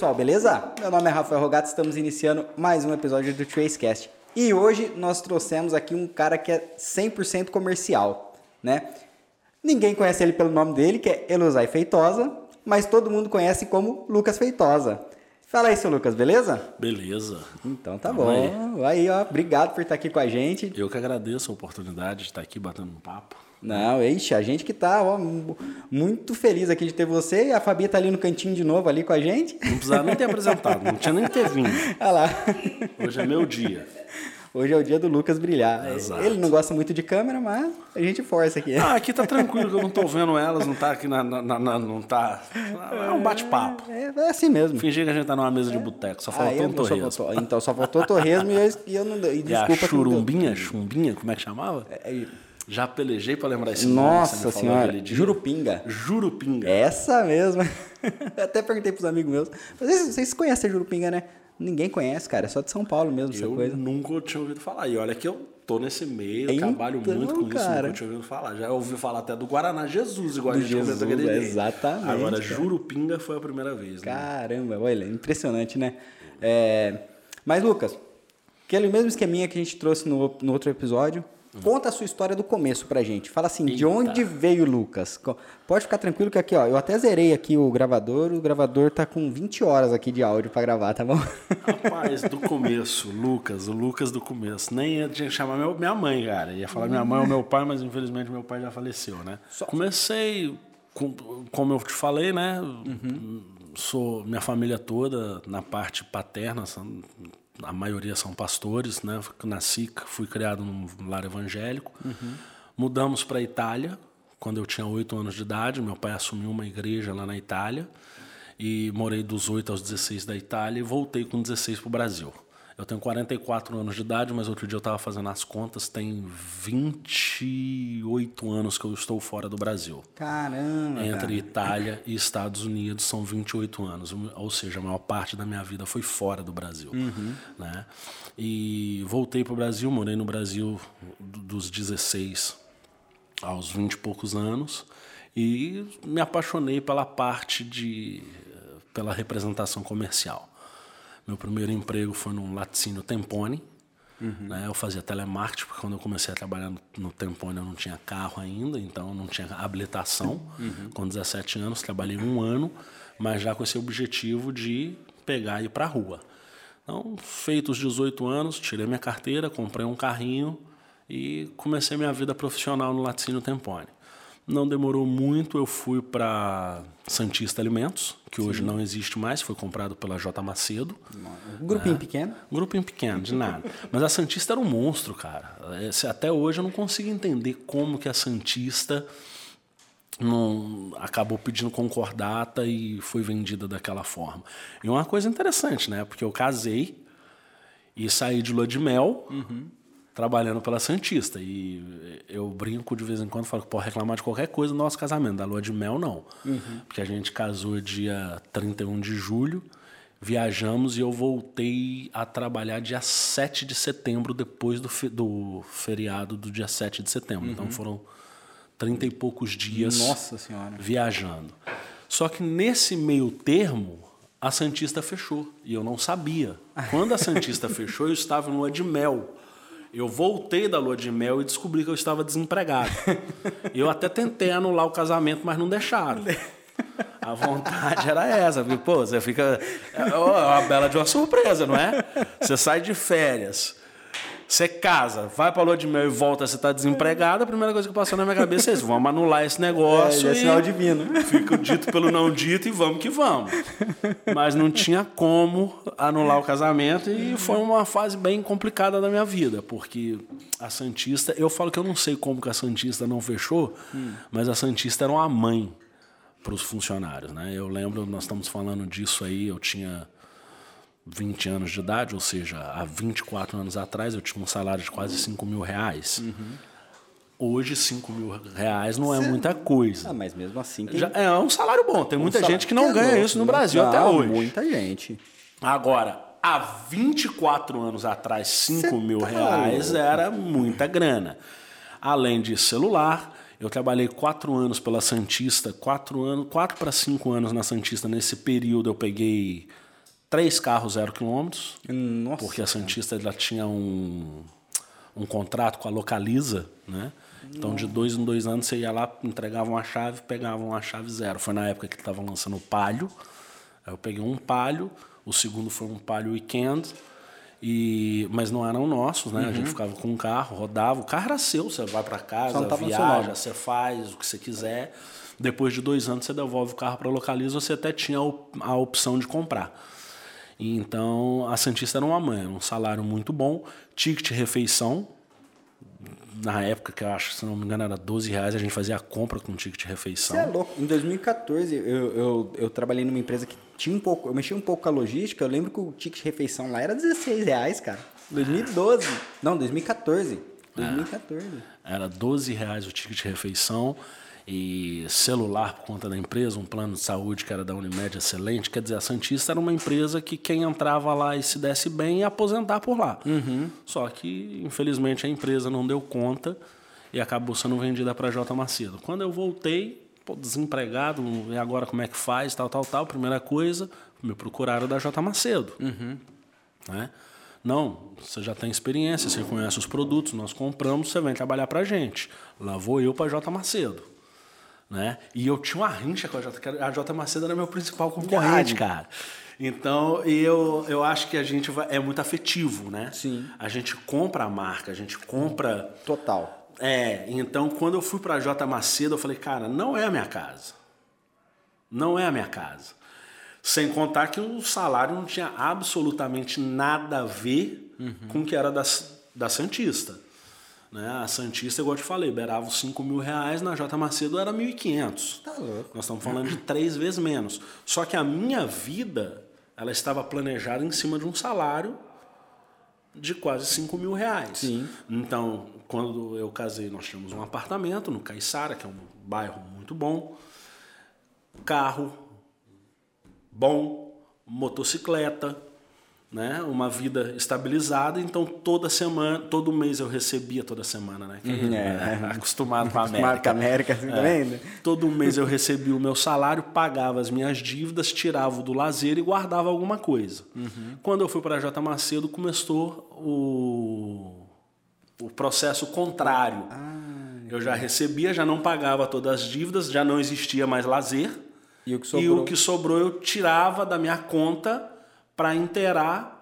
pessoal, beleza? Meu nome é Rafael Rogato, estamos iniciando mais um episódio do Tracecast. E hoje nós trouxemos aqui um cara que é 100% comercial, né? Ninguém conhece ele pelo nome dele, que é Elosai Feitosa, mas todo mundo conhece como Lucas Feitosa. Fala aí, seu Lucas, beleza? Beleza. Então tá bom. Aí. aí, ó, obrigado por estar aqui com a gente. Eu que agradeço a oportunidade de estar aqui batendo um papo. Não, ixi, a gente que tá ó, muito feliz aqui de ter você e a Fabi tá ali no cantinho de novo ali com a gente. Não precisava nem ter apresentado, não tinha nem ter vindo. Olha lá. Hoje é meu dia. Hoje é o dia do Lucas brilhar. Exato. Ele não gosta muito de câmera, mas a gente força aqui. Ah, aqui tá tranquilo que eu não tô vendo elas, não tá aqui na. na, na não tá. É um bate-papo. É, é, assim mesmo. Fingir que a gente tá numa mesa de boteco, só faltou um torresmo. Só então, só faltou torresmo e eu, e eu não. E desculpa. E a churumbinha, chumbinha, como é que chamava? É, já pelejei para lembrar esse Nossa nome, senhora, Jurupinga. Jurupinga. Essa mesmo. Até perguntei pros amigos meus. Vocês, vocês conhecem a Jurupinga, né? Ninguém conhece, cara. É só de São Paulo mesmo essa eu coisa. nunca tinha ouvido falar. E olha que eu tô nesse meio, então, trabalho muito com cara. isso, nunca tinha ouvido falar. Já ouvi falar até do Guaraná Jesus, igual do a gente Jesus, aquele Exatamente. Agora, cara. Jurupinga foi a primeira vez. Né? Caramba, olha, impressionante, né? É... Mas, Lucas, aquele mesmo esqueminha que a gente trouxe no, no outro episódio, Conta a sua história do começo pra gente. Fala assim, Eita. de onde veio o Lucas? Pode ficar tranquilo que aqui, ó, eu até zerei aqui o gravador, o gravador tá com 20 horas aqui de áudio para gravar, tá bom? Rapaz, do começo, Lucas, o Lucas do começo. Nem ia chamar meu, minha mãe, cara. Ia falar minha mãe ou meu pai, mas infelizmente meu pai já faleceu, né? Só... Comecei, com, como eu te falei, né? Uhum. Sou minha família toda na parte paterna, a maioria são pastores, né? Nasci, fui criado num lar evangélico. Uhum. Mudamos para a Itália quando eu tinha oito anos de idade. Meu pai assumiu uma igreja lá na Itália e morei dos 8 aos 16 da Itália e voltei com 16 para o Brasil. Eu tenho 44 anos de idade, mas outro dia eu estava fazendo as contas, tem 28 anos que eu estou fora do Brasil. Caramba! Entre cara. Itália e Estados Unidos são 28 anos, ou seja, a maior parte da minha vida foi fora do Brasil. Uhum. Né? E voltei para o Brasil, morei no Brasil dos 16 aos 20 e poucos anos e me apaixonei pela parte de pela representação comercial. Meu primeiro emprego foi num laticínio Tempone. Uhum. Né? Eu fazia telemarketing, porque quando eu comecei a trabalhar no, no Tempone eu não tinha carro ainda, então eu não tinha habilitação. Uhum. Com 17 anos, trabalhei um ano, mas já com esse objetivo de pegar e ir para a rua. Então, feitos os 18 anos, tirei minha carteira, comprei um carrinho e comecei minha vida profissional no laticínio Tempone. Não demorou muito, eu fui para Santista Alimentos, que hoje Sim. não existe mais, foi comprado pela J. Macedo. Um grupinho é, pequeno? Grupinho pequeno, de nada. Mas a Santista era um monstro, cara. Até hoje eu não consigo entender como que a Santista não acabou pedindo concordata e foi vendida daquela forma. E uma coisa interessante, né? Porque eu casei e saí de lua de mel. Uhum trabalhando pela Santista. E eu brinco de vez em quando, falo que pode reclamar de qualquer coisa no nosso casamento. Da lua de mel, não. Uhum. Porque a gente casou dia 31 de julho, viajamos e eu voltei a trabalhar dia 7 de setembro, depois do, fe do feriado do dia 7 de setembro. Então, uhum. Então foram 30 e poucos dias Nossa senhora. viajando. Só que nesse meio termo, a Santista fechou. E eu não sabia. Quando a Santista fechou, eu estava no lua de mel. Eu voltei da lua de mel e descobri que eu estava desempregado. eu até tentei anular o casamento, mas não deixaram. A vontade era essa, porque, pô, você fica. É uma bela de uma surpresa, não é? Você sai de férias, você casa, vai pra lua de mel e volta, você tá desempregado, a primeira coisa que passou na minha cabeça é isso: vamos anular esse negócio. É, é sinal divino. Fica o dito pelo não dito e vamos que vamos. Mas não tinha como anular o casamento e foi uma fase bem complicada da minha vida, porque a Santista, eu falo que eu não sei como que a Santista não fechou, hum. mas a Santista era uma mãe para os funcionários, né? Eu lembro, nós estamos falando disso aí, eu tinha 20 anos de idade, ou seja, há 24 anos atrás eu tinha um salário de quase 5 mil reais. Uhum. Hoje, 5 mil reais não é muita coisa. Ah, mas mesmo assim. Tem... Já é um salário bom. Tem muita um gente que não ganha isso no Brasil até hoje. Muita gente. Agora, há 24 anos atrás, 5 mil tá reais louco. era muita grana. Além de celular, eu trabalhei quatro anos pela Santista, quatro anos, quatro para cinco anos na Santista. Nesse período eu peguei três carros zero quilômetros, Nossa. porque a Santista ela tinha um, um contrato com a Localiza, né? Então, de dois em dois anos, você ia lá, entregava uma chave, pegava uma chave zero. Foi na época que estavam lançando o Palio. Aí eu peguei um Palio, o segundo foi um Palio Weekend, e, mas não eram nossos, né? A gente ficava com um carro, rodava. O carro era seu, você vai para casa, viaja, você faz o que você quiser. Depois de dois anos, você devolve o carro para Localiza, você até tinha a opção de comprar. Então, a Santista era uma mãe, era um salário muito bom, ticket refeição. Na época, que eu acho, se não me engano, era 12 reais, a gente fazia a compra com ticket refeição. Você é louco. Em 2014, eu, eu, eu trabalhei numa empresa que tinha um pouco. Eu mexia um pouco com a logística. Eu lembro que o ticket de refeição lá era 16 reais, cara. 2012. Não, 2014. 2014. Era 12 reais o ticket de refeição e celular por conta da empresa, um plano de saúde que era da Unimed excelente. Quer dizer, a Santista era uma empresa que quem entrava lá e se desse bem ia aposentar por lá. Só que, infelizmente, a empresa não deu conta e acabou sendo vendida para a J. Macedo. Quando eu voltei, pô, desempregado, e agora como é que faz, tal, tal, tal, primeira coisa, me procuraram da J. Macedo. Né? Não, você já tem experiência, você conhece os produtos, nós compramos, você vem trabalhar para a gente. Lá vou eu para a J. Macedo. Né? E eu tinha uma rincha com a J. A J. Macedo era meu principal concorrente, cara. Então, eu, eu acho que a gente vai, é muito afetivo, né? Sim. A gente compra a marca, a gente compra Total. é, então quando eu fui para J Macedo, eu falei, cara, não é a minha casa. Não é a minha casa. Sem contar que o salário não tinha absolutamente nada a ver com o que era da, da Santista. Né? A Santista, igual eu te falei, beirava os 5 mil reais, na J Macedo era 1.500. Tá louco. Nós estamos falando de três vezes menos. Só que a minha vida, ela estava planejada em cima de um salário de quase 5 mil reais. Sim. Então, quando eu casei, nós tínhamos um apartamento no Caiçara, que é um bairro muito bom, carro bom, motocicleta, né? Uma vida estabilizada. Então, toda semana, todo mês eu recebia, toda semana, né? Que, É. Acostumado com a América. Marca América, assim, É. também, né? Todo mês eu recebia o meu salário, pagava as minhas dívidas, tirava o do lazer e guardava alguma coisa. Quando eu fui para a J Macedo, começou o, o processo contrário. eu já recebia, já não pagava todas as dívidas, já não existia mais lazer. E o que sobrou? o que sobrou eu tirava da minha conta para inteirar,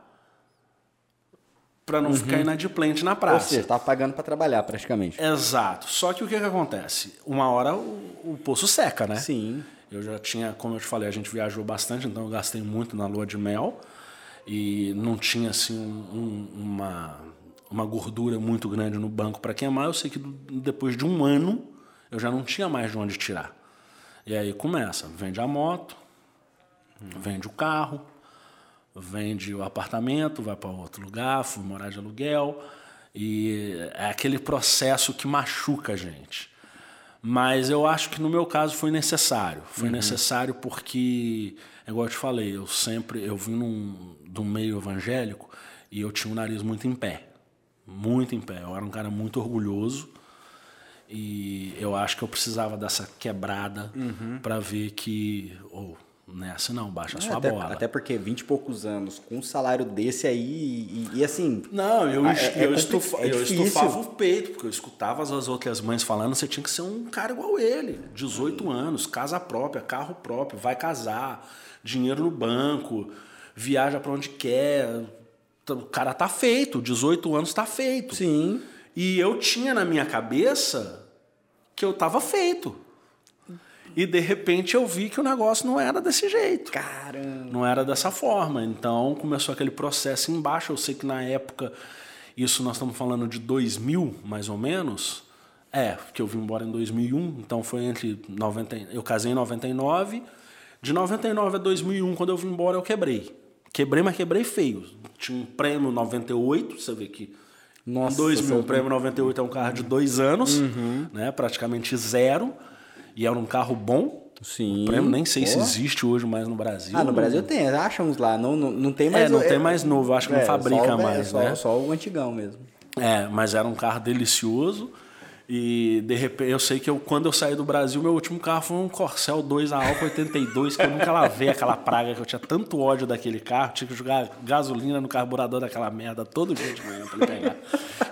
para não ficar inadimplente na Ou praça. seja, tava pagando para trabalhar praticamente. Exato. Só que o que, que acontece? Uma hora o, o poço seca, né? Sim. Eu já tinha, como eu te falei, a gente viajou bastante, então eu gastei muito na lua de mel e não tinha assim um- um- uma, uma gordura muito grande no banco para queimar. Eu sei que depois de um ano eu já não tinha mais de onde tirar. E aí começa, vende a moto, vende o carro, vende o apartamento, vai para outro lugar, fui morar de aluguel. E é aquele processo que machuca a gente. Mas eu acho que no meu caso foi necessário. Foi necessário porque, é igual eu te falei, eu sempre eu vim num, de um meio evangélico e eu tinha o nariz muito em pé. Muito em pé. Eu era um cara muito orgulhoso. E eu acho que eu precisava dessa quebrada para ver que, ou nessa não, baixa a É, sua até, bola. até porque 20 e poucos anos, com um salário desse aí, e, e assim, Não, eu, Ah, é- é eu, estufa- é eu difícil. estufava o peito, porque eu escutava as as outras mães falando, você tinha que ser um cara igual ele. 18 anos, casa própria, carro próprio, vai casar, dinheiro no banco, viaja para onde quer. O cara tá feito, 18 anos tá feito. sim, E eu tinha na minha cabeça que eu tava feito. E de repente eu vi que o negócio não era desse jeito. caramba. Não era dessa forma. Então começou aquele processo embaixo. Eu sei que na época, isso nós estamos falando de 2000, mais ou menos. É, porque eu vim embora em 2001, então foi entre 90, e- eu casei em 99, de 99 a 2001, quando eu vim embora eu quebrei. Quebrei, mas quebrei feio. Tinha um prêmio 98, você vê que Nossa, em 2000, seu- o prêmio 98 é um carro de dois anos, né, praticamente zero, e era um carro bom. Sim. Prêmio nem sei se Pô. existe hoje mais no Brasil. Ah, no Brasil tem, acha uns lá, não, não, não tem mais... É, não tem mais novo, acho que não é, fabrica só o mais, só, né? Só o antigão mesmo. É, mas era um carro delicioso E de repente, eu sei que eu, quando eu saí do Brasil, meu último carro foi um Corcel 2 a álcool 82, que eu nunca lavei aquela praga, que eu tinha tanto ódio daquele carro, tinha que jogar gasolina no carburador daquela merda todo dia de manhã pra ele pegar.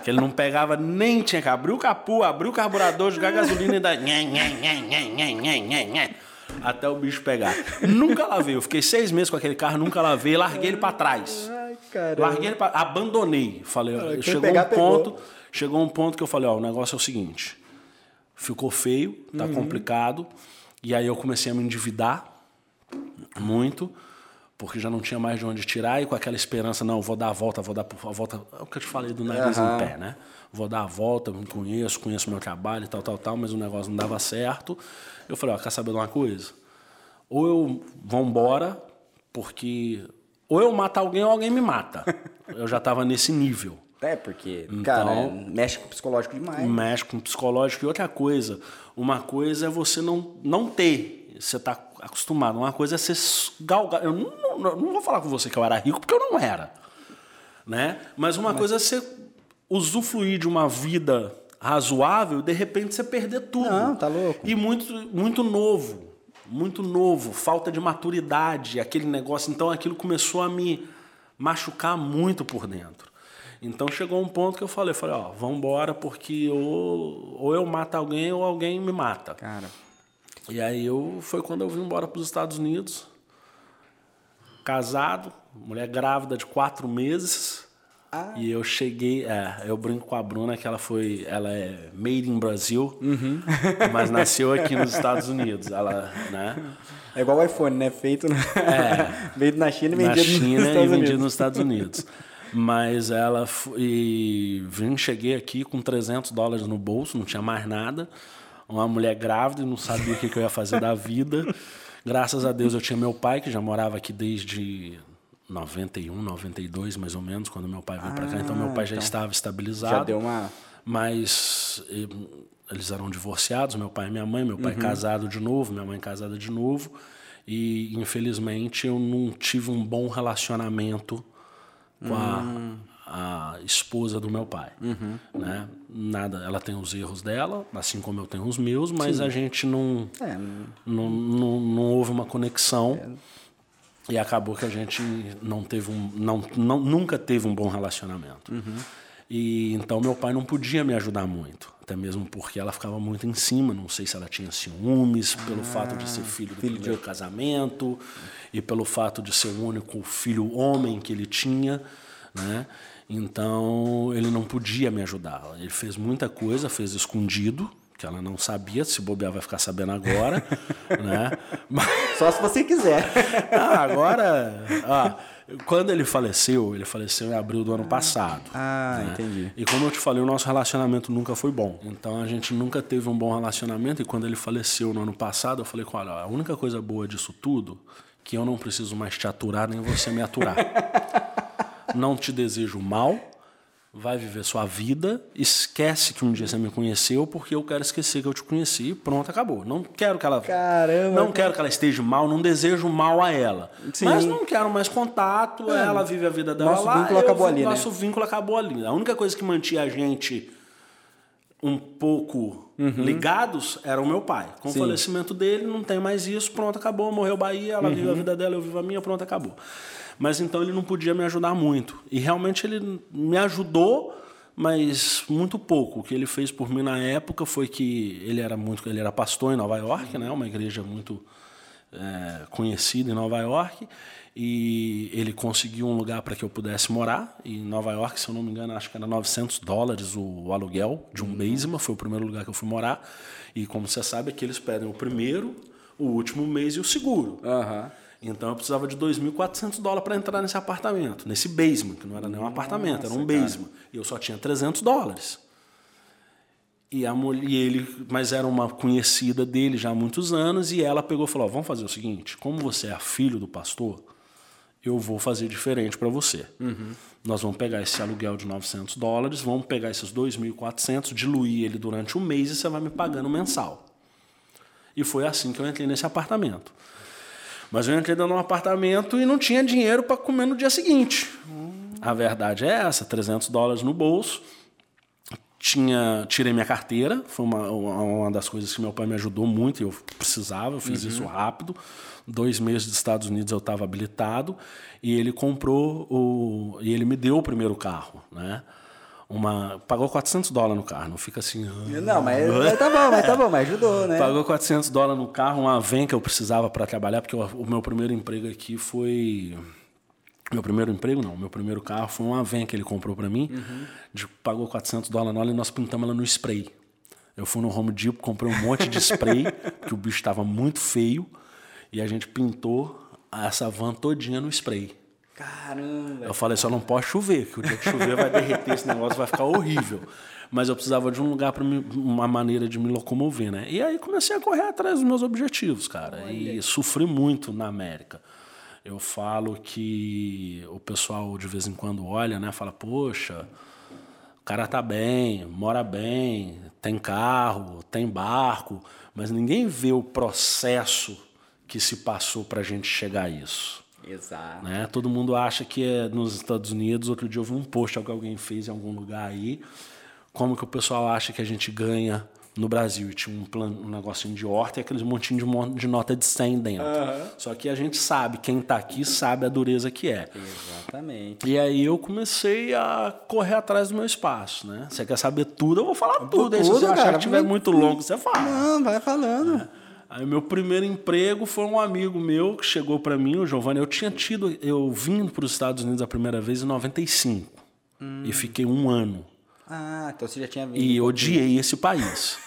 que ele não pegava nem, tinha que abrir o capô, abrir o carburador, jogar gasolina e dar. Até o bicho pegar. Nunca lavei. Eu fiquei seis meses com aquele carro, nunca lavei, larguei ele para trás. Ai, larguei ele pra... Abandonei. Falei, Cara, chegou pegar, um ponto. Pegou Chegou um ponto que eu falei, ó, o negócio é o seguinte, ficou feio, tá uhum. complicado, e aí eu comecei a me endividar muito, porque já não tinha mais de onde tirar, e com aquela esperança, não, vou dar a volta, vou dar a volta, é o que eu te falei do nariz uhum. em pé, né? Vou dar a volta, me conheço, conheço meu trabalho e tal, tal, tal, mas o negócio não dava certo. Eu falei, ó, quer saber de uma coisa? Ou eu vou embora, porque ou eu mato alguém ou alguém me mata. eu já estava nesse nível. É, porque, então, cara, mexe com o psicológico demais. Mexe com o psicológico. E outra coisa, uma coisa é você não, não ter, você tá acostumado. Uma coisa é ser galgado. Eu não, não, não, vou falar com você que eu era rico, porque eu não era. Né? Mas uma Mas... coisa é você usufruir de uma vida razoável e de repente você perder tudo. Não, tá louco. E muito, muito novo. Muito novo, falta de maturidade, aquele negócio. Então aquilo começou a me machucar muito por dentro. Então chegou um ponto que eu falei, falei, ó, vamos embora porque ou, ou eu mato alguém ou alguém me mata. Cara. E aí eu foi quando eu vim embora para os Estados Unidos, casado, mulher grávida de quatro meses. Ah. E eu cheguei, é, eu brinco com a Bruna que ela foi, ela é made in Brasil, uhum. mas nasceu aqui nos Estados Unidos. Ela, né? É igual o iPhone, né? Feito, no... é, feito na China e vendido na China nos Estados e vendido nos Estados Unidos. Mas ela e vim, cheguei aqui com 300 dólares no bolso, não tinha mais nada. Uma mulher grávida, não sabia o que, que eu ia fazer da vida. Graças a Deus eu tinha meu pai, que já morava aqui desde 91, 92 mais ou menos, quando meu pai veio ah, para cá. Então meu pai já então, estava estabilizado. Já deu uma. Mas eles eram divorciados, meu pai e minha mãe, meu pai uhum. casado de novo, minha mãe casada de novo. E infelizmente eu não tive um bom relacionamento com hum. a, a, esposa do meu pai. Uhum. Né? Nada, ela tem os erros dela, assim como eu tenho os meus, mas Sim. a gente não, é. não, não, não, houve uma conexão. É. E acabou que a gente não teve um, não, não, nunca teve um bom relacionamento. Uhum. E então meu pai não podia me ajudar muito, até mesmo porque ela ficava muito em cima. Não sei se ela tinha ciúmes ah, pelo fato de ser filho do filho primeiro de... casamento e pelo fato de ser o único filho homem que ele tinha, né? Então ele não podia me ajudar. Ele fez muita coisa, fez escondido, que ela não sabia, se bobear vai ficar sabendo agora, né? Mas... Só se você quiser. ah, agora, ah, quando ele faleceu, ele faleceu em abril do ano passado. Ah, né? entendi. E como eu te falei, o nosso relacionamento nunca foi bom. Então a gente nunca teve um bom relacionamento. E quando ele faleceu no ano passado, eu falei com ela: a única coisa boa disso tudo que eu não preciso mais te aturar, nem você me aturar. não te desejo mal, vai viver sua vida, esquece que um dia você me conheceu, porque eu quero esquecer que eu te conheci e pronto, acabou. Não quero que ela. Caramba! Não quero que ela esteja mal, não desejo mal a ela. Sim. Mas não quero mais contato, é. ela vive a vida dela nosso lá. Vínculo acabou ali, nosso né? vínculo acabou ali. A única coisa que mantinha a gente um pouco uhum. ligados era o meu pai. Com Sim. o falecimento dele, não tem mais isso, pronto, acabou, morreu Bahia, ela uhum. vive a vida dela, eu vivo a minha, pronto, acabou. Mas então ele não podia me ajudar muito. E realmente ele me ajudou, mas muito pouco. O que ele fez por mim na época foi que ele era muito, ele era pastor em Nova York, né, uma igreja muito é, conhecida em Nova York e ele conseguiu um lugar para que eu pudesse morar. E em Nova York, se eu não me engano, acho que era 900 dólares o aluguel de um basement. Foi o primeiro lugar que eu fui morar. E como você sabe, aqui eles pedem o primeiro, o último mês e o seguro. Uhum. Então eu precisava de 2.400 dólares para entrar nesse apartamento, nesse basement, que não era nem um apartamento, era um basement. E eu só tinha 300 dólares. E, a mulher, e ele, mas era uma conhecida dele já há muitos anos, e ela pegou e falou: Vamos fazer o seguinte: como você é filho do pastor, eu vou fazer diferente para você. Uhum. Nós vamos pegar esse aluguel de 900 dólares, vamos pegar esses 2.400, diluir ele durante um mês e você vai me pagando mensal. E foi assim que eu entrei nesse apartamento. Mas eu entrei dentro de um apartamento e não tinha dinheiro para comer no dia seguinte. A verdade é essa: 300 dólares no bolso, tinha tirei minha carteira, foi uma, uma das coisas que meu pai me ajudou muito, eu precisava, eu fiz uhum. isso rápido. Dois meses dos Estados Unidos eu estava habilitado e ele comprou o e ele me deu o primeiro carro, né? Uma, pagou 400 dólares no carro, não fica assim. Ah. Não, mas, mas tá bom, mas tá bom, mas ajudou, né? Pagou 400 dólares no carro, uma van que eu precisava para trabalhar, porque o, meu primeiro emprego aqui foi meu primeiro emprego, não. Meu primeiro carro foi uma van que ele comprou para mim. Uhum. De, pagou 400 dólares nela e nós pintamos ela no spray. Eu fui no Home Depot, comprei um monte de spray, que o bicho estava muito feio. E a gente pintou essa van todinha no spray. Caramba! Eu falei, só não pode chover, que o dia que chover vai derreter esse negócio, vai ficar horrível. Mas eu precisava de um lugar para uma maneira de me locomover, né? E aí comecei a correr atrás dos meus objetivos, cara. Olha. E sofri muito na América. Eu falo que o pessoal de vez em quando olha, né? Fala, poxa, o cara tá bem, mora bem, tem carro, tem barco, mas ninguém vê o processo que se passou para a gente chegar a isso. Exato. Né? Todo mundo acha que é nos Estados Unidos. Outro dia eu vi um post que alguém fez em algum lugar aí. Como que o pessoal acha que a gente ganha no Brasil. E tinha um, plano, um negocinho de horta e aqueles montinhos de, de nota de 100 dentro. Uhum. Só que a gente sabe, quem está aqui sabe a dureza que é. Exatamente. E aí eu comecei a correr atrás do meu espaço, né? Você quer saber tudo, eu vou falar tudo. tudo. Aí se você cara, achar que estiver muito longo, você fala. Não, vai falando. É. Aí meu primeiro emprego foi um amigo meu que chegou para mim, o Giovanni. Eu tinha tido, eu vim para os Estados Unidos a primeira vez em 95 hum. e fiquei um ano. Ah, então você já tinha vindo. E odiei esse país.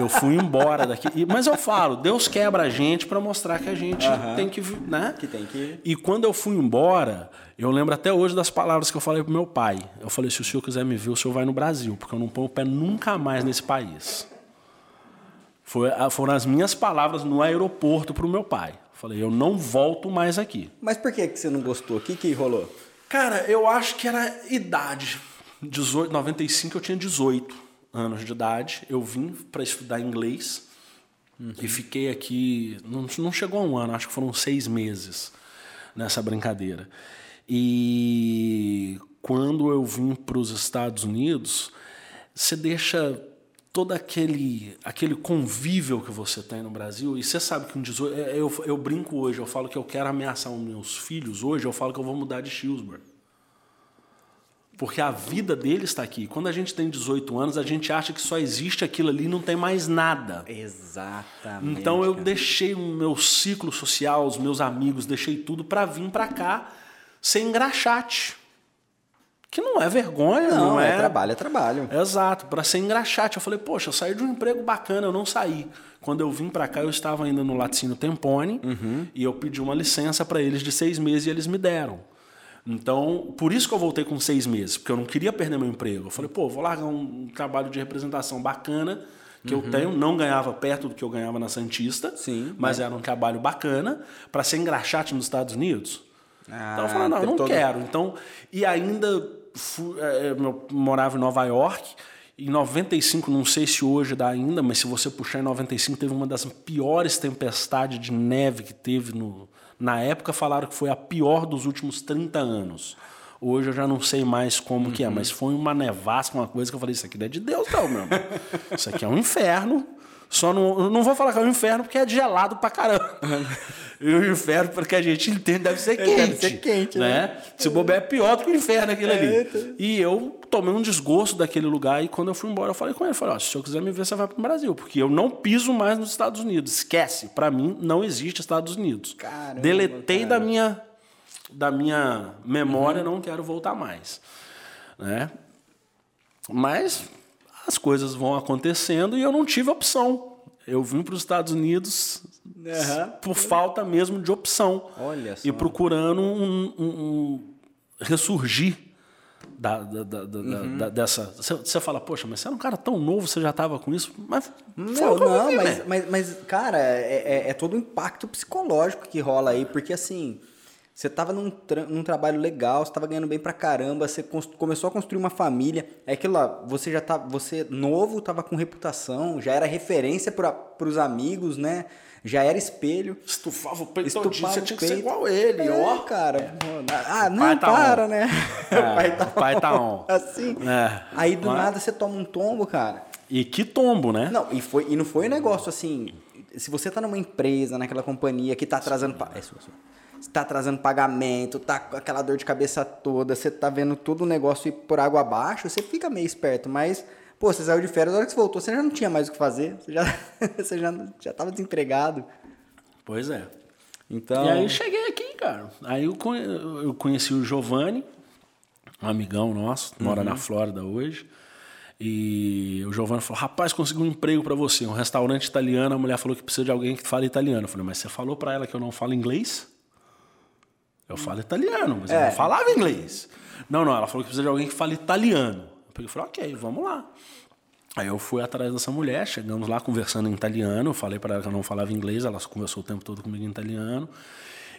eu fui embora daqui. Mas eu falo, Deus quebra a gente para mostrar que a gente tem que, né? Que tem que. E quando eu fui embora, eu lembro até hoje das palavras que eu falei pro meu pai. Eu falei: se o senhor quiser me ver, o senhor vai no Brasil, porque eu não ponho o pé nunca mais nesse país. Foi, foram as minhas palavras no aeroporto pro meu pai. Falei: eu não volto mais aqui. Mas por que, que você não gostou? O que, que rolou? Cara, eu acho que era idade 18, 95 eu tinha 18 anos de idade. Eu vim para estudar inglês uhum. e fiquei aqui. Não, não chegou a um ano, acho que foram seis meses nessa brincadeira. E quando eu vim para os Estados Unidos, você deixa todo aquele, aquele convívio que você tem no Brasil, e você sabe que um 18. É, eu, eu brinco hoje, eu falo que eu quero ameaçar os meus filhos hoje, eu falo que eu vou mudar de Hillsborough. Porque a vida dele está aqui. Quando a gente tem 18 anos, a gente acha que só existe aquilo ali e não tem mais nada. Exatamente. Então eu deixei o meu ciclo social, os meus amigos, deixei tudo para vir para cá sem engraxate. Que não é vergonha, não, não é... é trabalho, é trabalho. Exato, para ser engraxate. Eu falei, poxa, eu saí de um emprego bacana, eu não saí. Quando eu vim para cá, eu estava ainda no Laticínio Tempone uhum. e eu pedi uma licença para eles de seis meses e eles me deram. Então, por isso que eu voltei com seis meses, porque eu não queria perder meu emprego. Eu falei, pô, vou largar um trabalho de representação bacana que uhum. eu tenho, não ganhava perto do que eu ganhava na Santista, Sim, mas era um trabalho bacana para ser engraxate nos Estados Unidos. Ah, então eu falei, não, eu não todo... quero. Então, e ainda fui, é, é, eu morava em Nova York. Em 95, não sei se hoje dá ainda, mas se você puxar em 95, teve uma das piores tempestades de neve que teve no, na época falaram que foi a pior dos últimos 30 anos. Hoje eu já não sei mais como uhum. que é, uhum. mas foi uma nevasca, uma coisa que eu falei, isso aqui não é de Deus não, meu irmão. Isso aqui é um inferno. Só não, não vou falar que é um inferno porque é gelado pra caramba. e o inferno, porque a gente entende, deve ser quente. Deve ser quente, né? né? Se bobear é pior do que o inferno aquilo ali. É, e eu tomei um desgosto daquele lugar e quando eu fui embora eu falei com ele, falei, se o senhor quiser me ver, você vai pro Brasil, porque eu não piso mais nos Estados Unidos. Esquece, para mim não existe Estados Unidos. Caramba, Deletei cara. da minha da minha memória, uhum. não quero voltar mais, né? Mas as coisas vão acontecendo e eu não tive opção. Eu vim para os Estados Unidos uhum. por falta mesmo de opção. Olha só. E procurando um, um, um ressurgir da, da, da, uhum. da, dessa. Você fala, poxa, mas você era um cara tão novo, você já estava com isso? Mas não, não, mas, mas, mas, cara, é, é, é todo o impacto psicológico que rola aí, porque assim Você estava num, tra num trabalho legal, você estava ganhando bem pra caramba, você começou a construir uma família. É aquilo lá, você já tá, você novo, estava com reputação, já era referência para os amigos, né? Já era espelho. Estufava o peito Estufava você tinha que ser igual ele, é, ó. cara. É. Ah, não, tá para, on. né? É, o pai tá, o pai tá on. Assim. É. Aí do Mas... nada você toma um tombo, cara. E que tombo, né? Não, e, foi, e não foi um negócio assim. Se você tá numa empresa, naquela companhia que tá atrasando. Pa... É, está atrasando pagamento, tá com aquela dor de cabeça toda, você tá vendo todo o negócio ir por água abaixo, você fica meio esperto, mas, pô, você saiu de férias, na hora que você voltou, você já não tinha mais o que fazer, você já, você já, já tava desempregado. Pois é. Então... E aí cheguei aqui, cara. Aí eu, eu conheci o Giovanni, um amigão nosso, mora uhum. na Flórida hoje. E o Giovanni falou: Rapaz, consegui um emprego para você, um restaurante italiano. A mulher falou que precisa de alguém que fale italiano. Eu falei: Mas você falou para ela que eu não falo inglês? Eu falo italiano, mas é. eu não falava inglês. Não, não, ela falou que precisa de alguém que fale italiano. Eu falei, ok, vamos lá. Aí eu fui atrás dessa mulher, chegamos lá conversando em italiano. Eu falei para ela que eu não falava inglês, ela conversou o tempo todo comigo em italiano.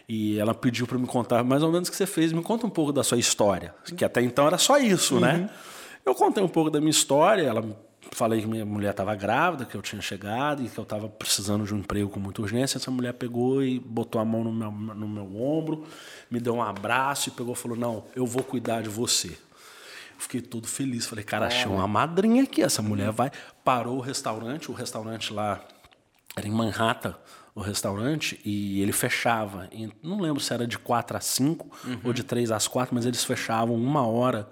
E ela pediu para me contar mais ou menos o que você fez. Me conta um pouco da sua história, que até então era só isso, né? uhum. né? Eu contei um pouco da minha história, ela falei que minha mulher estava grávida, que eu tinha chegado e que eu estava precisando de um emprego com muita urgência. Essa mulher pegou e botou a mão no meu, no meu ombro, me deu um abraço e pegou e falou: Não, eu vou cuidar de você. Fiquei todo feliz. Falei, cara, achei uma madrinha aqui. Essa mulher vai. Parou o restaurante, o restaurante lá era em Manhattan, o restaurante, e ele fechava. E não lembro se era de 4 às 5 uhum. ou de 3 às 4, mas eles fechavam uma hora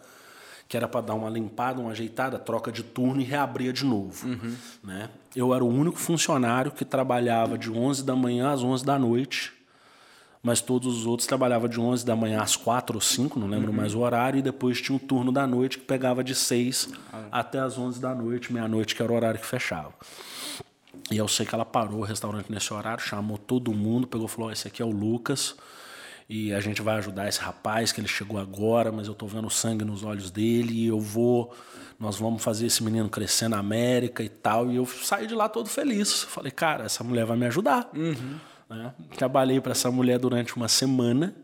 que era para dar uma limpada, uma ajeitada, troca de turno e reabria de novo. Uhum. Né? Eu era o único funcionário que trabalhava de 11 da manhã às 11 da noite, mas todos os outros trabalhavam de 11 da manhã às 4 ou 5, não lembro uhum. mais o horário, e depois tinha um turno da noite que pegava de 6 ah. até às 11 da noite, meia-noite, que era o horário que fechava. E eu sei que ela parou o restaurante nesse horário, chamou todo mundo, pegou e falou: esse aqui é o Lucas e a gente vai ajudar esse rapaz que ele chegou agora, mas eu estou vendo sangue nos olhos dele e eu vou, nós vamos fazer esse menino crescer na América e tal. E eu saí de lá todo feliz. Falei, cara, essa mulher vai me ajudar. Uhum. Né? Trabalhei para essa mulher durante uma semana.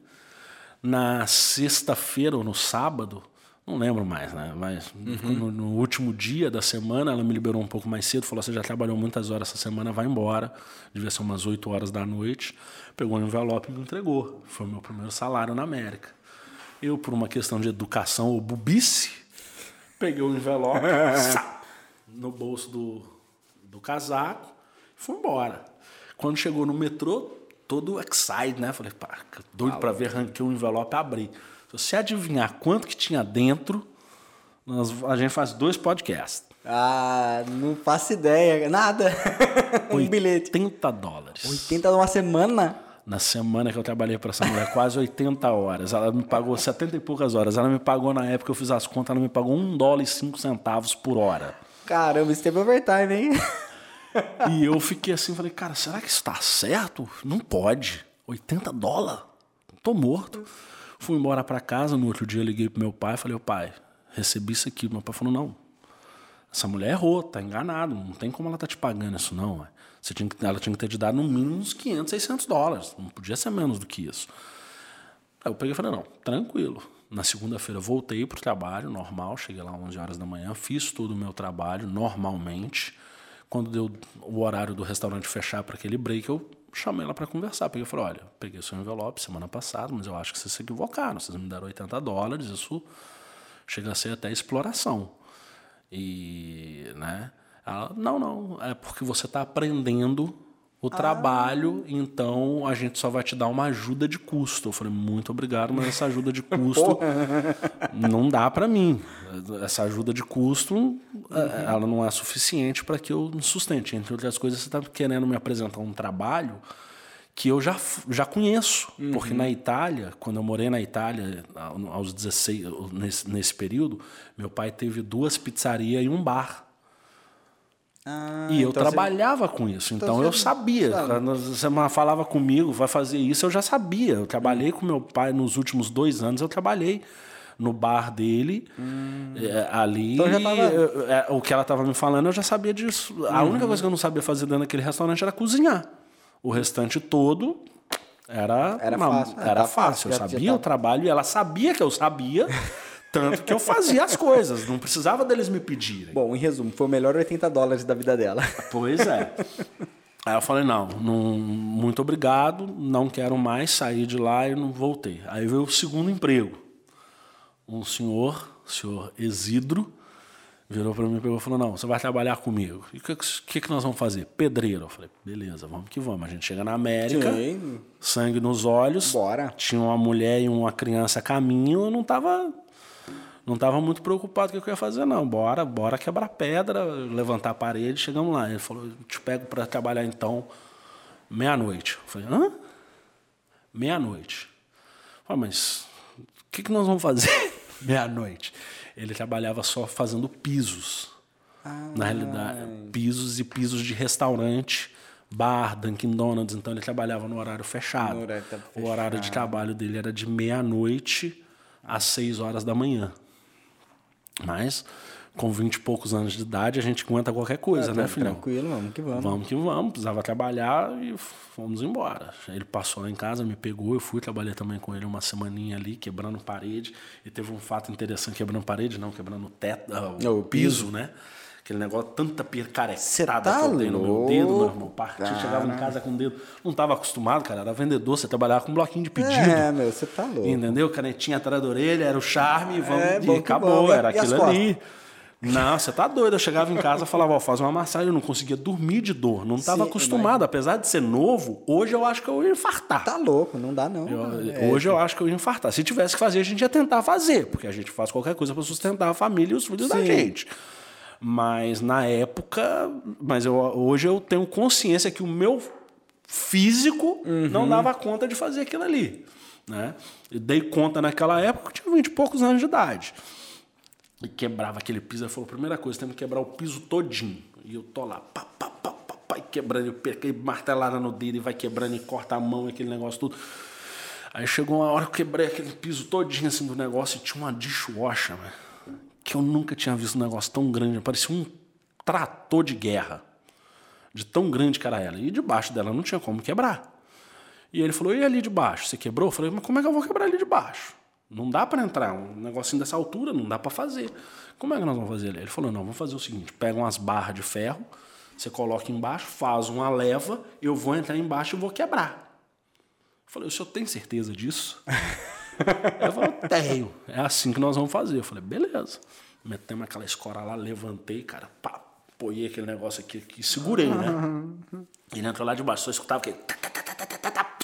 Na sexta-feira ou no sábado, não lembro mais, né? Mas uhum. no, no, último dia da semana, ela me liberou um pouco mais cedo, falou: Você já trabalhou muitas horas essa semana, vai embora. Devia ser umas 8 horas da noite. Pegou um envelope e me entregou. Foi o meu primeiro salário na América. Eu, por uma questão de educação ou bubice, peguei o envelope no bolso do, do casaco e fui embora. Quando chegou no metrô, todo excited, né? Falei, pá, doido para ver, arranquei o envelope e abri. Se adivinhar quanto que tinha dentro, nós, a gente faz dois podcasts. Ah, não faço ideia. Nada. um bilhete. 80 dólares. 80 numa semana? Na semana que eu trabalhei para essa mulher, quase 80 horas. Ela me pagou 70 e poucas horas. Ela me pagou, na época eu fiz as contas, ela me pagou 1 dólar e 5 centavos por hora. Caramba, isso teve overtime, hein? e eu fiquei assim, falei, cara, será que isso tá certo? Não pode. 80 dólares? Tô morto. Fui embora para casa, no outro dia liguei pro meu pai, falei, pai, recebi isso aqui. Meu pai falou, não, essa mulher errou, tá enganado, não tem como ela tá te pagando isso não. Você tinha que, ela tinha que ter te dado no mínimo uns 500, 600 dólares, não podia ser menos do que isso. Aí eu peguei e falei, não, tranquilo. Na segunda-feira voltei pro trabalho normal, cheguei lá às 11 horas da manhã, fiz todo o meu trabalho normalmente. Quando deu o horário do restaurante fechar para aquele break, eu chamei ela para conversar. Peguei e falei: olha, peguei seu envelope semana passada, mas eu acho que vocês se equivocaram. Vocês me deram 80 dólares, isso chega a ser até exploração. E, né? Ela, não, não, é porque você está aprendendo o ah. trabalho, então a gente só vai te dar uma ajuda de custo. Eu falei, muito obrigado, mas essa ajuda de custo não dá para mim. Essa ajuda de custo, uhum. ela não é suficiente para que eu me sustente. Entre outras coisas, você está querendo me apresentar um trabalho que eu já, já conheço. Uhum. Porque na Itália, quando eu morei na Itália, aos 16, nesse, nesse período, meu pai teve duas pizzarias e um bar. Ah, e eu então trabalhava você... com isso, então, então eu sabia. Quando você falava comigo, vai fazer isso, eu já sabia. Eu trabalhei hum. com meu pai nos últimos dois anos, eu trabalhei no bar dele, hum. é, ali. Então já tava... é, o que ela estava me falando, eu já sabia disso. A uhum. única coisa que eu não sabia fazer dentro daquele restaurante era cozinhar. O restante todo, era, Era uma- fácil. Ah, era tá fácil. fácil, Eu sabia tá- o trabalho e ela sabia que eu sabia, tanto que eu fazia as coisas. Não precisava deles me pedirem. Bom, em resumo, foi o melhor 80 dólares da vida dela. Pois é. Aí eu falei, não, não, muito obrigado, não quero mais sair de lá e não voltei. Aí veio o segundo emprego. Um senhor, o senhor Exidro, virou para mim e falou, não, você vai trabalhar comigo. E o que, que, que nós vamos fazer? Pedreiro. Eu falei, beleza, vamos que vamos. A gente chega na América, Sim. sangue nos olhos. Bora. Tinha uma mulher e uma criança a caminho, eu não tava não tava muito preocupado com o que eu ia fazer, não. Bora, bora quebrar pedra, levantar a parede, chegamos lá. Ele falou, te pego para trabalhar então meia-noite. Eu falei, hã? Meia-noite. Falei, mas o que, que nós vamos fazer meia-noite? Ele trabalhava só fazendo pisos. Na realidade, pisos e pisos de restaurante, bar, Dunkin' Donuts. Então ele trabalhava no horário fechado. No horário tá O horário de trabalho dele era de meia-noite às seis horas da manhã. Mas, com vinte e poucos anos de idade, a gente aguenta qualquer coisa, né, filhão? Tranquilo, vamos que vamos. Vamos que vamos, precisava trabalhar e fomos embora. Ele passou lá em casa, me pegou, eu fui, trabalhei também com ele uma semaninha ali, quebrando parede. E teve um fato interessante, quebrando parede, não, quebrando o teto, ah, o, O piso, né? Aquele negócio, tanta picaretada tá que eu dei no meu dedo, meu irmão. louco, Parti, chegava em casa com o dedo. Não estava acostumado, cara, era vendedor, você trabalhava com um bloquinho de pedido. É, meu, você tá louco. Entendeu? Canetinha atrás da orelha, era o charme, vamos, É, e acabou, bom. Era e aquilo ali. Não, você tá doido. Eu chegava em casa e falava, ó, faz uma massagem, eu não conseguia dormir de dor. Não estava acostumado, apesar de ser novo, hoje eu acho que eu ia infartar. Tá louco, não dá não. Eu- É, hoje eu acho que eu ia infartar. Se tivesse que fazer, a gente ia tentar fazer, porque a gente faz qualquer coisa para sustentar a família e os filhos da Sim. gente. Mas na época, mas eu, hoje eu tenho consciência que o meu físico Uhum. não dava conta de fazer aquilo ali. Né? Eu dei conta naquela época, eu tinha 20 e poucos anos de idade. E quebrava aquele piso. Ele falou: primeira coisa, temos que quebrar o piso todinho. E eu tô lá, pá, pá, pá, pá, pá, e quebrando, eu peguei martelada no dedo e vai quebrando e corta a mão, aquele negócio tudo. Aí chegou uma hora que eu quebrei aquele piso todinho assim do negócio e tinha uma dishwasher, né? Que eu nunca tinha visto um negócio tão grande. Parecia um trator de guerra. De tão grande que era ela. E debaixo dela não tinha como quebrar. E ele falou: e ali de baixo? Você quebrou? Eu falei: mas como é que eu vou quebrar ali de baixo? Não dá para entrar. Um negocinho dessa altura não dá para fazer. Como é que nós vamos fazer? Ele falou: não, vamos fazer o seguinte: pega umas barras de ferro, você coloca embaixo, faz uma leva, eu vou entrar embaixo e vou quebrar. Eu falei: o senhor tem certeza disso? Ele falou: tenho. É assim que nós vamos fazer. Eu falei: beleza. Metemos aquela escora lá, levantei, cara, pá, apoiei aquele negócio aqui, aqui segurei, né? Ele entrou lá de baixo, só escutava aquele. tá, tá, tá, tá, tá, tá, tá,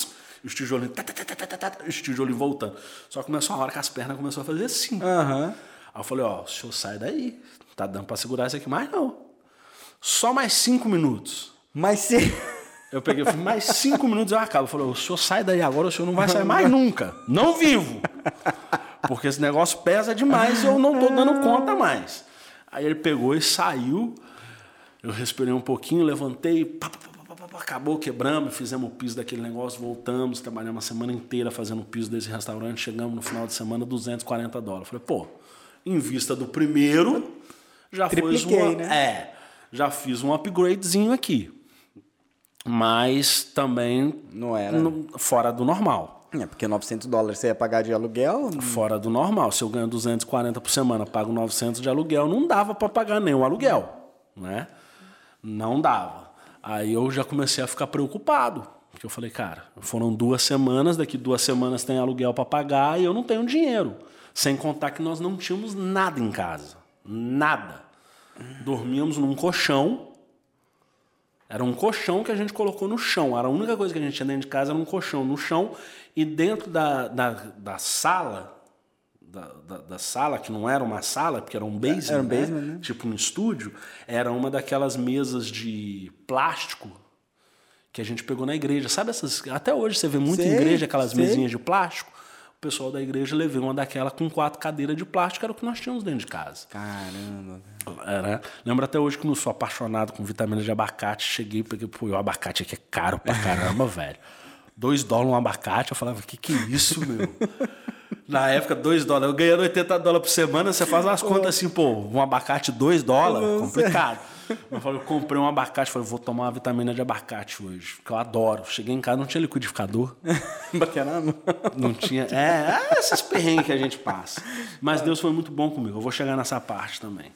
e os tijolinhos. tá, tá, tá, tá, tá, tá, e os tijolinhos voltando. Só começou uma hora que as pernas começaram a fazer assim. Aham. Aí eu falei: ó, o senhor sai daí. Tá dando pra segurar isso aqui mais não. Só mais cinco minutos. Mas se... Eu peguei, falei, mais cinco minutos eu acabo. Eu falei, o senhor sai daí agora, o senhor não vai sair mais nunca. Não vivo. Porque esse negócio pesa demais e eu não tô dando conta mais. Aí ele pegou e saiu. Eu respirei um pouquinho, levantei, pá, pá, pá, acabou, quebramos, fizemos o piso daquele negócio, voltamos, trabalhamos a semana inteira fazendo o piso desse restaurante, chegamos no final de semana, 240 dólares. Falei, pô, em vista do primeiro, já foi uma, né? É, já fiz um upgradezinho aqui. Mas também Não era. no- fora do normal. É, porque 900 dólares você ia pagar de aluguel. Fora do normal. Se eu ganho 240 por semana, pago 900 de aluguel, não dava para pagar nem o aluguel, né? Não dava. Aí eu já comecei a ficar preocupado, porque eu falei, cara, foram duas semanas, daqui duas semanas tem aluguel para pagar e eu não tenho dinheiro. Sem contar que nós não tínhamos nada em casa, nada. Dormíamos num colchão. Era um colchão que a gente colocou no chão. Era a única coisa que a gente tinha dentro de casa, era um colchão no chão. E dentro da, da, da sala, da, da, da sala, que não era uma sala, porque era um basement, Era um né? basement, né? tipo um estúdio, era uma daquelas mesas de plástico que a gente pegou na igreja. Sabe essas. Até hoje você vê muito em Sei, igreja aquelas sei. mesinhas de plástico. Pessoal da igreja levou uma daquela com quatro cadeiras de plástico, era o que nós tínhamos dentro de casa. Caramba. Era. Lembro até hoje que não sou apaixonado com vitamina de abacate. Cheguei, peguei, pô, o abacate aqui é caro pra caramba, velho. Dois dólares um abacate. Eu falava, que que é isso, meu? Na época, dois dólares. Eu ganhando 80 dólares por semana, você faz as contas assim, pô, um abacate, dois dólares, complicado. Eu falei, eu comprei um abacate, falei, vou tomar uma vitamina de abacate hoje, que eu adoro. Cheguei em casa, não tinha liquidificador. Baquenando. Não tinha. É, é esses perrengues que a gente passa. Mas Deus foi muito bom comigo. Eu vou chegar nessa parte também.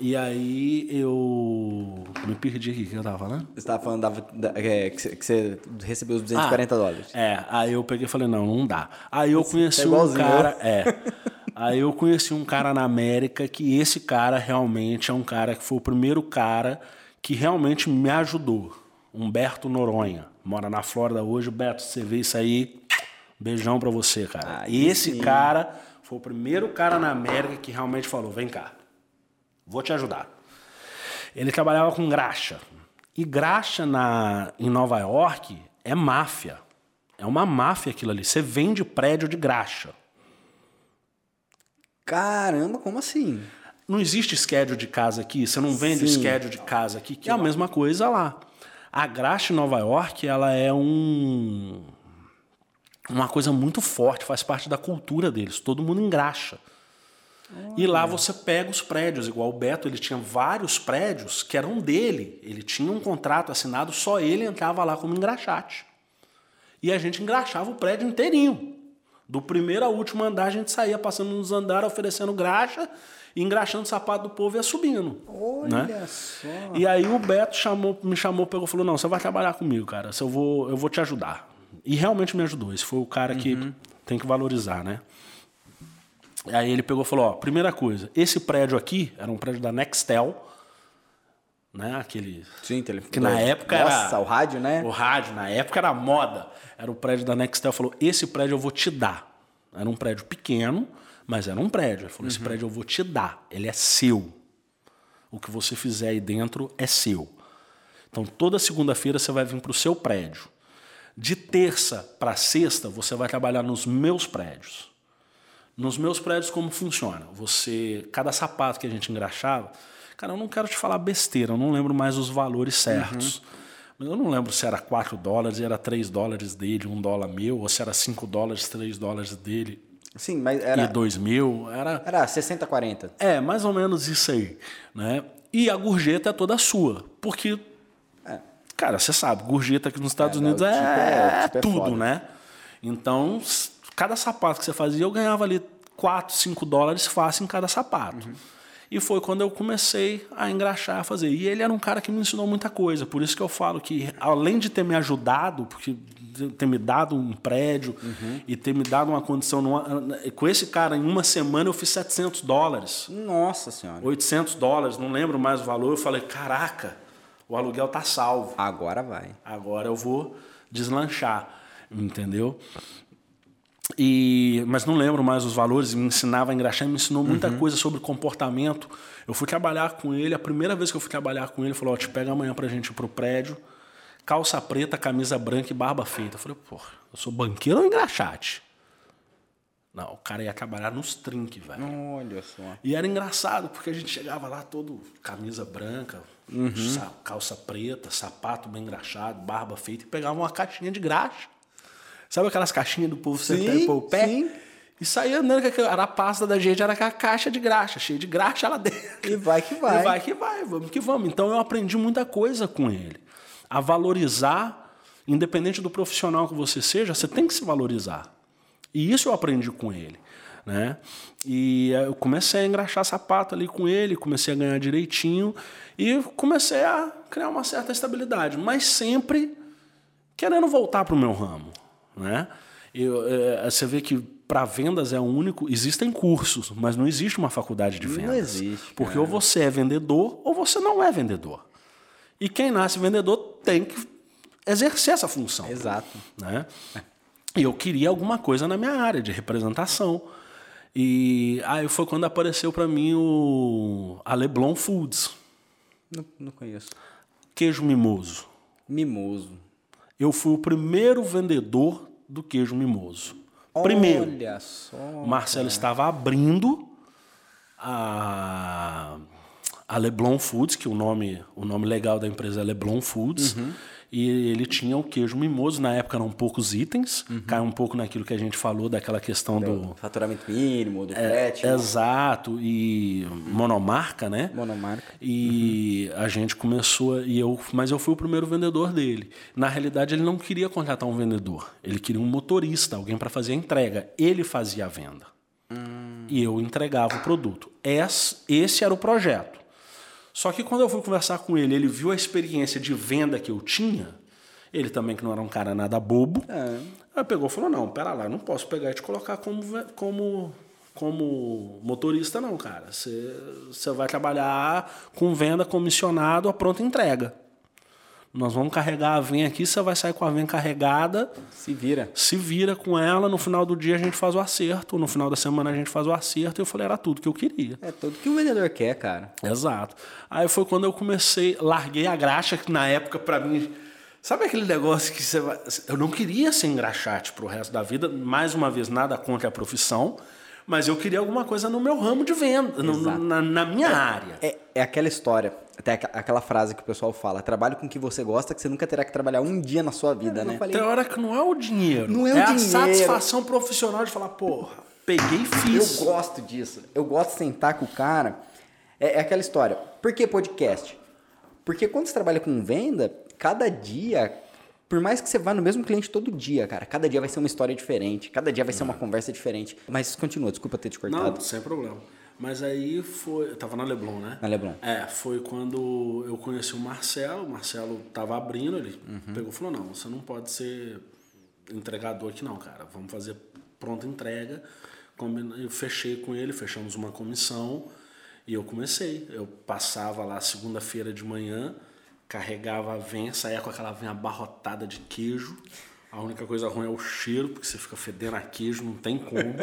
E aí eu. Me perdi aqui, o que eu tava falando? Você estava falando da, da- é, que, você, recebeu os 240 dólares. É, aí eu peguei e falei, não, não dá. Aí eu conheci é um igualzinho, cara. É. Aí eu conheci um cara na América que esse cara realmente é um cara que foi o primeiro cara que realmente me ajudou. Humberto Noronha. Mora na Flórida hoje. Beto, você vê isso aí. Beijão pra você, cara. Aí esse sim. cara foi o primeiro cara na América que realmente falou: vem cá, vou te ajudar. Ele trabalhava com graxa. E graxa na, em Nova York é máfia. É uma máfia aquilo ali. Você vende prédio de graxa. Caramba, como assim? Não existe schedule de casa aqui, você não vende Sim. schedule de casa aqui, que é a mesma coisa lá. A graxa em Nova York, ela é um uma coisa muito forte, faz parte da cultura deles. Todo mundo engraxa. E lá você pega os prédios, igual o Beto, ele tinha vários prédios que eram dele. Ele tinha um contrato assinado, só ele entrava lá como engraxate. E a gente engraxava o prédio inteirinho. Do primeiro ao último andar, a gente saía passando nos andares, oferecendo graxa, e engraxando o sapato do povo e ia subindo. Olha né? só. E aí o Beto chamou, me chamou, pegou e falou: Não, você vai trabalhar comigo, cara. Eu vou, eu vou te ajudar. E realmente me ajudou. Esse foi o cara que tem que valorizar, né? Aí ele pegou e falou: Ó, primeira coisa, esse prédio aqui era um prédio da Nextel, né? Aquele. Sim, telefone. Que na época Nossa, era. o rádio, né? O rádio, na época era moda. Era o prédio da Nextel. Falou: esse prédio eu vou te dar. Era um prédio pequeno, mas era um prédio. Ele falou: esse prédio eu vou te dar. Ele é seu. O que você fizer aí dentro é seu. Então toda segunda-feira você vai vir para o seu prédio. De terça para sexta você vai trabalhar nos meus prédios. Nos meus prédios, como funciona? Você, cada sapato que a gente engraxava, cara, eu não quero te falar besteira, eu não lembro mais os valores certos. Mas eu não lembro se era 4 dólares, era 3 dólares dele, 1 dólar meu, ou se era 5 dólares, 3 dólares dele Sim, mas e era, 2 mil. Era, era 60, 40. é, mais ou menos isso aí. Né? E a gorjeta é toda sua. Porque, cara, você sabe, gorjeta aqui nos Estados É, Unidos o é, tipo é- o tipo é tudo, né? Então, cada sapato que você fazia, eu ganhava ali 4, 5 dólares fácil em cada sapato. Uhum. E foi quando eu comecei a engraxar, a fazer. E ele era um cara que me ensinou muita coisa. Por isso que eu falo que, além de ter me ajudado, porque ter me dado um prédio Uhum. e ter me dado uma condição... numa- com esse cara, em uma semana, eu fiz 700 dólares. Nossa senhora. 800 dólares, não lembro mais o valor. Eu falei, caraca, o aluguel tá salvo. Agora vai. Agora eu vou deslanchar, entendeu? E, mas não lembro mais os valores, me ensinava a engraxar, me ensinou muita coisa sobre comportamento. Eu fui trabalhar com ele, a primeira vez que eu fui trabalhar com ele, ele falou: Ó, te pega amanhã pra gente ir pro prédio, calça preta, camisa branca e barba feita. Eu falei: Pô, eu sou banqueiro ou engraxate? Não, o cara ia trabalhar nos trinques, velho. Olha só. E era engraçado, porque a gente chegava lá todo camisa branca, sa- calça preta, sapato bem engraxado, barba feita, e pegava uma caixinha de graxa. Sabe aquelas caixinhas do povo sentar e pôr o pé? sim. E saía andando, aquela- era a pasta da gente, era com a caixa de graxa, cheia de graxa lá dentro. E vai que vai. E vai que vai, vamos que vamos. Então eu aprendi muita coisa com ele. A valorizar, independente do profissional que você seja, você tem que se valorizar. E isso eu aprendi com ele. Né? E eh, eu comecei a engraxar sapato ali com ele, comecei a ganhar direitinho e comecei a criar uma certa estabilidade, mas sempre querendo voltar para o meu ramo. Né? Eu, eh, você vê que para vendas é o único. Existem cursos, mas não existe uma faculdade de Não vendas. existe, Porque cara. ou você é vendedor ou você não é vendedor. E quem nasce vendedor tem que exercer essa função. Exato. Né? E eu queria alguma coisa na minha área de representação. E aí foi quando apareceu para mim o a Leblon Foods, Não, não conheço. queijo mimoso. Mimoso. Eu fui o primeiro vendedor do queijo mimoso. Primeiro. Olha só. Marcelo estava abrindo a, a Leblon Foods, que o nome, o nome legal da empresa é Leblon Foods. Uhum. E ele tinha o queijo mimoso, na época eram poucos itens, uhum. cai um pouco naquilo que a gente falou, daquela questão do. do faturamento mínimo, do é, frete. É, exato, e monomarca, né? Monomarca. E uhum. a gente começou, e eu, mas eu fui o primeiro vendedor dele. Na realidade, ele não queria contratar um vendedor, ele queria um motorista, alguém para fazer a entrega. Ele fazia a venda. Hum. E eu entregava o produto. Esse, esse era o projeto. Só que quando eu fui conversar com ele, ele viu a experiência de venda que eu tinha. Ele também, que não era um cara nada bobo. É. Aí pegou e falou: Não, pera lá, eu não posso pegar e te colocar como, como, como motorista, não, cara. Você vai trabalhar com venda comissionado a pronta entrega. Nós vamos carregar a vem aqui, você vai sair com a vem carregada. Se vira. Se vira com ela, no final do dia a gente faz o acerto, no final da semana a gente faz o acerto. E eu falei, era tudo que eu queria. É tudo que o vendedor quer, cara. Exato. Aí foi quando eu comecei, larguei a graxa, que na época para mim. Sabe aquele negócio que você vai. Eu não queria ser engraxate pro resto da vida, mais uma vez, nada contra a profissão mas eu queria alguma coisa no meu ramo de venda, no, na, na, minha é, área. É, é aquela história, até aquela frase que o pessoal fala: trabalhe com o que você gosta, que você nunca terá que trabalhar um dia na sua vida, é, né? Falei, Tem hora que não é o dinheiro, não é, o é dinheiro. a satisfação profissional de falar, porra, peguei e fiz. Eu gosto disso. Eu gosto de sentar com o cara. É, é aquela história. Por que podcast? Porque quando você trabalha com venda, cada dia por mais que você vá no mesmo cliente todo dia, cara, cada dia vai ser uma história diferente, cada dia vai ser uma conversa diferente. Mas continua, desculpa ter te cortado. Não, sem problema. Mas aí foi. Eu tava na Leblon, né? Na Leblon. É, foi quando eu conheci o Marcelo. O Marcelo tava abrindo, ele uhum. pegou e falou: não, você não pode ser entregador aqui, não, cara. Vamos fazer pronta entrega. Eu fechei com ele, fechamos uma comissão e eu comecei. Eu passava lá segunda-feira de manhã carregava a venha, saía com aquela venha abarrotada de queijo. A única coisa ruim é o cheiro, porque você fica fedendo a queijo, não tem como.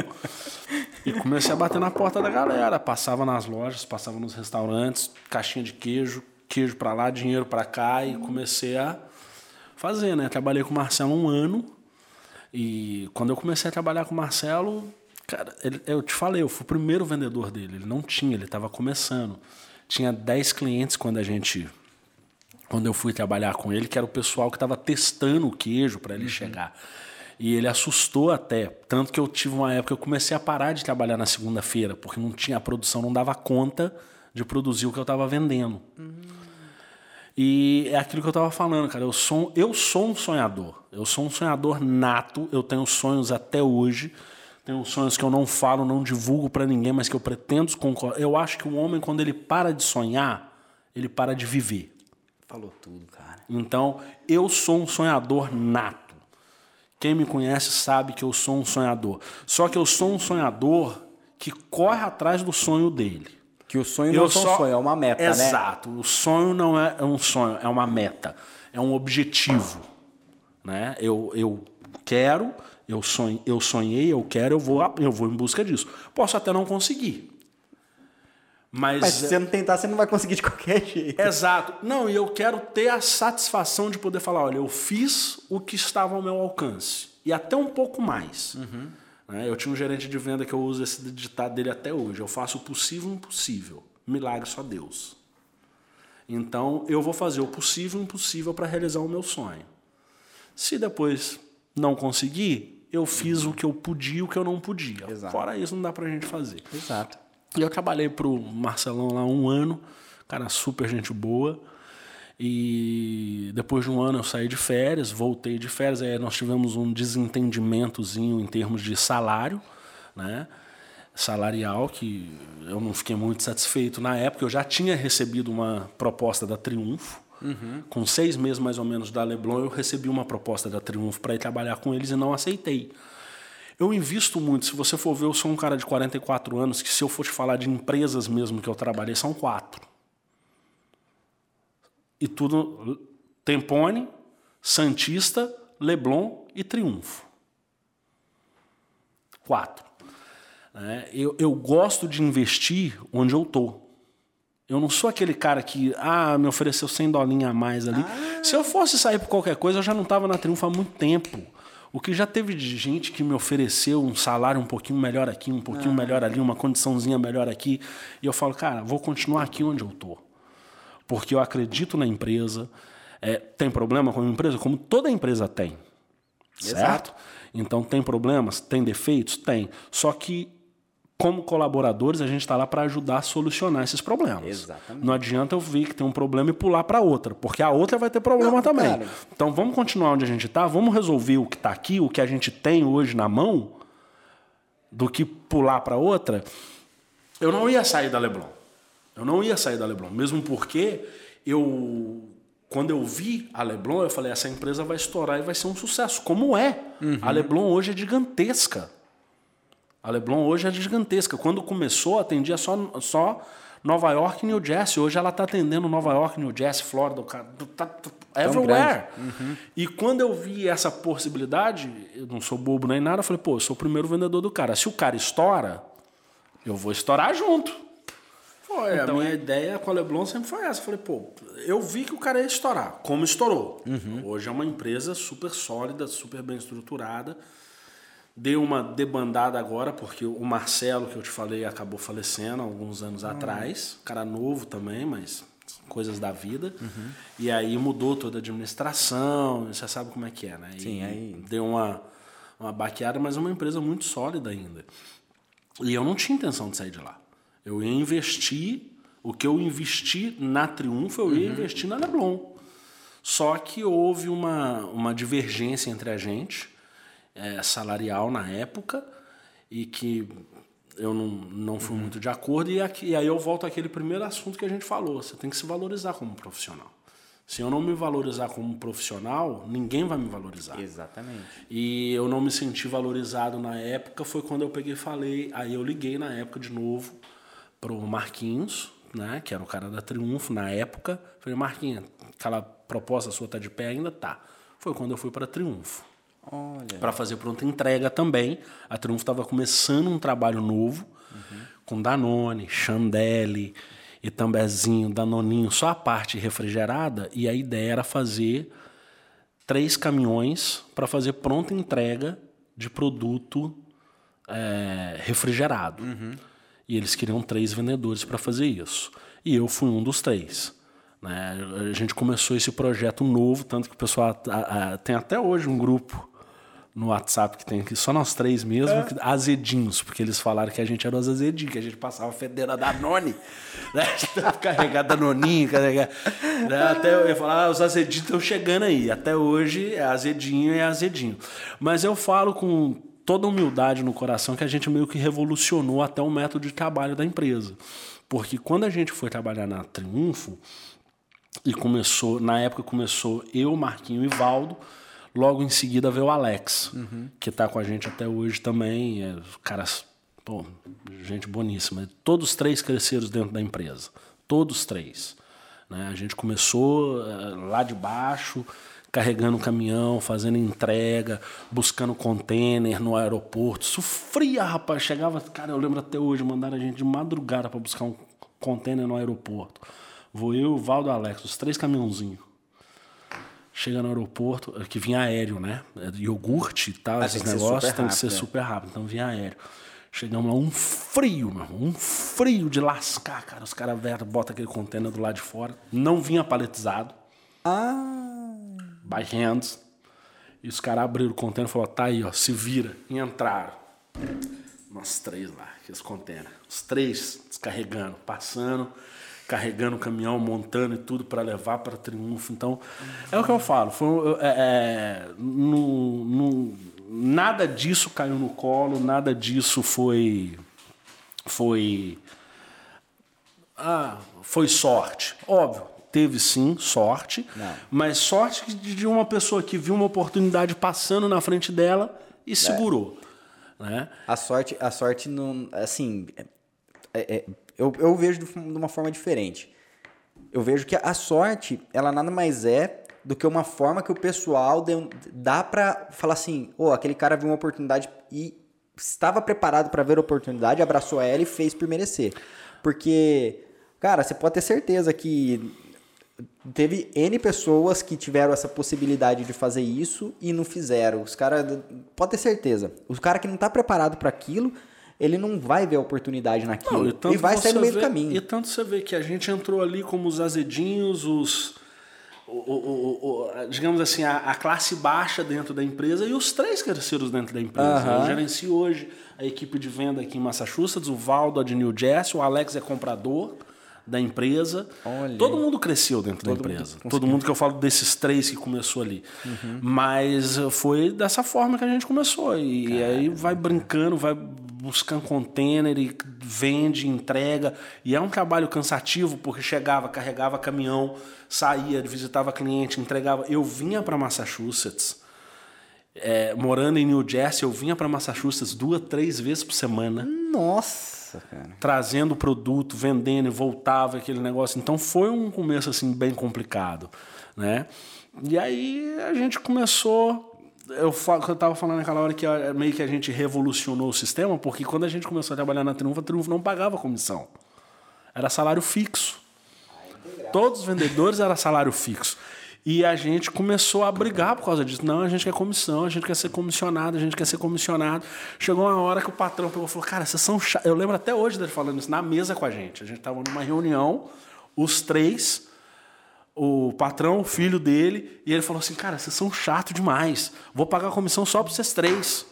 e comecei a bater na porta da galera. Passava nas lojas, passava nos restaurantes, caixinha de queijo, queijo para lá, dinheiro para cá. E comecei a fazer, né? Trabalhei com o Marcelo um ano. E quando eu comecei a trabalhar com o Marcelo, cara, ele, eu te falei, eu fui o primeiro vendedor dele. Ele não tinha, ele estava começando. Tinha 10 clientes quando a gente quando eu fui trabalhar com ele, que era o pessoal que estava testando o queijo para ele uhum. chegar. E ele assustou até, tanto que eu tive uma época eu comecei a parar de trabalhar na segunda-feira, porque não tinha a produção, não dava conta de produzir o que eu estava vendendo. Uhum. E é aquilo que eu estava falando, cara. Eu sou, eu sou um sonhador. Eu sou um sonhador nato. Eu tenho sonhos até hoje. Tenho sonhos que eu não falo, não divulgo para ninguém, mas que eu pretendo concordar. Eu acho que o homem, quando ele para de sonhar, ele para de viver. Falou tudo, cara. Então, eu sou um sonhador nato. Quem me conhece sabe que eu sou um sonhador. Só que eu sou um sonhador que corre atrás do sonho dele. Que o sonho não é um sonho, é uma meta, Exato. né? Exato. O sonho não é um sonho, é uma meta. É um objetivo. Né? Eu, eu quero, eu, sonhei, eu sonhei, eu quero, eu vou, eu vou em busca disso. Posso até não conseguir. Mas, Mas se você não tentar, você não vai conseguir de qualquer jeito. Exato. Não, e eu quero ter a satisfação de poder falar: olha, eu fiz o que estava ao meu alcance. E até um pouco mais. Uhum. Né? Eu tinha um gerente de venda que eu uso esse ditado dele até hoje: eu faço o possível e o impossível. Milagre só Deus. Então, eu vou fazer o possível e o impossível para realizar o meu sonho. Se depois não conseguir, eu fiz o que eu podia e o que eu não podia. Exato. Fora isso, não dá para a gente fazer. Exato. E eu trabalhei pro Marcelão lá um ano, cara super gente boa. E depois de um ano eu saí de férias, voltei de férias, aí nós tivemos um desentendimentozinho em termos de salário, né? Salarial, que eu não fiquei muito satisfeito na época. Eu já tinha recebido uma proposta da Triunfo. Uhum. Com seis meses mais ou menos da Leblon, eu recebi uma proposta da Triunfo para ir trabalhar com eles e não aceitei. Eu invisto muito. Se você for ver, eu sou um cara de 44 anos que, se eu for te falar de empresas mesmo que eu trabalhei, são quatro. E tudo. Tempone, Santista, Leblon e Triunfo. Quatro. É, eu, eu gosto de investir onde eu tô. Eu não sou aquele cara que, ah, me ofereceu 100 dolinhas a mais ali. Ah. Se eu fosse sair por qualquer coisa, eu já não estava na Triunfo há muito tempo. O que já teve de gente que me ofereceu um salário um pouquinho melhor aqui, um pouquinho ah. melhor ali, uma condiçãozinha melhor aqui. E eu falo, cara, vou continuar aqui onde eu tô. Porque eu acredito na empresa. É, tem problema com a empresa? Como toda empresa tem. Certo? Exato. Então tem problemas? Tem defeitos? Tem. Só que como colaboradores, a gente está lá para ajudar a solucionar esses problemas. Exatamente. Não adianta eu ver que tem um problema e pular para outra, porque a outra vai ter problema Não, também. Então vamos continuar onde a gente está, vamos resolver o que está aqui, o que a gente tem hoje na mão, do que pular para outra. Eu não ia sair da Leblon. Eu não ia sair da Leblon, mesmo porque eu quando eu vi a Leblon, eu falei, essa empresa vai estourar e vai ser um sucesso. Como é? Uhum. A Leblon hoje é gigantesca. A Leblon hoje é gigantesca. Quando começou, atendia só, só Nova York e New Jersey. Hoje ela está atendendo Nova York, New Jersey, Flórida, tá, tá, everywhere. Uhum. E quando eu vi essa possibilidade, eu não sou bobo nem nada, eu falei, pô, eu sou o primeiro vendedor do cara. Se o cara estoura, eu vou estourar junto. Foi, então, a minha ideia com a Leblon sempre foi essa. Eu falei, pô, eu vi que o cara ia estourar, como estourou. Uhum. Hoje é uma empresa super sólida, super bem estruturada. Deu uma debandada agora, porque o Marcelo, que eu te falei, acabou falecendo alguns anos uhum. atrás. Cara novo também, mas coisas da vida. Uhum. E aí mudou toda a administração, você sabe como é que é, né? Sim, e aí... Deu uma, uma baqueada, mas é uma empresa muito sólida ainda. E eu não tinha intenção de sair de lá. Eu ia investir, o que eu investi na Triunfo, eu ia uhum. investir na Leblon. Só que houve uma, uma divergência entre a gente é, salarial na época e que eu não, não fui uhum. muito de acordo. E, aqui, e aí eu volto àquele primeiro assunto que a gente falou: você tem que se valorizar como profissional. Se eu não me valorizar como profissional, ninguém vai me valorizar. Exatamente. E eu não me senti valorizado na época, foi quando eu peguei e falei. Aí eu liguei na época de novo pro Marquinhos, né, que era o cara da Triunfo na época. Falei, Marquinhos, aquela proposta sua tá de pé ainda? Tá. Foi quando eu fui para Triunfo para fazer pronta entrega também. A Triunfo estava começando um trabalho novo uhum. com Danone, Chandelle, Itambezinho, Danoninho, só a parte refrigerada. E a ideia era fazer três caminhões para fazer pronta entrega de produto é, refrigerado. Uhum. E eles queriam três vendedores para fazer isso. E eu fui um dos três. Né? A gente começou esse projeto novo, tanto que o pessoal a, a, tem até hoje um grupo no WhatsApp que tem aqui, só nós três mesmo, é. azedinhos, porque eles falaram que a gente era os azedinhos, que a gente passava fedendo da Noni, né? carregar Danoninho, carregar. Né? Até eu ia falar, ah, os azedinhos estão chegando aí. Até hoje é azedinho e é azedinho. Mas eu falo com toda humildade no coração que a gente meio que revolucionou até o método de trabalho da empresa. Porque quando a gente foi trabalhar na Triunfo, e começou, na época começou eu, Marquinho e Valdo, Logo em seguida veio o Alex, uhum. que está com a gente até hoje também. É, caras, pô, gente boníssima. Todos três cresceram dentro da empresa. Todos três. Né? A gente começou uh, lá de baixo, carregando caminhão, fazendo entrega, buscando container no aeroporto. Sofria, rapaz. Chegava, cara, eu lembro até hoje, mandaram a gente de madrugada para buscar um container no aeroporto. Vou eu, o Valdo e o Alex, os três caminhãozinhos chega no aeroporto, é que vinha aéreo, né? É, iogurte e tal, ah, esses negócios tem que ser super rápido, então vinha aéreo. Chegamos lá, um frio, meu irmão, um frio de lascar, cara. Os caras botam aquele contêiner do lado de fora. Não vinha paletizado. Ah. By hands. E os caras abriram o contêiner e falaram, tá aí, ó, se vira. E entraram. Nós três lá, aqueles contêiner. Os três descarregando, passando carregando o caminhão, montando e tudo para levar para Triunfo. Então, é o que eu falo. Foi, é, é, no, no, nada disso caiu no colo, nada disso foi. Foi. Ah, foi sorte. Óbvio, teve sim sorte, Não. mas sorte de uma pessoa que viu uma oportunidade passando na frente dela e é. segurou. Né? A sorte, a sorte não, assim, é, é, eu, eu vejo de uma forma diferente. Eu vejo que a sorte, ela nada mais é do que uma forma que o pessoal dá para falar assim, oh, aquele cara viu uma oportunidade e estava preparado para ver a oportunidade, abraçou ela e fez por merecer. Porque, cara, você pode ter certeza que teve N pessoas que tiveram essa possibilidade de fazer isso e não fizeram. Os caras, pode ter certeza, o cara que não está preparado para aquilo, ele não vai ver a oportunidade naquilo. Não, e, e, vai sair no meio vê, do caminho. E tanto você vê que a gente entrou ali como os azedinhos, os. O, o, o, digamos assim, a, a, classe baixa dentro da empresa e os três terceiros dentro da empresa. Uhum. Eu gerencio hoje a equipe de venda aqui em Massachusetts, o Valdo é de New Jersey, o Alex é comprador da empresa. Olha. Todo mundo cresceu dentro Todo da empresa. Mundo Todo mundo que eu falo desses três que começou ali. Uhum. Mas foi dessa forma que a gente começou. E Caramba. aí vai brincando, vai buscando container e vende, entrega. E é um trabalho cansativo, porque chegava, carregava caminhão, saía, visitava cliente, entregava. Eu vinha para Massachusetts. É, morando em New Jersey, eu vinha para Massachusetts duas, três vezes por semana. Nossa! cara. Trazendo produto, vendendo e voltava aquele negócio. Então foi um começo assim bem complicado, né? E aí a gente começou eu, eu estava falando naquela hora que meio que a gente revolucionou o sistema, porque quando a gente começou a trabalhar na Triunfo, a Triunfo não pagava comissão. Era salário fixo. Todos os vendedores era salário fixo. E a gente começou a brigar por causa disso. Não, a gente quer comissão, a gente quer ser comissionado, a gente quer ser comissionado. Chegou uma hora que o patrão pegou e falou: Cara, vocês são chatos. Eu lembro até hoje dele falando isso na mesa com a gente. A gente estava numa reunião, os três, o patrão, o filho dele, e ele falou assim: Cara, vocês são chatos demais. Vou pagar a comissão só para vocês três.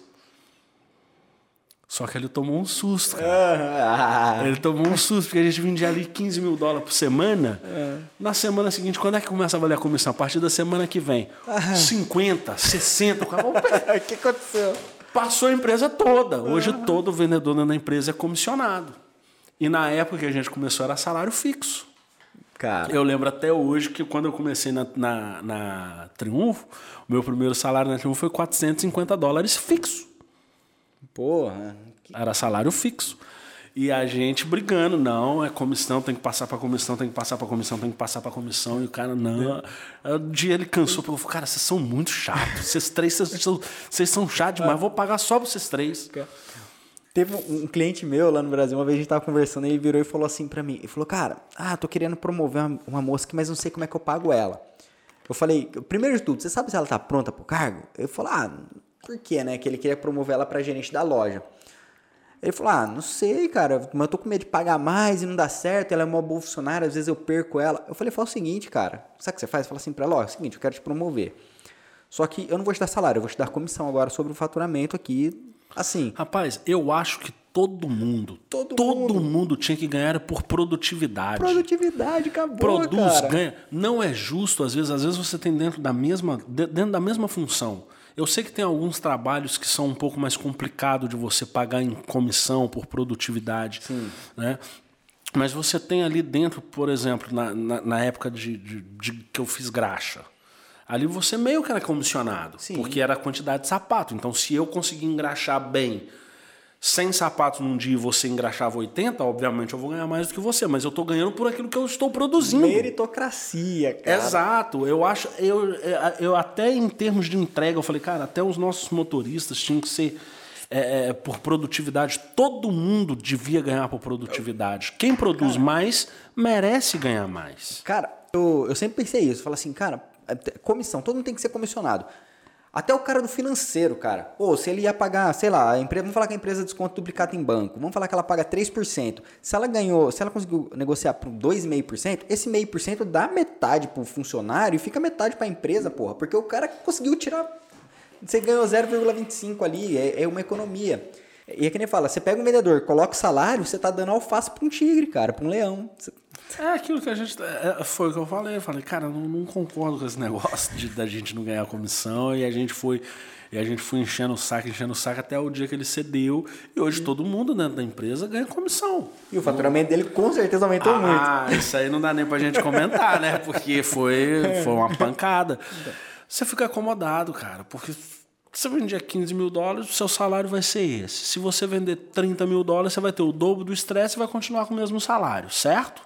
Só que ele tomou um susto, cara. Ele tomou um susto, porque a gente vendia ali 15 mil dólares por semana. É. Na semana seguinte, quando é que começa a valer a comissão? A partir da semana que vem. Ah. 50, 60. O que aconteceu? Passou a empresa toda. Hoje ah. todo vendedor na empresa é comissionado. E na época que a gente começou era salário fixo. Cara. Eu lembro até hoje que quando eu comecei na, na, na Triunfo, o meu primeiro salário na Triunfo foi 450 dólares fixo. Porra. Que... Era salário fixo. E a gente brigando, não, é comissão, tem que passar para comissão, tem que passar para comissão, tem que passar para comissão. E o cara, não. Um dia ele cansou, falou: Cara, vocês são muito chatos. Vocês três, vocês são, vocês são chatos demais, vou pagar só para vocês três. Teve um cliente meu lá no Brasil, uma vez a gente tava conversando, ele virou e falou assim para mim: Ele falou, cara, ah, tô querendo promover uma, uma moça aqui, mas não sei como é que eu pago ela. Eu falei: Primeiro de tudo, você sabe se ela tá pronta pro cargo? Ele falou: Ah, por quê, né? Que ele queria promover ela para gerente da loja. Ele falou: Ah, não sei, cara, mas eu tô com medo de pagar mais e não dá certo. Ela é uma boa funcionária, às vezes eu perco ela. Eu falei: Fala o seguinte, cara, sabe o que você faz? Fala assim pra ela: Ó, é o seguinte, eu quero te promover. Só que eu não vou te dar salário, eu vou te dar comissão agora sobre o faturamento aqui. Assim. Rapaz, eu acho que todo mundo, todo, todo mundo. mundo. tinha que ganhar por produtividade. Produtividade, acabou, Produz, cara. ganha. Não é justo, às vezes, às vezes você tem dentro da mesma, dentro da mesma função eu sei que tem alguns trabalhos que são um pouco mais complicado de você pagar em comissão por produtividade, Sim. né? Mas você tem ali dentro, por exemplo, na, na, na época de, de, de, que eu fiz graxa, ali você meio que era comissionado, Sim. porque era a quantidade de sapato. Então, se eu conseguir engraxar bem 100 sapatos num dia e você engraxava 80, obviamente eu vou ganhar mais do que você, mas eu estou ganhando por aquilo que eu estou produzindo. Meritocracia, cara. Exato. Eu acho, eu, eu até em termos de entrega, eu falei, cara, até os nossos motoristas tinham que ser é, é, por produtividade. Todo mundo devia ganhar por produtividade. Quem produz cara, mais merece ganhar mais. Cara, eu, eu sempre pensei isso. Falo assim, cara, comissão, todo mundo tem que ser comissionado. Até o cara do financeiro, cara. Pô, se ele ia pagar, sei lá, a empresa, vamos falar que a empresa desconta duplicado em banco. Vamos falar que ela paga 3%. Se ela ganhou, se ela conseguiu negociar por 2,5%, esse meio por cento dá metade pro funcionário e fica metade para a empresa, porra, porque o cara conseguiu tirar você ganhou 0,25 ali, é, é uma economia. E é que nem fala, você pega um vendedor, coloca o salário, você tá dando alface para um tigre, cara, para um leão. É aquilo que a gente. É, foi o que eu falei. Eu falei, cara, não, não concordo com esse negócio de, da gente não ganhar comissão. E a gente foi. E a gente foi enchendo o saco, enchendo o saco até o dia que ele cedeu. E hoje Sim. todo mundo dentro da empresa ganha comissão. E o faturamento dele com certeza aumentou ah, muito. Ah, isso aí não dá nem pra gente comentar, né? Porque foi, foi uma pancada. Você fica acomodado, cara, porque você vendia 15 mil dólares, o seu salário vai ser esse. Se você vender 30 mil dólares, você vai ter o dobro do estresse e vai continuar com o mesmo salário, certo?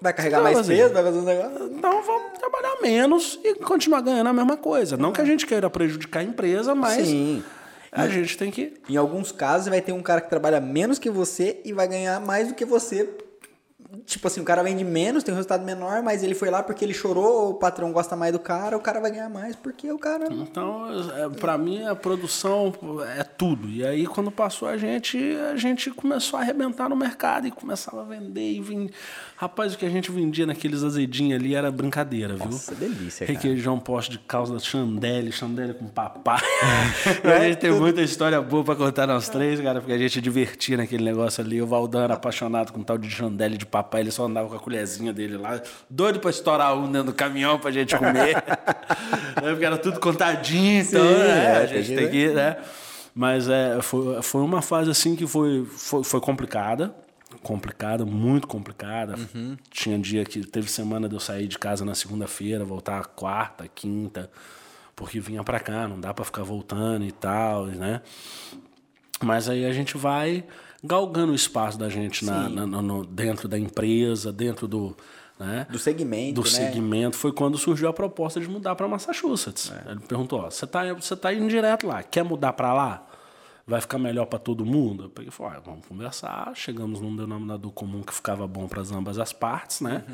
Vai carregar mais fazer? peso, vai fazer um negócio. Então vamos trabalhar menos e continuar ganhando a mesma coisa. Não que a gente queira prejudicar a empresa, mas Sim. a gente tem que. Em alguns casos, vai ter um cara que trabalha menos que você e vai ganhar mais do que você tipo assim, o cara vende menos, tem um resultado menor, mas ele foi lá porque ele chorou, o patrão gosta mais do cara, o cara vai ganhar mais porque o cara. Então, é, para mim, a produção é tudo. E aí, quando passou a gente, a gente começou a arrebentar no mercado e começava a vender e vender. Rapaz, o que a gente vendia naqueles azedinhos ali era brincadeira, viu? Nossa, delícia, cara. Requeijão poste de causa chandelle, chandelle com papai. a gente tem muita história boa pra contar nós três, cara, porque a gente divertia naquele negócio ali. O Valdan era apaixonado com tal de chandelle de papai, ele só andava com a colherzinha dele lá, doido pra estourar um dentro do caminhão pra gente comer. Né, porque era tudo contadinho, então Sim, né, é, a gente tem que, né? Mas é, foi, foi uma fase assim que foi, foi, foi complicada. Complicada, muito complicada. Tinha dia que teve semana de eu sair de casa na segunda-feira, voltar quarta, quinta, porque vinha pra cá, não dá pra ficar voltando e tal, né? Mas aí a gente vai galgando o espaço da gente na, na- no- dentro da empresa, dentro do. Né? Do segmento, do né? segmento foi quando surgiu a proposta de mudar para Massachusetts. Ele perguntou: ó, você está você tá indo direto lá, quer mudar para lá? Vai ficar melhor para todo mundo? Eu peguei e falei: ah, vamos conversar. Chegamos num denominador comum que ficava bom para ambas as partes, né?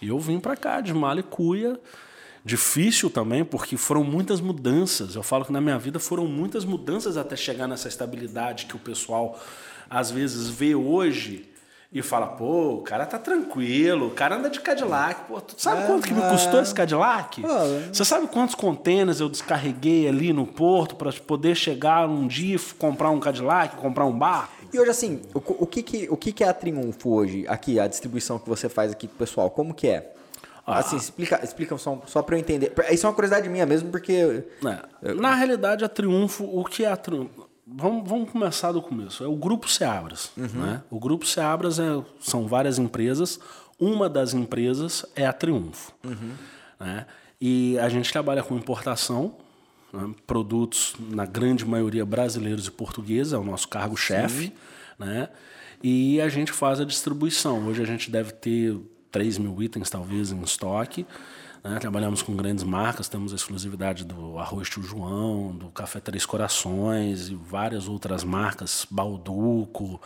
E eu vim para cá de mala e cuia. Difícil também, porque foram muitas mudanças. Eu falo que na minha vida foram muitas mudanças até chegar nessa estabilidade que o pessoal às vezes vê hoje e fala, pô, o cara tá tranquilo, o cara anda de Cadillac. Pô, tu sabe quanto que me custou esse Cadillac? Pô, Você sabe quantos contêineres eu descarreguei ali no porto para poder chegar um dia comprar um Cadillac, comprar um barco? E hoje, assim, o, o que, que, o que, que é a Triunfo hoje? Aqui, a distribuição que você faz aqui pro pessoal, como que é? Ah. Assim, explica, explica só, só pra eu entender. Isso é uma curiosidade minha mesmo, porque. É. Na realidade, a Triunfo, o que é a Triunfo? Vamos, vamos começar do começo. É o Grupo Seabras. Né? O Grupo Seabras é, são várias empresas. Uma das empresas é a Triunfo. Né? E a gente trabalha com importação, né? produtos, na grande maioria, brasileiros e portugueses, é o nosso cargo-chefe. Né? E a gente faz a distribuição. Hoje a gente deve ter 3 mil itens, talvez, em estoque. Né? Trabalhamos com grandes marcas, temos a exclusividade do Arroz Tio João, do Café Três Corações e várias outras marcas, Balduco,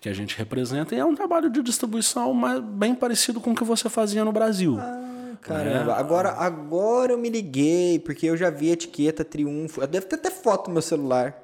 que a gente representa. E é um trabalho de distribuição mas bem parecido com o que você fazia no Brasil. Caramba, agora, agora eu me liguei, porque eu já vi a etiqueta Triunfo. Deve ter até foto no meu celular.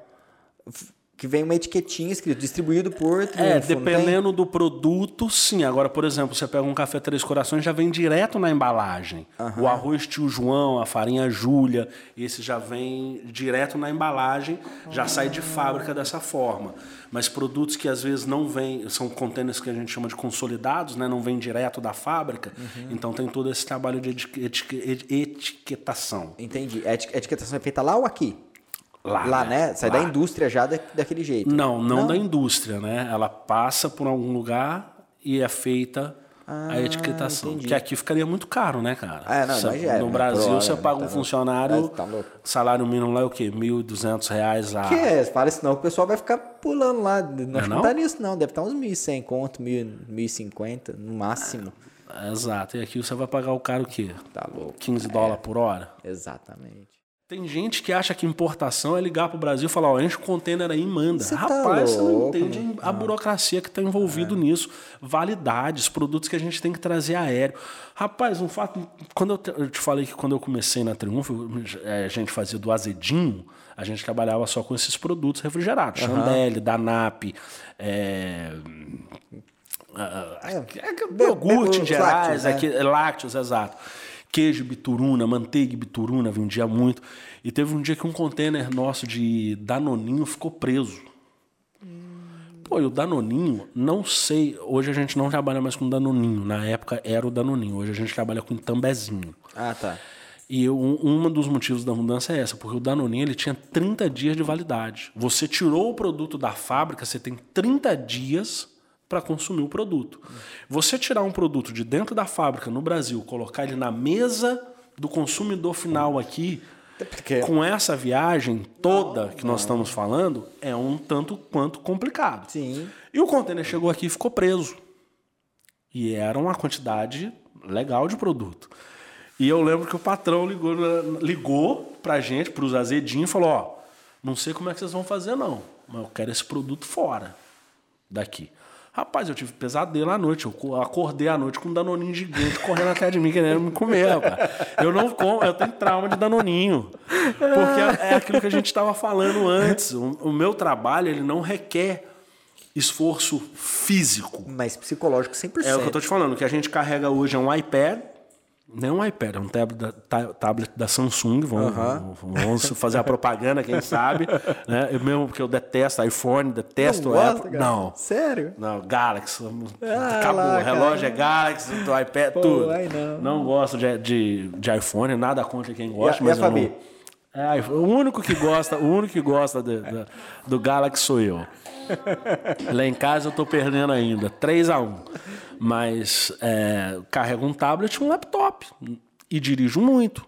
Que vem uma etiquetinha escrito distribuído por Triunfo. É, dependendo do produto, sim. Agora, por exemplo, você pega um café Três Corações, já vem direto na embalagem. O arroz tio João, a farinha Júlia, esse já vem direto na embalagem, já sai de fábrica dessa forma. Mas produtos que às vezes não vêm, são contêineres que a gente chama de consolidados, né? não vem direto da fábrica, então tem todo esse trabalho de etique- etique- etiquetação. Entendi. A etiquetação é feita lá ou aqui? Lá, Lá, né? né? Sai Lá. da indústria já da, daquele jeito. Não, não, da indústria, né? Ela passa por algum lugar e é feita a etiquetação. Ah, entendi. Que aqui ficaria muito caro, né, cara? É, não, Você- No né? Brasil, você paga um Tá louco. funcionário, Tá salário mínimo lá é o quê? 1.200 reais lá. Que é? Fala isso não, o pessoal vai ficar pulando lá. Não, acho que não? não tá nisso, não. Deve estar uns 1.100 conto, 1.000, 1.050 no máximo. Exato. E aqui você vai pagar o cara o quê? Tá louco. 15 dólares por hora? Exatamente. Tem gente que acha que importação é ligar pro Brasil e falar, ó, enche o container aí e manda. Cê tá Rapaz, você não louco, entende a burocracia que está envolvido nisso. Validades, produtos que a gente tem que trazer aéreo. Rapaz, um fato. Quando eu te, eu te falei que quando eu comecei na Triunfo, eh, a gente fazia do azedinho, a gente trabalhava só com esses produtos refrigerados. Chandelle, Danap, é, ah, É, é, be- iogurte em gerais, lácteos, né? aqui- é, lácteos, exato. Queijo bituruna, manteiga e bituruna, vendia muito. E teve um dia que um container nosso de Danoninho ficou preso. Pô, e o Danoninho, não sei. Hoje a gente não trabalha mais com Danoninho. Na época era o Danoninho. Hoje a gente trabalha com Tambezinho. Ah, tá. E eu, um, um dos motivos da mudança é essa, porque o Danoninho ele tinha 30 dias de validade. Você tirou o produto da fábrica, você tem 30 dias para consumir o produto. Você tirar um produto de dentro da fábrica no Brasil, colocar ele na mesa do consumidor final aqui, porque- com essa viagem toda que nós estamos falando, é um tanto quanto complicado. Sim. E o container chegou aqui e ficou preso. E era uma quantidade legal de produto. E eu lembro que o patrão ligou, ligou pra gente, pros azedinhos, e falou: Ó, não sei como é que vocês vão fazer, não, mas eu quero esse produto fora daqui. Rapaz, eu tive pesadelo à noite. Eu acordei à noite com um danoninho gigante correndo até de mim, querendo me comer, rapaz. Eu não como, eu tenho trauma de danoninho. Porque é aquilo que a gente estava falando antes. O, o meu trabalho, ele não requer esforço físico. Mas psicológico 100%. É o que eu tô te falando. O que a gente carrega hoje é um iPad, não é um iPad, é um tablet da, tablet da Samsung. Vamos, uhum. vamos fazer a propaganda, quem sabe. né? Eu mesmo, porque eu detesto iPhone, detesto não Apple. Não. Sério? Não, Galaxy. Ah, acabou. Lá, relógio é Galaxy, do iPad, Pô, tudo. não. não gosto de, de, de, iPhone, nada contra quem gosta, e mas e a? Não... É, o único que gosta, o único que gosta de, de, do Galaxy sou eu. Lá em casa eu tô perdendo ainda, 3 a 1 Mas é, carrego um tablet e um laptop. E dirijo muito.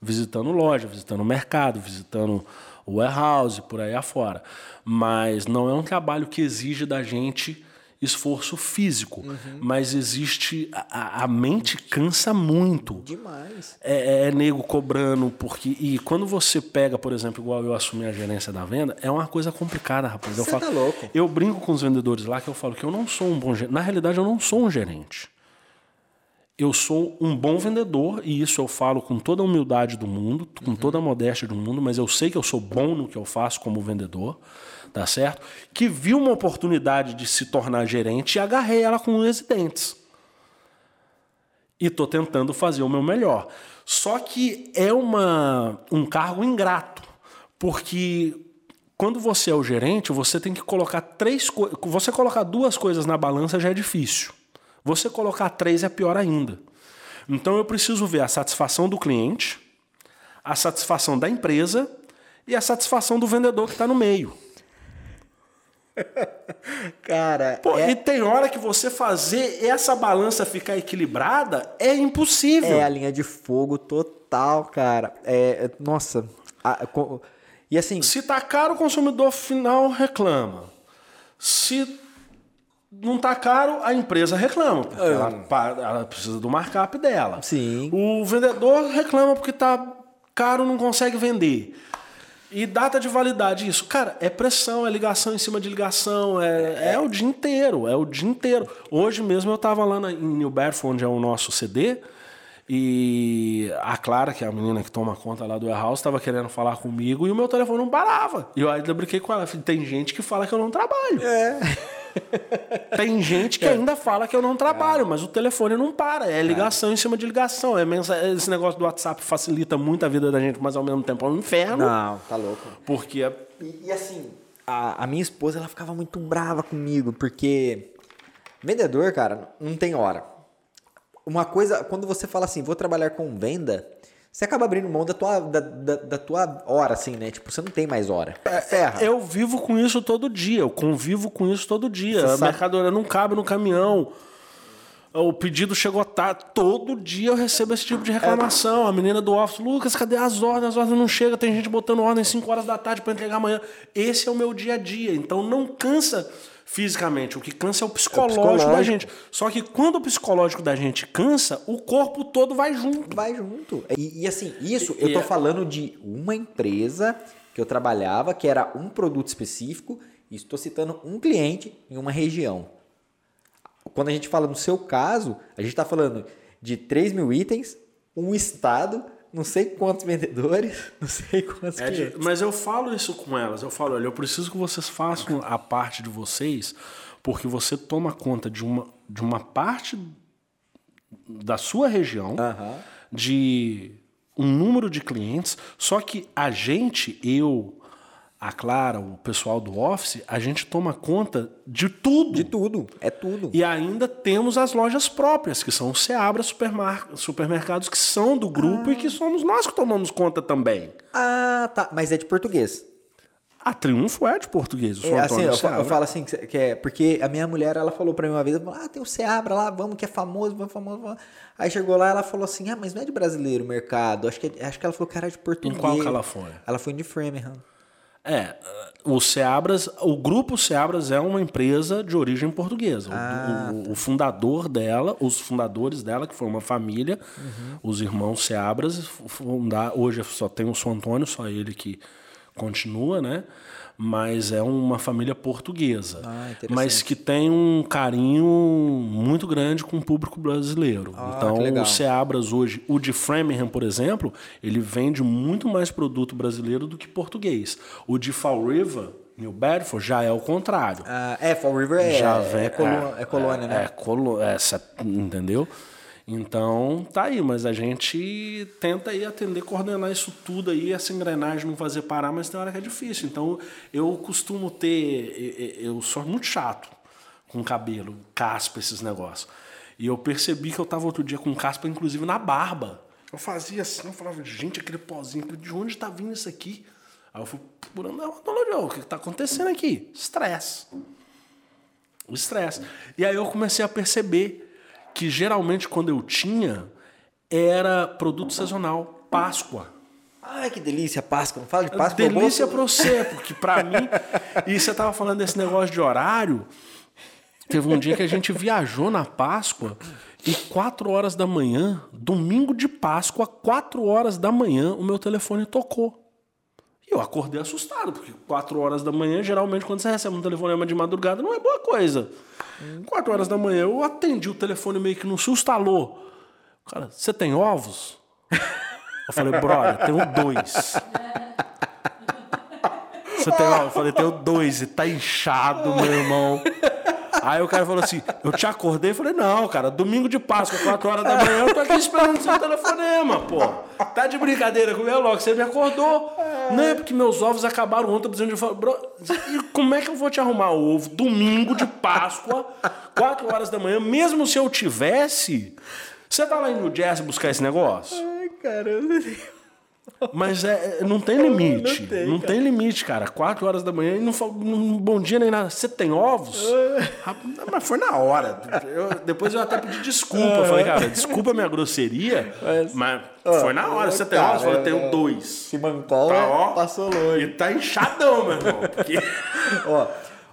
Visitando loja, visitando mercado, visitando warehouse, por aí afora. Mas não é um trabalho que exige da gente esforço físico, uhum. mas existe a, a, mente cansa muito. Demais. É, é, nego cobrando porque e quando você pega, por exemplo, igual eu assumi a gerência da venda, é uma coisa complicada, rapaz. Você eu falo, tá louco? Eu brinco com os vendedores lá que eu falo que eu não sou um bom gerente. Na realidade, eu não sou um gerente. Eu sou um bom vendedor e isso eu falo com toda a humildade do mundo, com uhum. toda a modéstia do mundo, mas eu sei que eu sou bom no que eu faço como vendedor tá certo? Que viu uma oportunidade de se tornar gerente e agarrei ela com e dentes. E tô tentando fazer o meu melhor. Só que é uma, um cargo ingrato, porque quando você é o gerente, você tem que colocar três coisas. Você colocar duas coisas na balança já é difícil. Você colocar três é pior ainda. Então eu preciso ver a satisfação do cliente, a satisfação da empresa e a satisfação do vendedor que está no meio. Cara. Pô, é... E tem hora que você fazer essa balança ficar equilibrada é impossível. É a linha de fogo total, cara. É, nossa. A, e assim. Se tá caro, o consumidor final reclama. Se não tá caro, a empresa reclama. Porque é. ela, ela, precisa do markup dela. Sim. O vendedor reclama porque tá caro, não consegue vender. E data de validade, isso. Cara, é pressão, é ligação em cima de ligação, é, é o dia inteiro, é o dia inteiro. Hoje mesmo eu estava lá em New Bedford, onde é o nosso CD, e a Clara, que é a menina que toma conta lá do warehouse, estava querendo falar comigo e o meu telefone não parava. E eu ainda brinquei com ela. Tem gente que fala que eu não trabalho. É. Tem gente que é. ainda fala que eu não trabalho, é. mas o telefone não para. É ligação é. em cima de ligação. É Esse negócio do WhatsApp facilita muito a vida da gente, mas ao mesmo tempo é um inferno. Não, tá louco. Porque. É... E, e, assim, a, a minha esposa ela ficava muito brava comigo, porque vendedor, cara, não tem hora. Uma coisa, quando você fala assim, vou trabalhar com venda, você acaba abrindo mão da tua, da, da, da, tua hora, assim, né? Tipo, você não tem mais hora. É, ferra. Eu vivo com isso todo dia, eu convivo com isso todo dia. Você a mercadoria não cabe no caminhão. O pedido chegou tarde. Todo dia eu recebo esse tipo de reclamação. A menina do office, Lucas, cadê as ordens? As ordens não chegam, tem gente botando ordem às 5 horas da tarde para entregar amanhã. Esse é o meu dia a dia. Então não cansa fisicamente. O que cansa é o psicológico, é o psicológico, da gente. Só que quando o psicológico da gente cansa, o corpo todo vai junto. Vai junto. E, e assim, isso eu tô é... falando de uma empresa que eu trabalhava, que era um produto específico, e estou citando um cliente em uma região. Quando a gente fala no seu caso, a gente está falando de 3 mil itens, um estado, não sei quantos vendedores, não sei quantos é de, Mas eu falo isso com elas. Eu falo, olha, eu preciso que vocês façam a parte de vocês, porque você toma conta de uma, de uma parte da sua região, uhum. de um número de clientes, só que a gente, eu, a Clara, o pessoal do Office, a gente toma conta de tudo. De tudo, é tudo. E ainda temos as lojas próprias, que são o Seabra supermar supermercados, que são do grupo ah. e que somos nós que tomamos conta também. Ah, tá. Mas é de português. A Triunfo é de português, o é, assim, eu, eu, falo assim, que é, porque a minha mulher, ela falou pra mim uma vez, ah, tem o Seabra lá, vamos, que é famoso, vamos, famoso. Vamos. Aí chegou lá, ela falou assim, ah, mas não é de brasileiro o mercado, acho que, acho que ela falou que era de português. Em qual que ela foi? Ela foi de Framingham. É, o Seabras, o grupo Seabras é uma empresa de origem portuguesa. Ah, o, o, tá. o, fundador dela, os fundadores dela, que foi uma família, uhum. os irmãos Seabras, fundar, hoje só tem o São Antônio, só ele que continua, né? Mas é uma família portuguesa. Ah, mas que tem um carinho muito grande com o público brasileiro. Ah, então, o Seabras hoje, o de Framingham, por exemplo, ele vende muito mais produto brasileiro do que português. O de Fall River, New Bedford, já é o contrário. Ah, é, Fall River é, já é, vem, colo- é colônia, né? É, colo, é, entendeu? Então, tá aí, mas a gente tenta aí atender, coordenar isso tudo aí, essa engrenagem não fazer parar, mas tem hora que é difícil. Então, eu costumo ter. Eu sou muito chato com cabelo, caspa, esses negócios. E eu percebi que eu tava outro dia com caspa, inclusive na barba. Eu fazia assim, eu falava, gente, aquele pozinho, de onde tá vindo isso aqui? Aí eu fui procurando, "Ah, o que que tá acontecendo aqui? Estresse. O estresse. E aí eu comecei a perceber que geralmente quando eu tinha era produto sazonal, Páscoa. Ai, que delícia, Páscoa. Não fala de Páscoa. Delícia pra você, porque pra mim. E você tava falando desse negócio de horário. Teve um dia que a gente viajou na Páscoa e 4 horas da manhã, domingo de Páscoa, 4 horas da manhã, o meu telefone tocou. Eu acordei assustado, porque 4 horas da manhã, geralmente, quando você recebe um telefonema de madrugada, não é boa coisa. 4 horas da manhã, eu atendi o telefone meio que no susto, alô. Cara, você tem ovos? Eu falei, brother, tenho dois. Você tem ovos? Eu falei, tenho dois e tá inchado, meu irmão. Aí o cara falou assim: Eu te acordei? Eu falei: Não, cara, domingo de Páscoa, 4 horas da manhã, eu tô aqui esperando seu telefonema, pô. Tá de brincadeira comigo, logo, você me acordou. Não é porque meus ovos acabaram ontem, eu precisando de. Bro, e como é que eu vou te arrumar ovo domingo de Páscoa, 4 horas da manhã, mesmo se eu tivesse? Você tá lá em New Jersey buscar esse negócio? Ai, caramba. Mas é, é- não tem limite. Não Não tem, tem, limite, cara. Quatro horas da manhã e não fala um bom dia nem nada. Você tem ovos? Rapaz, Mas foi na hora. Eu- depois eu até pedi desculpa. Eu falei, cara, desculpa a minha grosseria, Mas- mas, foi na hora. Você tem cara, ovos? Eu falei, é- tenho dois. Se mancou, Tá, ó. passou longe. E tá inchadão, meu irmão. Porque... Ó,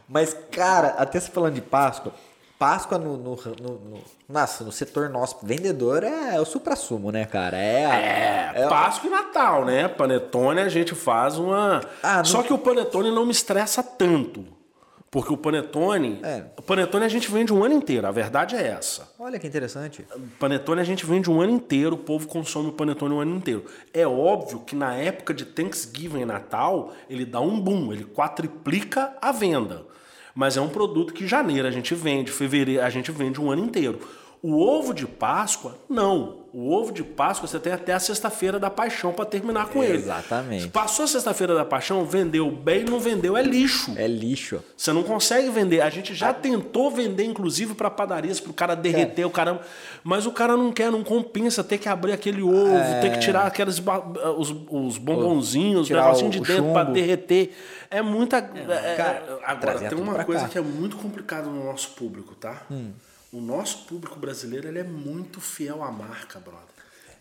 mas, cara, até se falando de Páscoa, Páscoa no, no, no, no- nossa, no setor nosso, vendedor é o supra-sumo, né, cara? É, É, é Páscoa e Natal, né? Panetone a gente faz uma. Ah, Só que o panetone não me estressa tanto. Porque o panetone. É. O panetone a gente vende um ano inteiro, a verdade é essa. Olha que interessante. Panetone a gente vende um ano inteiro, o povo consome o panetone um ano inteiro. É óbvio que na época de Thanksgiving e Natal, ele dá um boom, ele quadriplica a venda. Mas é um produto que janeiro a gente vende, fevereiro a gente vende um ano inteiro. O ovo de Páscoa, não. O ovo de Páscoa você tem até a sexta-feira da paixão para terminar com ele. Exatamente. Passou a sexta-feira da paixão, vendeu bem, não vendeu, é lixo. É lixo. Você não consegue vender. A gente já tentou vender, inclusive, para padarias, para o cara derreter o caramba. Mas o cara não quer, não compensa ter que abrir aquele ovo, ter que tirar aqueles os, os bombonzinhos, os Tirar negocinhos o- de o dentro para derreter. É muita. é- cara, agora, trazia tem tudo uma coisa cá. que é muito complicada no nosso público, tá? Hum. O nosso público brasileiro ele é muito fiel à marca, brother.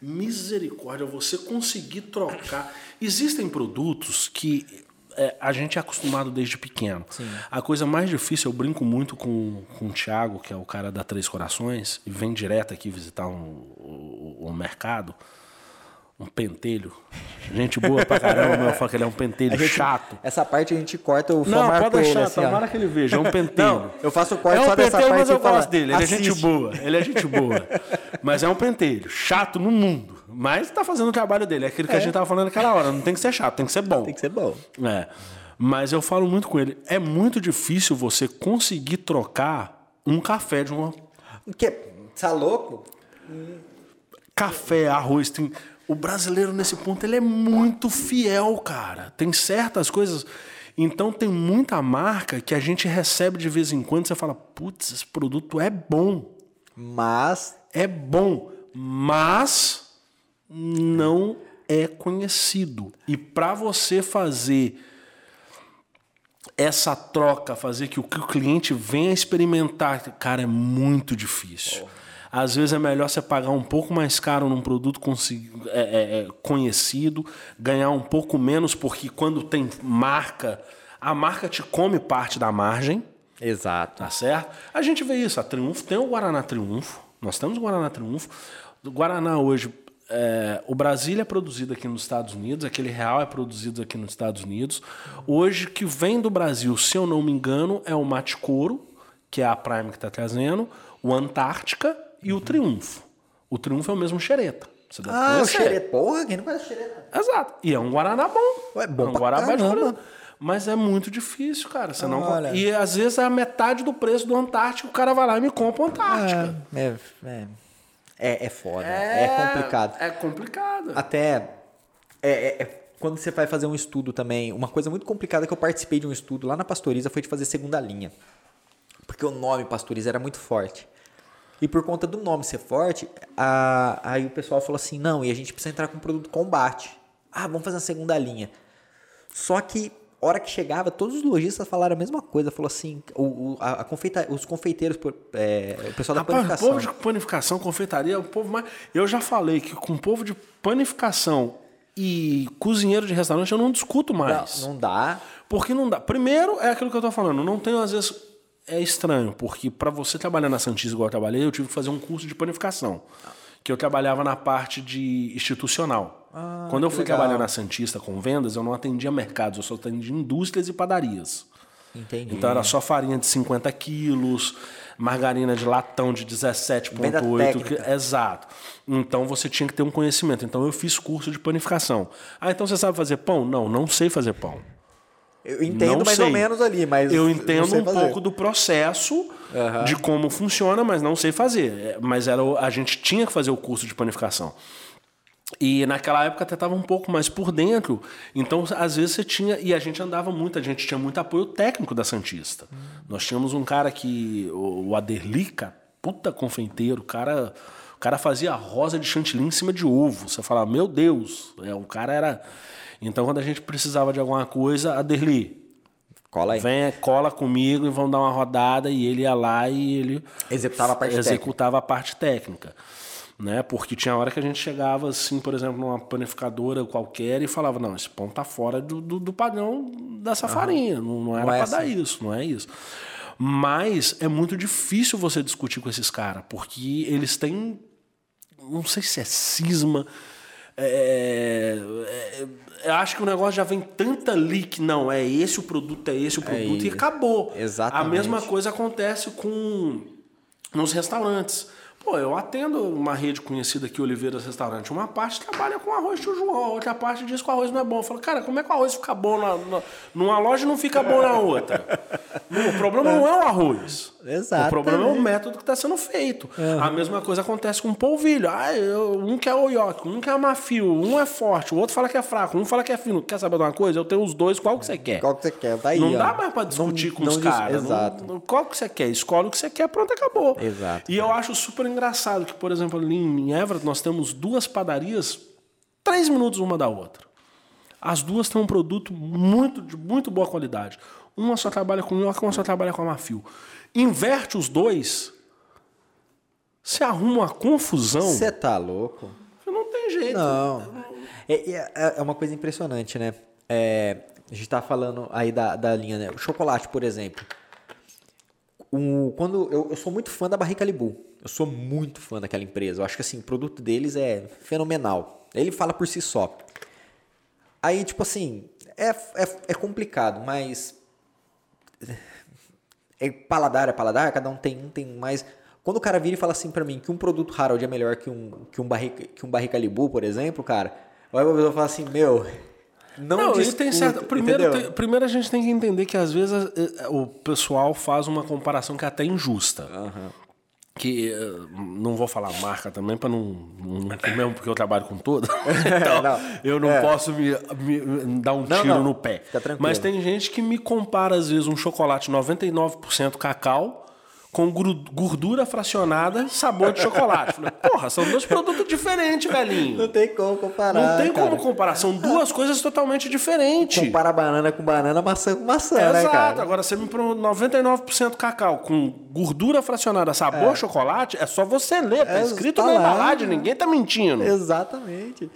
Misericórdia, você conseguir trocar. Existem produtos que é, a gente é acostumado desde pequeno. A coisa mais difícil, eu brinco muito com, com o Thiago, que é o cara da Três Corações, e vem direto aqui visitar um, o, o mercado. Um pentelho. Gente boa pra caramba, mas eu falo que ele é um pentelho gente- chato. Essa parte a gente corta o Não, pode deixar, Polo, assim, ó. tomara que ele veja. É um pentelho. Não, eu faço o corte é um só dessa pentelho, parte mas eu fala, gosto dele. Ele é gente assiste. boa. Ele é gente boa. Mas é um pentelho. Chato no mundo. Mas tá fazendo o trabalho dele. É aquilo que a gente tava falando naquela hora. Não tem que ser chato, tem que ser bom. Tem que ser bom. É. Mas eu falo muito com ele. É muito difícil você conseguir trocar um café de uma. Porque, tá louco? Café, arroz. Tem... O brasileiro, nesse ponto, ele é muito fiel, cara. Tem certas coisas. Então, tem muita marca que a gente recebe de vez em quando. Você fala, putz, esse produto é bom. Mas, É bom. Mas não é conhecido. E para você fazer essa troca, fazer que o, que o cliente venha experimentar, cara, é muito difícil. Às vezes é melhor você pagar um pouco mais caro num produto é, é, é, conhecido, ganhar um pouco menos, porque quando tem marca, a marca te come parte da margem. exato. Tá certo? A gente vê isso. A Triunfo tem o Guaraná Triunfo. Nós temos o Guaraná Triunfo. O Guaraná hoje é, o Brasília é produzido aqui nos Estados Unidos, aquele real é produzido aqui nos Estados Unidos. Hoje, que vem do Brasil, se eu não me engano, é o Mate Couro, que é a Prime que está trazendo, o Antártica e o Triunfo. O Triunfo é o mesmo xereta. Você deve Ah, o conhecer. xereta. Porra, quem não conhece o xereta? Exato. E é um Guaraná bom. Ué, bom é um Guaraná caramba. Mas é muito difícil, cara. Você não... Olha. E às vezes é a metade do preço do Antártico, o cara vai lá e me compra o Antártica. É, é, é, é foda. É, complicado. É complicado. Até é, é- é quando você vai fazer um estudo também, uma coisa muito complicada que eu participei de um estudo lá na Pastoriza foi de fazer segunda linha. Porque o nome Pastoriza era muito forte. E por conta do nome ser forte, a- aí o pessoal falou assim: não, e a gente precisa entrar com um produto combate. Ah, vamos fazer uma segunda linha. Só que, hora que chegava, todos os lojistas falaram a mesma coisa. Falou assim: o, o- a, a confeita, os confeiteiros, é, o pessoal da Rapaz, o panificação. povo de panificação, confeitaria, o povo mais. Eu já falei que com o povo de panificação e cozinheiro de restaurante eu não discuto mais. Não, não dá. Porque não dá. Primeiro, é aquilo que eu tô falando. Não tenho, às vezes. É estranho, porque para você trabalhar na Santista igual eu trabalhei, eu tive que fazer um curso de panificação. Que eu trabalhava na parte de institucional. Quando eu fui legal. trabalhar na Santista com vendas, eu não atendia mercados, eu só atendia indústrias e padarias. Entendi. Então era só farinha de 50 quilos, margarina de latão de Venda 17,8. técnica. que- Exato. Então você tinha que ter um conhecimento. Então eu fiz curso de panificação. Ah, então você sabe fazer pão? Não, não sei fazer pão. Eu entendo Não mais sei. ou menos ali, mas. Eu entendo um fazer. pouco do processo Aham. de como funciona, mas não sei fazer. É, Mas era, a gente tinha que fazer o curso de panificação. E naquela época até estava um pouco mais por dentro. Então, às vezes você tinha. E a gente andava muito, a gente tinha muito apoio técnico da Santista. Nós tínhamos um cara que. O Aderlica, puta confeiteiro, o cara. O cara fazia rosa de chantilly em cima de ovo. Você falava, meu Deus, é, o cara era. Então, quando a gente precisava de alguma coisa, Aderli, Cola aí. Vem, cola comigo e vão dar uma rodada e ele ia lá e ele Executava a parte executava a parte técnica. Né? Porque tinha hora que a gente chegava assim, por exemplo, numa panificadora qualquer e falava, não, esse pão tá fora do, do, do padrão dessa farinha, não, não era Não é para dar assim. isso, não é isso. Mas é muito difícil você discutir com esses caras, porque eles têm, não sei se é cisma, é, é, eu acho que o negócio já vem tanta leak, não, é esse o produto, é esse o produto, e isso. acabou. Exatamente. A mesma coisa acontece com nos restaurantes. Pô, eu atendo uma rede conhecida aqui, Oliveiras Restaurante. Uma parte trabalha com arroz tio João, a outra parte diz que o arroz não é bom. Eu falo, cara, como é que o arroz fica bom na, na- numa loja e não fica bom na outra? Não, o problema não é o arroz. Exatamente. O problema é o método que está sendo feito. A mesma coisa acontece com o polvilho. Ah, eu- um quer o ioque, um quer mafio, um é forte, o outro fala que é fraco, um fala que é fino. Quer saber de uma coisa? Eu tenho os dois, qual que você quer? Qual que você quer? Tá aí, não ó. dá mais pra discutir Não- com os não dis- caras. Exato. não- qual que você quer? Escolhe o que você quer, pronto, acabou. Exato. E eu acho super engraçado que, por exemplo, ali em Everett nós temos duas padarias, três minutos uma da outra. As duas têm um produto muito, de muito boa qualidade. Uma só trabalha com nhoque, uma só trabalha com amafio. Inverte os dois, você arruma uma confusão. Você tá louco? Não tem jeito. Não. É, é, é uma coisa impressionante, né? É, a gente tá falando aí da, da linha, né? O chocolate, por exemplo. O, quando eu, eu sou muito fã da Barrica Libu. Eu sou muito fã daquela empresa. Eu acho que assim, o produto deles é fenomenal. Ele fala por si só. Aí, tipo assim, é, é, é complicado, mas. É paladar, é paladar, cada um tem um, tem mais. Quando o cara vira e fala assim pra mim que um produto Harold é melhor que um, que um, barrica, que um barrica Libu, por exemplo, cara, aí eu vou falar assim, meu. Não, Não, discuto, tem certo. Primeiro, tem- primeiro a gente tem que entender que às vezes eh, o pessoal faz uma comparação que é até injusta. Que eh, não vou falar marca também para não, não mesmo porque eu trabalho com todas. então, Não, eu não é. posso me, me- dar um Não, tiro no pé. Mas tem gente que me compara às vezes um chocolate 99% cacau com gordura fracionada, sabor de chocolate. Falei, Porra, são dois produtos diferentes, velhinho. Não tem como comparar. Não tem como cara. comparar, são duas coisas totalmente diferentes. Compara banana com banana, maçã com maçã, né, Exato. cara? Agora, você me põe 99% cacau com gordura fracionada, sabor chocolate, é só você ler. Tá É, escrito tá na embalagem, ninguém tá mentindo. Exatamente.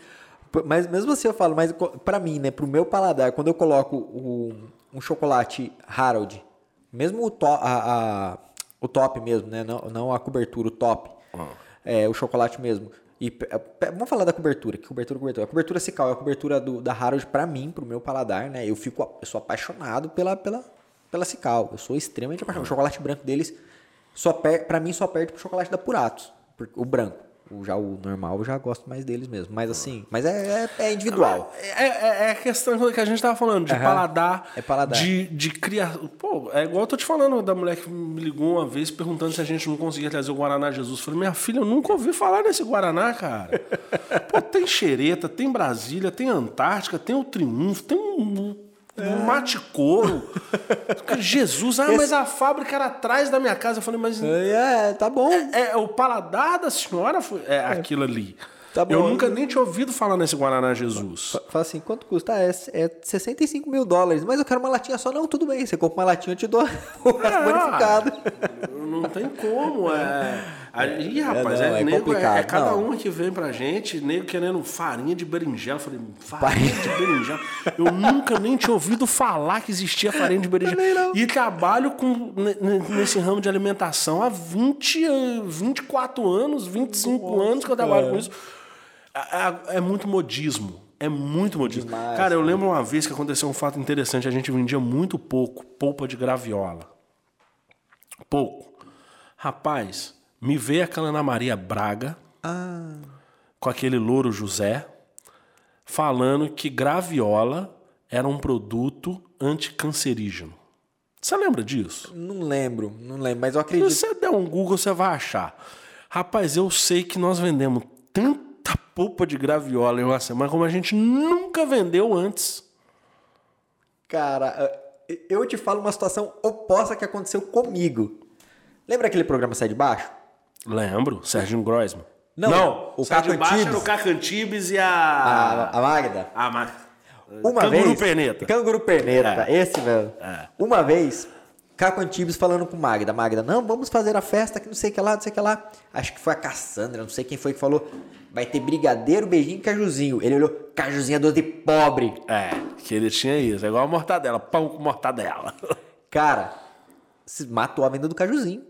Mas mesmo assim eu falo, mas pra mim, né, pro meu paladar, quando eu coloco o- um chocolate Harold, mesmo o, to, a, a- o top mesmo, né, não, não a cobertura, o top, Ah. é, o chocolate mesmo, E pe- vamos falar da cobertura. Que cobertura, cobertura. A cobertura Cical é a cobertura do, da Harold pra mim, pro meu paladar, né? Eu fico, eu sou apaixonado pela, pela, pela Cical. Eu sou extremamente apaixonado. O chocolate branco deles, só per, pra mim, só perde pro chocolate da Puratos. O branco. O, já o normal, eu já gosto mais deles mesmo. Mas assim, mas é, é, é individual. É, é, é a questão que a gente tava falando, de Aham. paladar. É paladar. De, de criar. Pô, é igual eu tô te falando da mulher que me ligou uma vez perguntando se a gente não conseguia trazer o Guaraná Jesus. Eu falei, minha filha, eu nunca ouvi falar nesse Guaraná, cara. Pô, tem xereta, tem Brasília, tem Antártica, tem o Triunfo, tem um. Um Mate couro. Jesus, ah, mas a fábrica era atrás da minha casa. Eu falei, mas É, tá bom. é, o paladar da senhora foi é aquilo ali. Tá bom. Eu nunca nem tinha ouvido falar nesse Guaraná Jesus. Fala assim, quanto custa? Ah, é, é 65 mil dólares. Mas eu quero uma latinha só. Não, tudo bem. Você compra uma latinha, eu te dou o resto bonificado. Não tem como. É... Aí, rapaz, não, é, é nego, é- complicado, é cada não. um que vem pra gente, nego querendo farinha de berinjela. Eu falei, farinha de berinjela? Eu nunca nem tinha ouvido falar que existia farinha de berinjela. E trabalho com, ne- ne- nesse ramo de alimentação há 20, an- 24 anos, 25 anos que eu trabalho com isso. É, é- é muito modismo. É muito modismo. Demais, Cara, eu lembro uma vez que aconteceu um fato interessante. A gente vendia muito pouco polpa de graviola. Pouco. Rapaz, me veio aquela Ana Maria Braga Ah, com aquele louro José falando que graviola era um produto anticancerígeno. Você lembra disso? não lembro, não lembro. Mas eu Se acredito. você der um Google, você vai achar. Rapaz, eu sei que nós vendemos tanta polpa de graviola em uma semana como a gente nunca vendeu antes. Cara, eh, eu te falo uma situação oposta que aconteceu comigo. Lembra aquele programa Sai de Baixo? Lembro, Serginho Groisman. Não, o o Caco Caco Antibes. Antibes. era o Caco Antibes e A, a... a Magda? a... Ma- Uma Canguru vez. Perneta. Canguru Perneta, É. esse, velho. É. Uma vez, Caco Antibes falando com Magda. Magda, não, vamos fazer a festa que não sei o que lá, não sei o que lá. Acho que foi a Cassandra, não sei quem foi que falou. Vai ter brigadeiro, beijinho e cajuzinho. Ele olhou, cajuzinho é doce de pobre. É, que ele tinha isso. É igual a mortadela, pão com mortadela. Cara, se matou a venda do cajuzinho.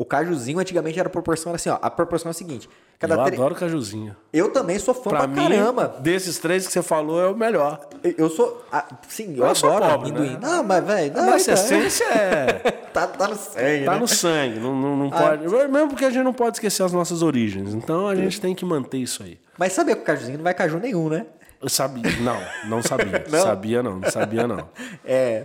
O cajuzinho antigamente era proporção, era assim, ó. A proporção é a seguinte. Cada Eu tre- adoro cajuzinho. eu também sou fã pra, Pra mim, caramba. desses três que você falou, é o melhor. Eu- Eu sou. ah, sim, eu, Eu sou adoro pobre, amendoim. né? Não, mas, velho. A não, nossa então, essência é... tá, tá no sangue. Tá né? no sangue, não, não, não Ah. pode. Mesmo porque a gente não pode esquecer as nossas origens. Então a gente tem que manter isso aí. Mas sabia que o cajuzinho não vai caju nenhum, né? Eu sabia. Não, não sabia. Não? Sabia não, não sabia não. É.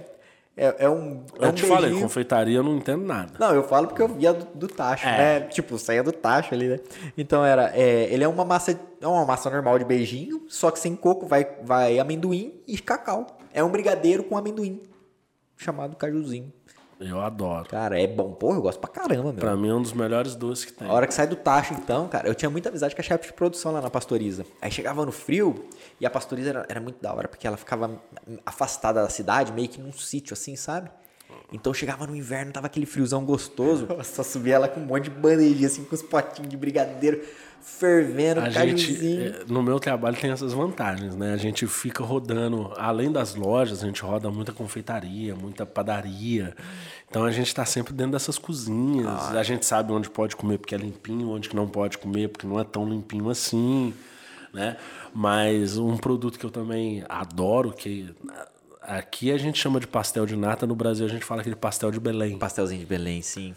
É, é um. É Eu um te falei, beijinho- confeitaria eu não entendo nada. Não, eu falo porque eu via do, do tacho, É. né? Tipo, saía do tacho ali, né? Então era. é, ele é uma massa. É uma massa normal de beijinho, só que sem coco vai, vai amendoim e cacau. É um brigadeiro com amendoim. Chamado cajuzinho. Eu adoro. Cara, é bom. Porra, eu gosto pra caramba, meu. Pra mim é um dos melhores doces que tem. A hora que sai do tacho, então, cara, eu tinha muita amizade com a chefe de produção lá na pastoriza. Aí chegava no frio e a pastoriza era, era muito da hora, porque ela ficava afastada da cidade, meio que num sítio assim, sabe? Então chegava no inverno, tava aquele friozão gostoso. Eu só subia ela com um monte de bandejinha, assim, com os potinhos de brigadeiro fervendo, A gente, eh, no meu trabalho tem essas vantagens, né? A gente fica rodando, além das lojas, a gente roda muita confeitaria, muita padaria. Então a gente está sempre dentro dessas cozinhas. Ah. A gente sabe onde pode comer porque é limpinho, onde não pode comer porque não é tão limpinho assim, né? Mas um produto que eu também adoro, que aqui a gente chama de pastel de nata, no Brasil a gente fala aquele pastel de Belém. Pastelzinho de Belém, sim.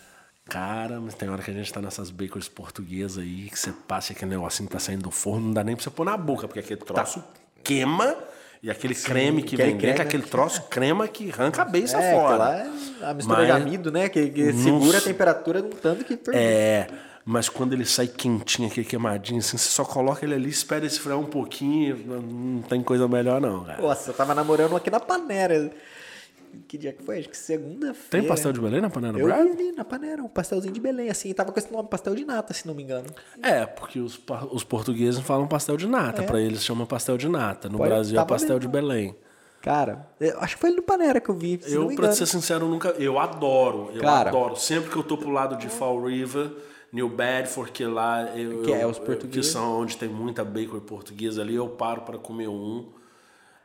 Cara, mas tem hora que a gente tá nessas bakers portuguesas aí, que você passa aquele negocinho que tá saindo do forno, não dá nem pra você pôr na boca, porque aquele troço queima e aquele creme que vem dentro, aquele troço crema que arranca a beça É, fora. lá é a mistura de Mas- amido, né? Que, que segura a temperatura de um tanto que permite. É, mas quando ele sai quentinho, aquele queimadinho, assim, você só coloca ele ali, espera esfriar um pouquinho, não, tem coisa melhor não, cara. Nossa, eu tava namorando aqui na Panera. Que dia que foi? Acho que segunda-feira. Tem pastel de Belém na panela Eu vi na Panera, um pastelzinho de Belém, assim. Tava com esse nome, pastel de nata, se não me engano. É, porque os, os portugueses falam pastel de nata, pra eles chama pastel de nata. No É. Pode- Brasil é pastel mesmo. de Belém. Cara, acho que foi no Panera que eu vi, Eu, pra ser sincero, nunca. Eu adoro. Eu Cara. adoro. Sempre que eu tô pro lado de Fall River, New Bedford, que lá. Eu, Que é os portugueses. Que são onde tem muita bacon portuguesa ali, eu paro para comer um.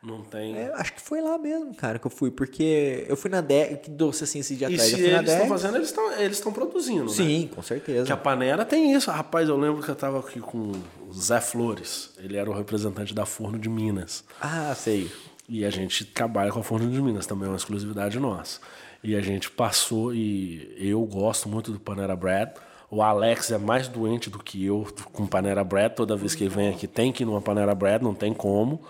Não tem. É, acho que foi lá mesmo, cara, que eu fui, porque eu fui na DEG, que doce assim esse dia E atrás. se eu fui na eles estão fazendo, eles estão eles produzindo, né? Sim, com certeza. Que a Panera tem isso. Rapaz, eu lembro que eu tava aqui com o Zé Flores. Ele era o representante da Forno de Minas. Ah, sei. E a gente trabalha com a Forno de Minas, também é uma exclusividade nossa. E a gente passou, e eu gosto muito do Panera Bread. O Alex é mais doente do que eu com Panera Bread. Toda vez que ele vem aqui tem que ir numa Panera Bread, não tem como,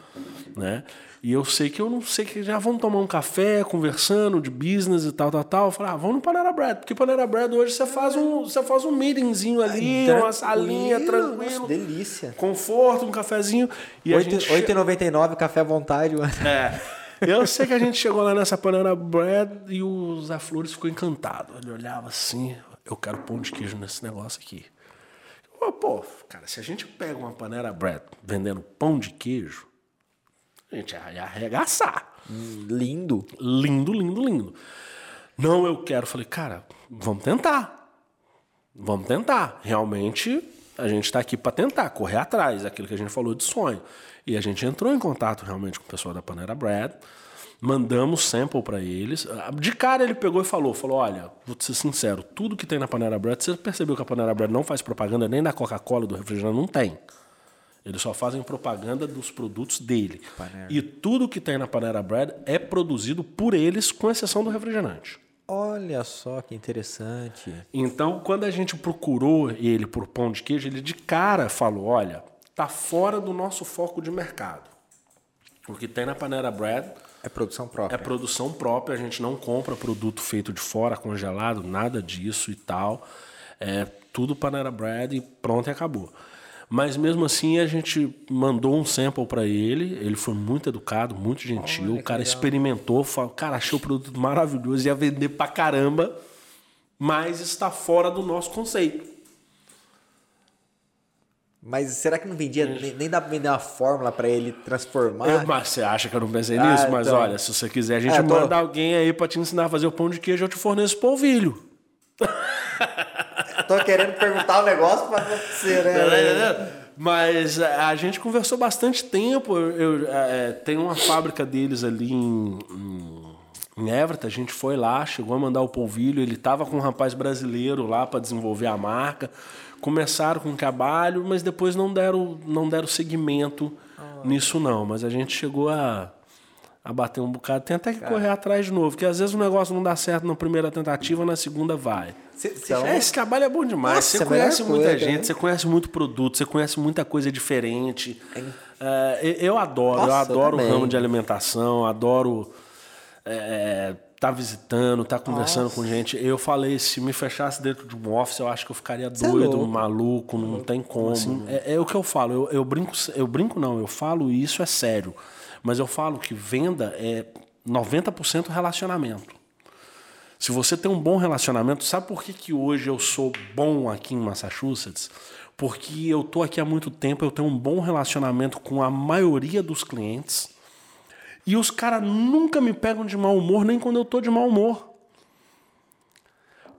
né? E eu sei que eu não sei que já vamos tomar um café, conversando de business e tal, tal, tal. Eu falei, ah, vamos no Panera Bread, porque Panera Bread hoje você faz um, você faz um meetingzinho ali, uma salinha Tranquilo, nossa, delícia. conforto, um cafezinho. E a gente che- 8,99 café à vontade. mano. é. Eu sei que a gente chegou lá nessa Panera Bread e o Zé Flores ficou encantado. Ele olhava assim, eu quero pão de queijo nesse negócio aqui. Eu, Pô, cara, se a gente pega uma Panera Bread vendendo pão de queijo, a gente ia arregaçar. Lindo. Lindo, lindo, lindo. Não, eu quero. Falei, cara, vamos tentar. Vamos tentar. Realmente, a gente está aqui para tentar, correr atrás, aquilo que a gente falou de sonho. E a gente entrou em contato realmente com o pessoal da Panera Bread, mandamos sample para eles. De cara ele pegou e falou, falou, olha, vou te ser sincero, tudo que tem na Panera Bread, você percebeu que a Panera Bread não faz propaganda nem da Coca-Cola, do refrigerante, não tem. Eles só fazem propaganda dos produtos dele. Panera. E tudo que tem na Panera Bread é produzido por eles, com exceção do refrigerante. Olha só que interessante. Então, quando a gente procurou ele por pão de queijo, ele de cara falou: olha, tá fora do nosso foco de mercado. O que tem na Panera Bread É produção é própria. produção própria, a gente não compra produto feito de fora, congelado, nada disso e tal. É tudo Panera Bread e pronto e acabou. Mas mesmo assim a gente mandou um sample para ele, ele foi muito educado, muito gentil, o cara experimentou, falou, cara, achei o produto maravilhoso, ia vender pra caramba, mas está fora do nosso conceito. Mas será que não vendia, nem, nem dá pra vender uma fórmula pra ele transformar? Eu- mas você acha que eu não pensei Ah, nisso? Mas então. olha, se você quiser, a gente É, tô- manda alguém aí pra te ensinar a fazer o pão de queijo, eu te forneço polvilho. Tô querendo perguntar um negócio pra você, né? Mas a a gente conversou bastante tempo. Eu, eu, é, tem uma fábrica deles ali em, em, em Everett. A gente foi lá, chegou a mandar o polvilho. Ele estava com um rapaz brasileiro lá para desenvolver a marca. Começaram com o trabalho, mas depois não deram, não deram seguimento nisso, não. Mas a gente chegou a, a bater um bocado. Tem até que correr atrás de novo, porque às vezes o negócio não dá certo na primeira tentativa, na segunda vai. Cê- cê- É, esse trabalho é bom demais. Nossa, você melhor conhece muita coisa, gente, né? você conhece muito produto, você conhece muita coisa diferente. É, eu- adoro, eu Nossa, eu adoro o ramo de alimentação, adoro é, tá visitando, tá conversando com gente. Eu falei, se me fechasse dentro de um office, eu acho que eu ficaria é doido, louco. maluco, não tem como. É, é o que eu falo, eu, eu brinco, eu brinco não, eu falo isso é sério. Mas eu falo que venda é 90% relacionamento. Se você tem um bom relacionamento, sabe por que, que hoje eu sou bom aqui em Massachusetts? Porque eu tô aqui há muito tempo, eu tenho um bom relacionamento com a maioria dos clientes. E os caras nunca me pegam de mau humor, nem quando eu tô de mau humor.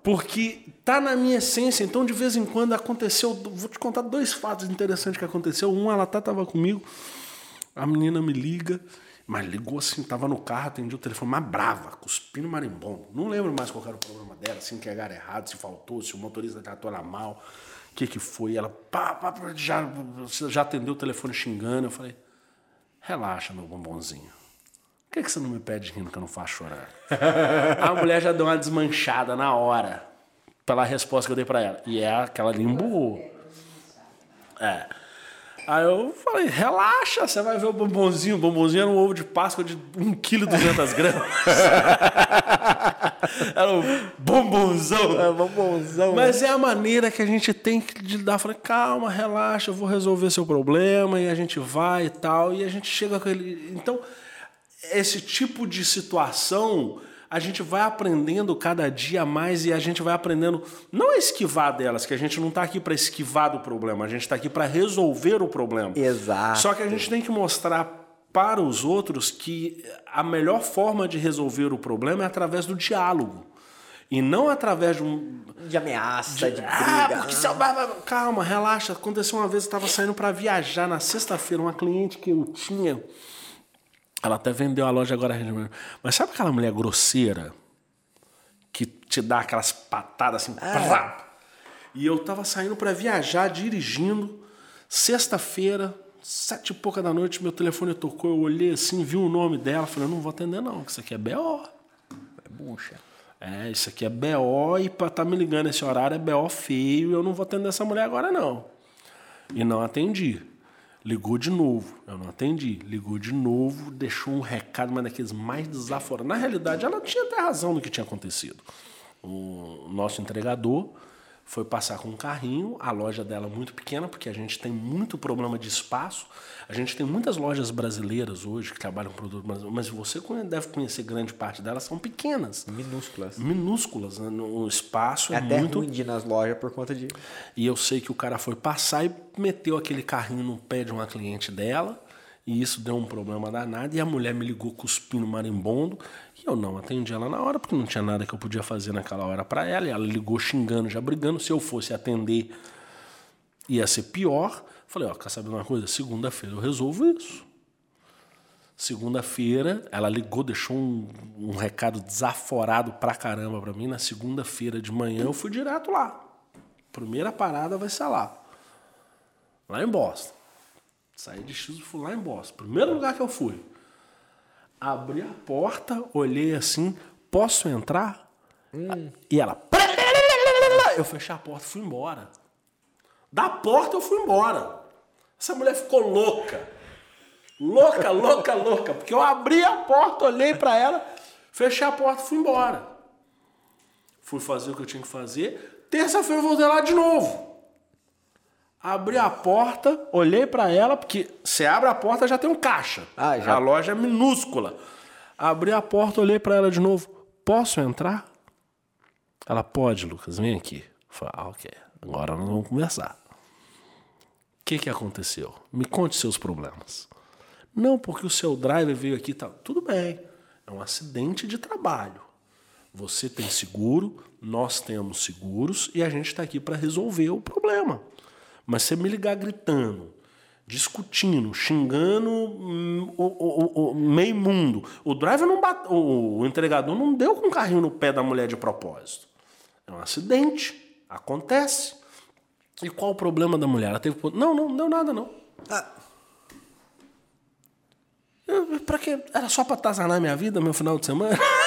Porque tá na minha essência. Então, de vez em quando aconteceu. Vou te contar dois fatos interessantes que aconteceu. Um, ela tá, tava comigo, a menina me liga, mas ligou assim, tava no carro, atendi o telefone, mas brava, cuspindo marimbondo. Não lembro mais qual era o problema dela, se entregaram errado, se faltou, se o motorista tratou ela mal, o que que foi. Ela pá, pá, já, já atendeu o telefone xingando. Eu falei, relaxa, meu bombonzinho. Por que, que você não me pede rindo que eu não faço chorar? a mulher já deu uma desmanchada na hora pela resposta que eu dei pra ela. E é aquela emburrou. É. Aí eu falei, relaxa, você vai ver o bombonzinho. O bombonzinho era um ovo de Páscoa de 1,2 kg gramas. era um bombonzão. É bombonzão. Mas é a maneira que a gente tem que lidar. Falei, calma, relaxa, eu vou resolver seu problema e a gente vai e tal. E a gente chega com ele. Então, esse tipo de situação a gente vai aprendendo cada dia mais e a gente vai aprendendo não a esquivar delas, que a gente não está aqui para esquivar do problema, a gente está aqui para resolver o problema. Exato. Só que a gente tem que mostrar para os outros que a melhor forma de resolver o problema é através do diálogo. E não através de um, De ameaça, de, ah, briga. porque seu... Calma, relaxa. Aconteceu uma vez, eu estava saindo para viajar na sexta-feira. Uma cliente que eu tinha Ela até vendeu a loja agora. Mas sabe aquela mulher grosseira? Que te dá aquelas patadas assim. Ah. E eu tava saindo para viajar, dirigindo. Sexta-feira, sete e pouca da noite, meu telefone tocou. Eu olhei assim, vi o nome dela. Falei, não vou atender, não, que isso aqui é BO. É bucha. É, isso aqui é BO e pra tá me ligando esse horário é BO feio eu não vou atender essa mulher agora, não. E não atendi. Ligou de novo, eu não atendi. Ligou de novo, deixou um recado, mas daqueles mais desaforados. Na realidade, ela tinha até razão do que tinha acontecido. O nosso entregador foi passar com um carrinho, a loja dela muito pequena, porque a gente tem muito problema de espaço. A gente tem muitas lojas brasileiras hoje que trabalham com produto brasileiro, mas você deve conhecer grande parte delas, são pequenas. Minúsculas. Minúsculas. Né? O espaço é, é até muito... ruim de ir nas lojas por conta de... E eu sei que o cara foi passar e meteu aquele carrinho no pé de uma cliente dela, e isso deu um problema danado, e a mulher me ligou cuspindo marimbondo, eu não atendi ela na hora, porque não tinha nada que eu podia fazer naquela hora para ela, e ela ligou xingando, já brigando, se eu fosse atender ia ser pior. Falei, ó, quer saber uma coisa? Segunda-feira eu resolvo isso. Segunda-feira, ela ligou, deixou um, um, recado desaforado pra caramba pra mim. Na segunda-feira de manhã eu fui direto lá. Primeira parada vai ser lá. Lá em Boston. Saí de X e fui lá em Boston. Primeiro lugar que eu fui. Abri a porta, olhei assim, posso entrar? Hum. E ela. Eu fechei a porta e fui embora. Da porta eu fui embora. Essa mulher ficou louca. Louca, louca, louca. Porque eu abri a porta, olhei para ela, fechei a porta e fui embora. Fui fazer o que eu tinha que fazer. Terça-feira eu voltei lá de novo. Abri a porta, olhei para ela, porque você abre a porta já tem um caixa. Ah, já. A loja é minúscula. Abri a porta, olhei para ela de novo. Posso entrar? Ela pode, Lucas, vem aqui. Falei, ah, ok. Agora nós vamos conversar que, que aconteceu? Me conte seus problemas. Não, porque o seu driver veio aqui e tá. Tudo bem, é um acidente de trabalho. Você tem seguro, nós temos seguros e a gente está aqui para resolver o problema. Mas você me ligar gritando, discutindo, xingando hum, o, o, o, meio mundo. O driver não bate, o entregador não deu com o carrinho no pé da mulher de propósito. É um acidente, acontece. E qual o problema da mulher? Ela teve. Não, não, não deu nada, não. Ah. Eu, pra quê? Era só pra atazanar minha vida, meu final de semana?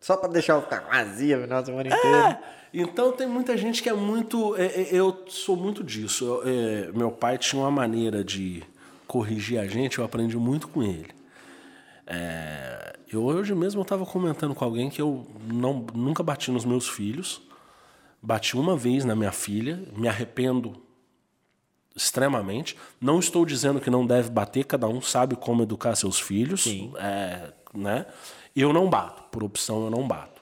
só pra deixar eu ficar vazia o final de semana inteiro. É. Então tem muita gente que é muito. É, é, eu sou muito disso. Eu, é, meu pai tinha uma maneira de corrigir a gente, eu aprendi muito com ele. É, eu hoje mesmo estava comentando com alguém que eu não, nunca bati nos meus filhos. Bati uma vez na minha filha, me arrependo extremamente. Não estou dizendo que não deve bater, cada um sabe como educar seus filhos. Sim. É, né? Eu não bato, por opção eu não bato.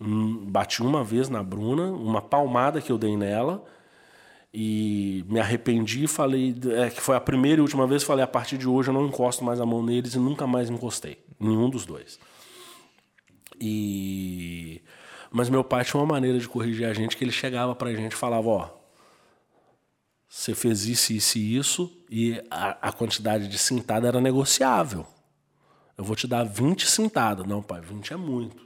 Hum, bati uma vez na Bruna, uma palmada que eu dei nela e me arrependi e falei é, que foi a primeira e última vez falei a partir de hoje eu não encosto mais a mão neles e nunca mais encostei nenhum dos dois e mas meu pai tinha uma maneira de corrigir a gente que ele chegava pra gente e falava, ó, você fez isso, isso e isso, e a, a quantidade de cintada era negociável. Eu vou te dar 20 cintadas. Não, pai, 20 é muito.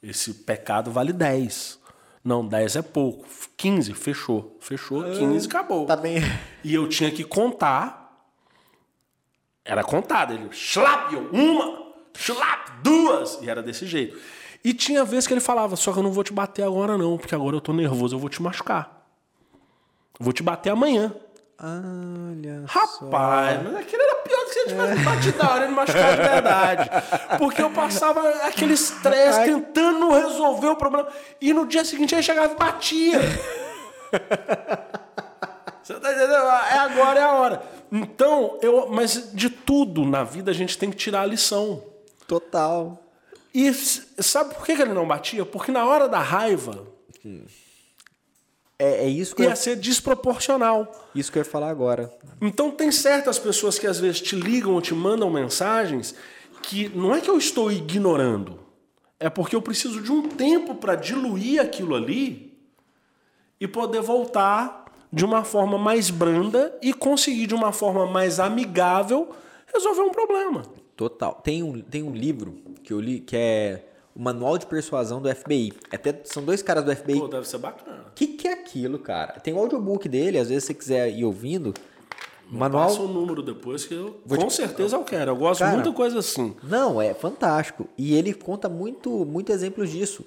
Esse pecado vale 10. Não, 10 é pouco. 15, fechou. Fechou, 15, ah, acabou. Tá bem. E eu tinha que contar. Era contado. Ele, schlap, uma, schlap, duas. E era desse jeito. E tinha vezes que ele falava, só que eu não vou te bater agora não, porque agora eu tô nervoso, eu vou te machucar. Vou te bater amanhã. Olha Rapaz, só. mas aquilo era pior que se eu tivesse batido da hora e machucar de verdade. Porque eu passava aquele estresse tentando resolver o problema. E no dia seguinte ele chegava e batia. Você tá entendendo? É agora, é a hora. Então, eu, mas de tudo na vida a gente tem que tirar a lição. Total. E sabe por que ele não batia? Porque na hora da raiva. É, é isso que ia eu... ser desproporcional. Isso que eu ia falar agora. Então tem certas pessoas que às vezes te ligam ou te mandam mensagens que não é que eu estou ignorando, é porque eu preciso de um tempo para diluir aquilo ali e poder voltar de uma forma mais branda e conseguir de uma forma mais amigável resolver um problema. Total. Tem um, tem um livro que eu li que é o Manual de Persuasão do FBI. Até, são dois caras do FBI. Pô, deve ser bacana. O que, que é aquilo, cara? Tem o audiobook dele, às vezes se você quiser ir ouvindo. Manual. Passa o número depois que eu. Vou com te- certeza eu quero. Eu gosto Cara, de coisa assim. Não, é fantástico. E ele conta muito, muito exemplos disso.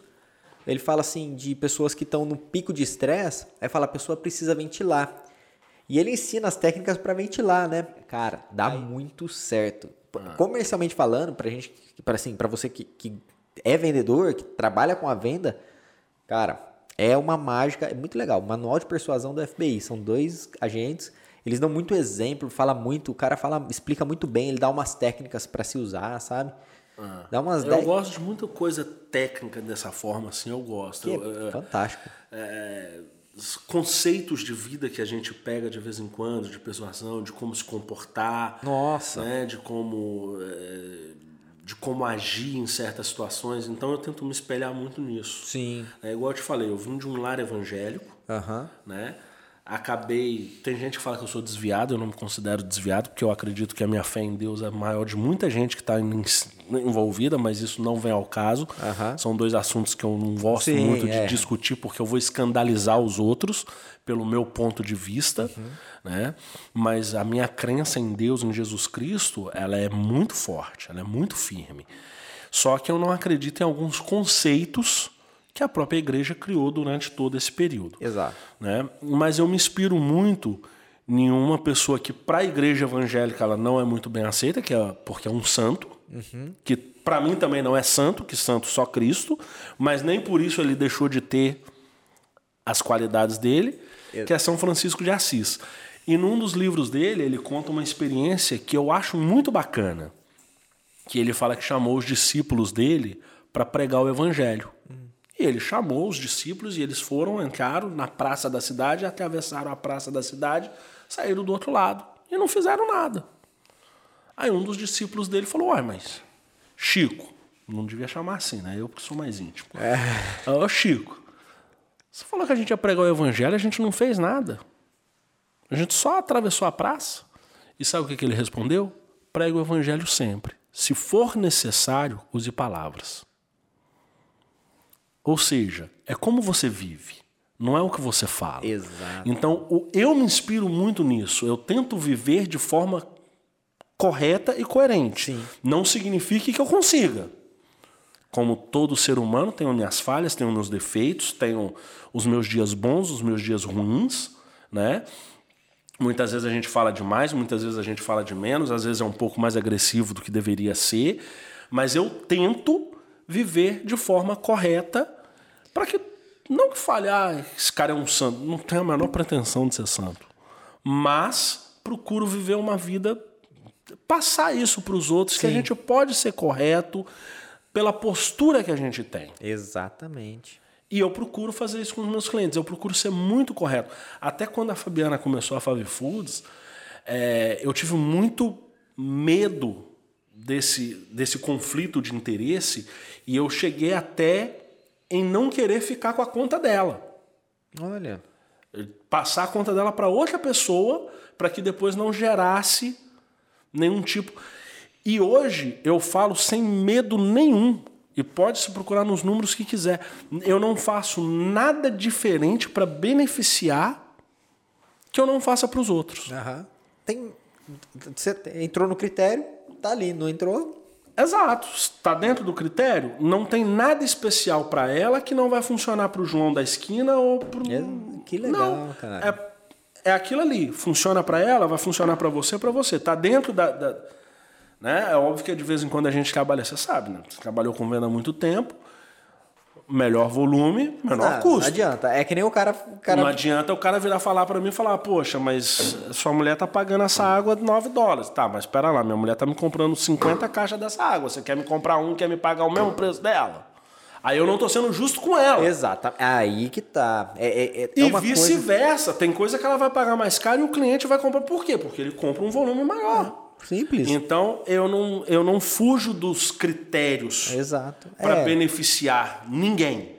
Ele fala assim de pessoas que estão no pico de estresse, aí fala a pessoa precisa ventilar. E ele ensina as técnicas para ventilar, né? Cara, dá muito certo. P- Comercialmente falando, pra gente, para assim, para você que, que é vendedor, que trabalha com a venda, cara, é uma mágica, é muito legal. Manual de persuasão do FBI, são dois agentes, eles dão muito exemplo, fala muito, o cara fala, explica muito bem, ele dá umas técnicas para se usar, sabe? Dá umas Eu dez- gosto de muita coisa técnica dessa forma, assim, eu gosto. Eu, é fantástico. é, os conceitos de vida que a gente pega de vez em quando, de persuasão, de como se comportar. Nossa. Né, de como. é, de como agir em certas situações. Então eu tento me espelhar muito nisso. Sim. É igual eu te falei, eu vim de um lar evangélico, né? Acabei. Tem gente que fala que eu sou desviado, eu não me considero desviado, porque eu acredito que a minha fé em Deus é maior de muita gente que está envolvida, mas isso não vem ao caso. Aham. São dois assuntos que eu não gosto Sim, muito de é. discutir, porque eu vou escandalizar os outros pelo meu ponto de vista, né? Mas a minha crença em Deus, em Jesus Cristo, ela é muito forte, ela é muito firme. Só que eu não acredito em alguns conceitos que a própria igreja criou durante todo esse período Exato. né? Mas eu me inspiro muito em uma pessoa que para a igreja evangélica ela não é muito bem aceita, que é porque é um santo, que para mim também não é santo, que santo só Cristo, mas nem por isso ele deixou de ter as qualidades dele, que é São Francisco de Assis. E num dos livros dele, ele conta uma experiência que eu acho muito bacana, que ele fala que chamou os discípulos dele para pregar o evangelho. E ele chamou os discípulos e eles foram, entraram na praça da cidade, atravessaram a praça da cidade, saíram do outro lado e não fizeram nada. Aí um dos discípulos dele falou: Uai, mas Chico, não devia chamar assim, né? Eu que sou mais íntimo. É. Ô, Chico, você falou que a gente ia pregar o evangelho, a gente não fez nada. A gente só atravessou a praça. E sabe o que, que ele respondeu? Prega o evangelho sempre. Se for necessário, use palavras. Ou seja, é como você vive, não é o que você fala. Exato. Então, eu me inspiro muito nisso. Eu tento viver de forma correta e coerente. Sim. Não significa que eu consiga. Como todo ser humano, tenho minhas falhas, tenho meus defeitos, tenho os meus dias bons, os meus dias ruins, né? Muitas vezes a gente fala demais, muitas vezes a gente fala de menos, às vezes é um pouco mais agressivo do que deveria ser, mas eu tento viver de forma correta para que não que fale, ah, esse cara é um santo, não tenho a menor pretensão de ser santo, mas procuro viver uma vida passar isso para os outros que a Sim. gente pode ser correto pela postura que a gente tem. Exatamente. E eu procuro fazer isso com os meus clientes. Eu procuro ser muito correto. Até quando a Fabiana começou a Favi Foods, é, eu tive muito medo desse, desse conflito de interesse e eu cheguei até em não querer ficar com a conta dela. Olha. Passar a conta dela para outra pessoa para que depois não gerasse nenhum tipo. E hoje eu falo sem medo nenhum. E pode se procurar nos números que quiser. Eu não faço nada diferente para beneficiar que eu não faça para os outros. Aham. Tem. Você entrou no critério, tá ali. Não entrou? Exato. Está dentro do critério, não tem nada especial para ela que não vai funcionar para o João da esquina ou para É, que legal, cara. É, é aquilo ali. Funciona para ela, vai funcionar para você, para você. Tá dentro da, da- né? É óbvio que de vez em quando a gente trabalha, você sabe, né? Você trabalhou com venda há muito tempo. Melhor volume, menor Ah, custo. Não adianta. É que nem o cara. O cara Não adianta o cara virar falar para mim e falar, poxa, mas sua mulher tá pagando essa água 9 dólares. Tá, mas espera lá, minha mulher tá me comprando 50 caixas dessa água. Você quer me comprar um, quer me pagar o mesmo preço dela? Aí eu não tô sendo justo com ela. Exato. Aí que tá. É, é, é E uma coisa. vice-versa. Tem coisa que ela vai pagar mais caro e o cliente vai comprar. Por quê? Porque ele compra um volume maior. Simples. Então eu não, eu não fujo dos critérios Exato. para É, beneficiar ninguém.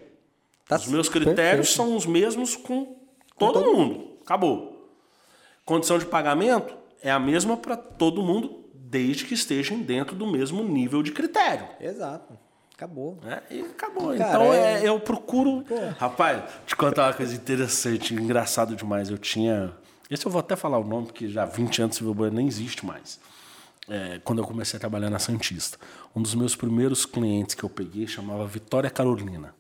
tá Os meus critérios perfeito. são os mesmos com todo, mundo. Acabou. Condição de pagamento é a mesma para todo mundo desde que estejam dentro do mesmo nível de critério. Exato. Acabou. né? E acabou. Cara, então é- é, eu procuro. Rapaz, te contar uma coisa interessante, engraçado demais. Eu tinha. Esse eu vou até falar o nome, porque já há 20 anos Silvio Bueno nem existe mais. É, quando eu comecei a trabalhar na Santista. Um dos meus primeiros clientes que eu peguei chamava Vitória Carolina.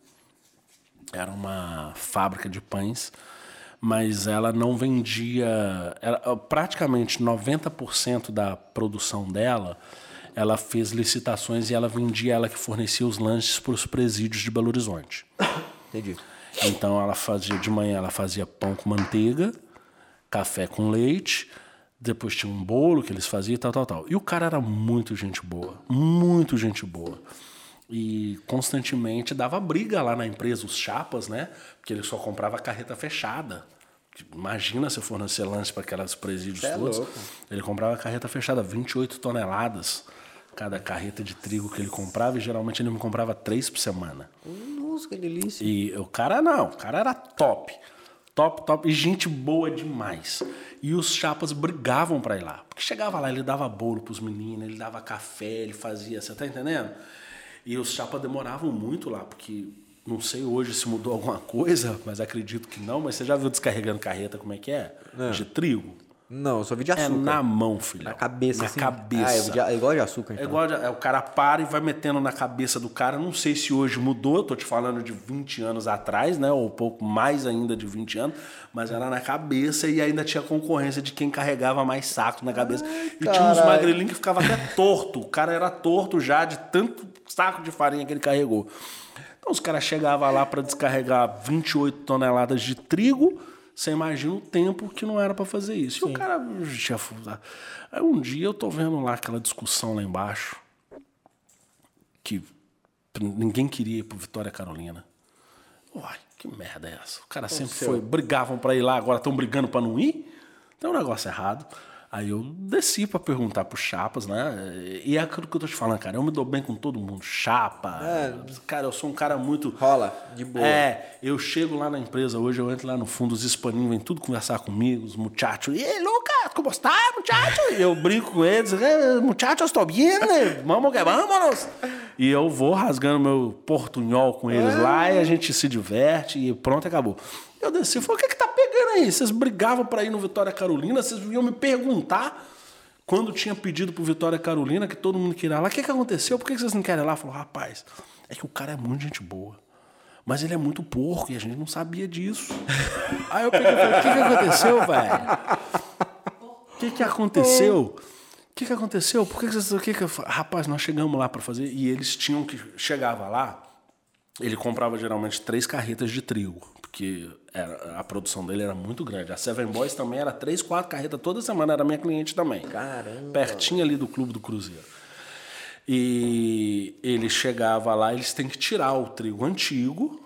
Era uma fábrica de pães, mas ela não vendia. Ela, praticamente 90% da produção dela, ela fez licitações e ela vendia, ela que fornecia os lanches para os presídios de Belo Horizonte. Entendi. Então ela fazia de manhã, ela fazia pão com manteiga, café com leite, depois tinha um bolo que eles faziam e tal, tal, tal. E o cara era muito gente boa, muito gente boa. E constantemente dava briga lá na empresa, os chapas, né? Porque ele só comprava carreta fechada. Imagina se eu fornecer lanche para aquelas presídios é todos. louco. Ele comprava carreta fechada, 28 toneladas cada carreta de trigo que ele comprava, e geralmente ele me comprava três por semana. Nossa, que delícia. E o cara não, o cara era top. Top, top. E gente boa demais. E os chapas brigavam pra ir lá. Porque chegava lá, ele dava bolo pros meninos, ele dava café, ele fazia, você tá entendendo? E os chapas demoravam muito lá, porque não sei hoje se mudou alguma coisa, mas acredito que não. Mas você já viu descarregando carreta como é que é? De trigo? Não, eu só vi de É açúcar. na mão, filho. Na cabeça, Na assim. cabeça. Ah, é, de- é igual de açúcar, É então. igual de- é, o cara para e vai metendo na cabeça do cara. Não sei se hoje mudou, eu tô te falando de 20 anos atrás, né? Ou um pouco mais ainda de 20 anos, mas era na cabeça e ainda tinha concorrência de quem carregava mais saco na cabeça. e tinha uns magrelinhos que ficava até torto. O cara era torto já de tanto saco de farinha que ele carregou. Então os caras chegavam lá para descarregar 28 toneladas de trigo. Você imagina o tempo que não era para fazer isso. E o cara. chefe, Aí um dia eu tô vendo lá aquela discussão lá embaixo que ninguém queria ir pro Vitória Carolina. Uai, que merda é essa? O cara sempre foi, brigavam pra ir lá, agora estão brigando pra não ir? Tem um negócio errado. Aí eu desci pra perguntar pros chapas, né? E é aquilo que eu tô te falando, cara. Eu me dou bem com todo mundo. Chapa. Cara, eu sou um cara muito. Rola, de boa. É, eu chego lá na empresa hoje, eu entro lá no fundo, os hispaninhos vêm tudo conversar comigo, os muchachos. E Lucas, como está, muchacho? E eu brinco com eles, "Eh, muchachos, estou bem, né? vamos que vamos. E eu vou rasgando meu portunhol com eles lá e a gente se diverte e pronto, acabou. Eu desci e falei, o que que tá aí? Vocês brigavam pra ir no Vitória Carolina, vocês vinham me perguntar quando tinha pedido pro Vitória Carolina, que todo mundo queria ir lá, o que que aconteceu? Por que que vocês não querem ir lá? Falou, rapaz, é que o cara é muito gente boa. Mas ele é muito porco e a gente não sabia disso. Aí eu peguei e falei, o que, que aconteceu, velho? O que, que aconteceu? O que, que aconteceu? Por que, que vocês. O que que Rapaz, nós chegamos lá para fazer e eles tinham que. Chegava lá, ele comprava geralmente três carretas de trigo, porque era- a produção dele era muito grande. A Seven Boys também era três, quatro carretas toda semana, era minha cliente também. Caramba. Pertinho ali do Clube do Cruzeiro. E ele chegava lá, eles têm que tirar o trigo antigo,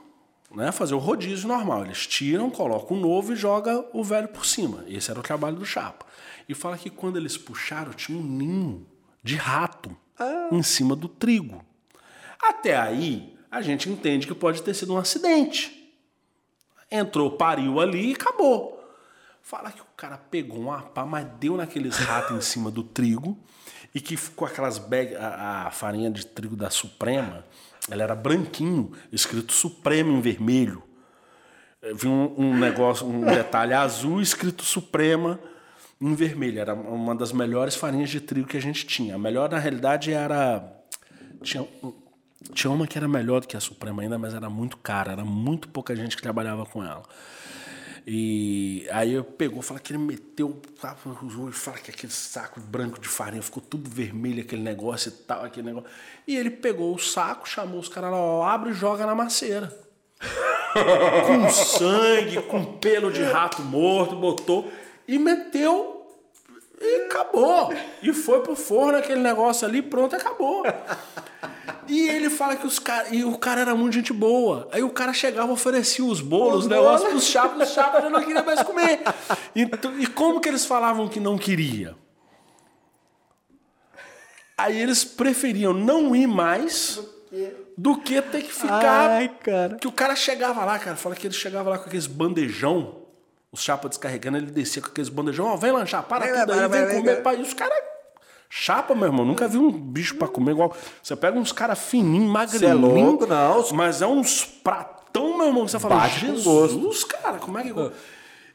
né? Fazer o rodízio normal. Eles tiram, colocam o novo e joga o velho por cima. Esse era o trabalho do chapa. E fala que quando eles puxaram, tinha um ninho de rato em cima do trigo. Até aí, a gente entende que pode ter sido um acidente. Entrou, pariu ali e acabou. Fala que o cara pegou uma pá, mas deu naqueles ratos em cima do trigo e que ficou aquelas bag, a, a farinha de trigo da Suprema, ela era branquinho, escrito Suprema em vermelho. Eh, Vi um, um negócio, um detalhe azul escrito Suprema em vermelho. Era uma das melhores farinhas de trigo que a gente tinha. A melhor, na realidade, era. Tinha, tinha uma que era melhor do que a Suprema ainda, mas era muito cara. Era muito pouca gente que trabalhava com ela. E aí eu pegou, fala que ele meteu, sabe, os olhos, fala que aquele saco branco de farinha ficou tudo vermelho, aquele negócio e tal, aquele negócio. E ele pegou o saco, chamou os caras lá, abre e joga na maceira. com sangue, com pelo de rato morto, botou e meteu e acabou. E foi pro forno aquele negócio ali, pronto, acabou. E ele fala que os caras. E o cara era muito gente boa. Aí o cara chegava, oferecia os bolos, os negócios pros chapas, os chapas já não queriam mais comer. Então, e como que eles falavam que não queria? Aí eles preferiam não ir mais do que ter que ficar. Ai, cara. Que o cara chegava lá, cara, fala que ele chegava lá com aqueles bandejão, os chapas descarregando, ele descia com aqueles bandejão, ó, vem lanchar, para Vem, tudo vai, aí, vai, vem vai, comer, vai. pai. E os caras Chapa, meu irmão, nunca vi um bicho pra comer igual. Você pega uns caras fininhos, Cê é magrelinhos. louco, não. Mas é uns pratão, meu irmão, que você fala, Bate Jesus, cara, como é que.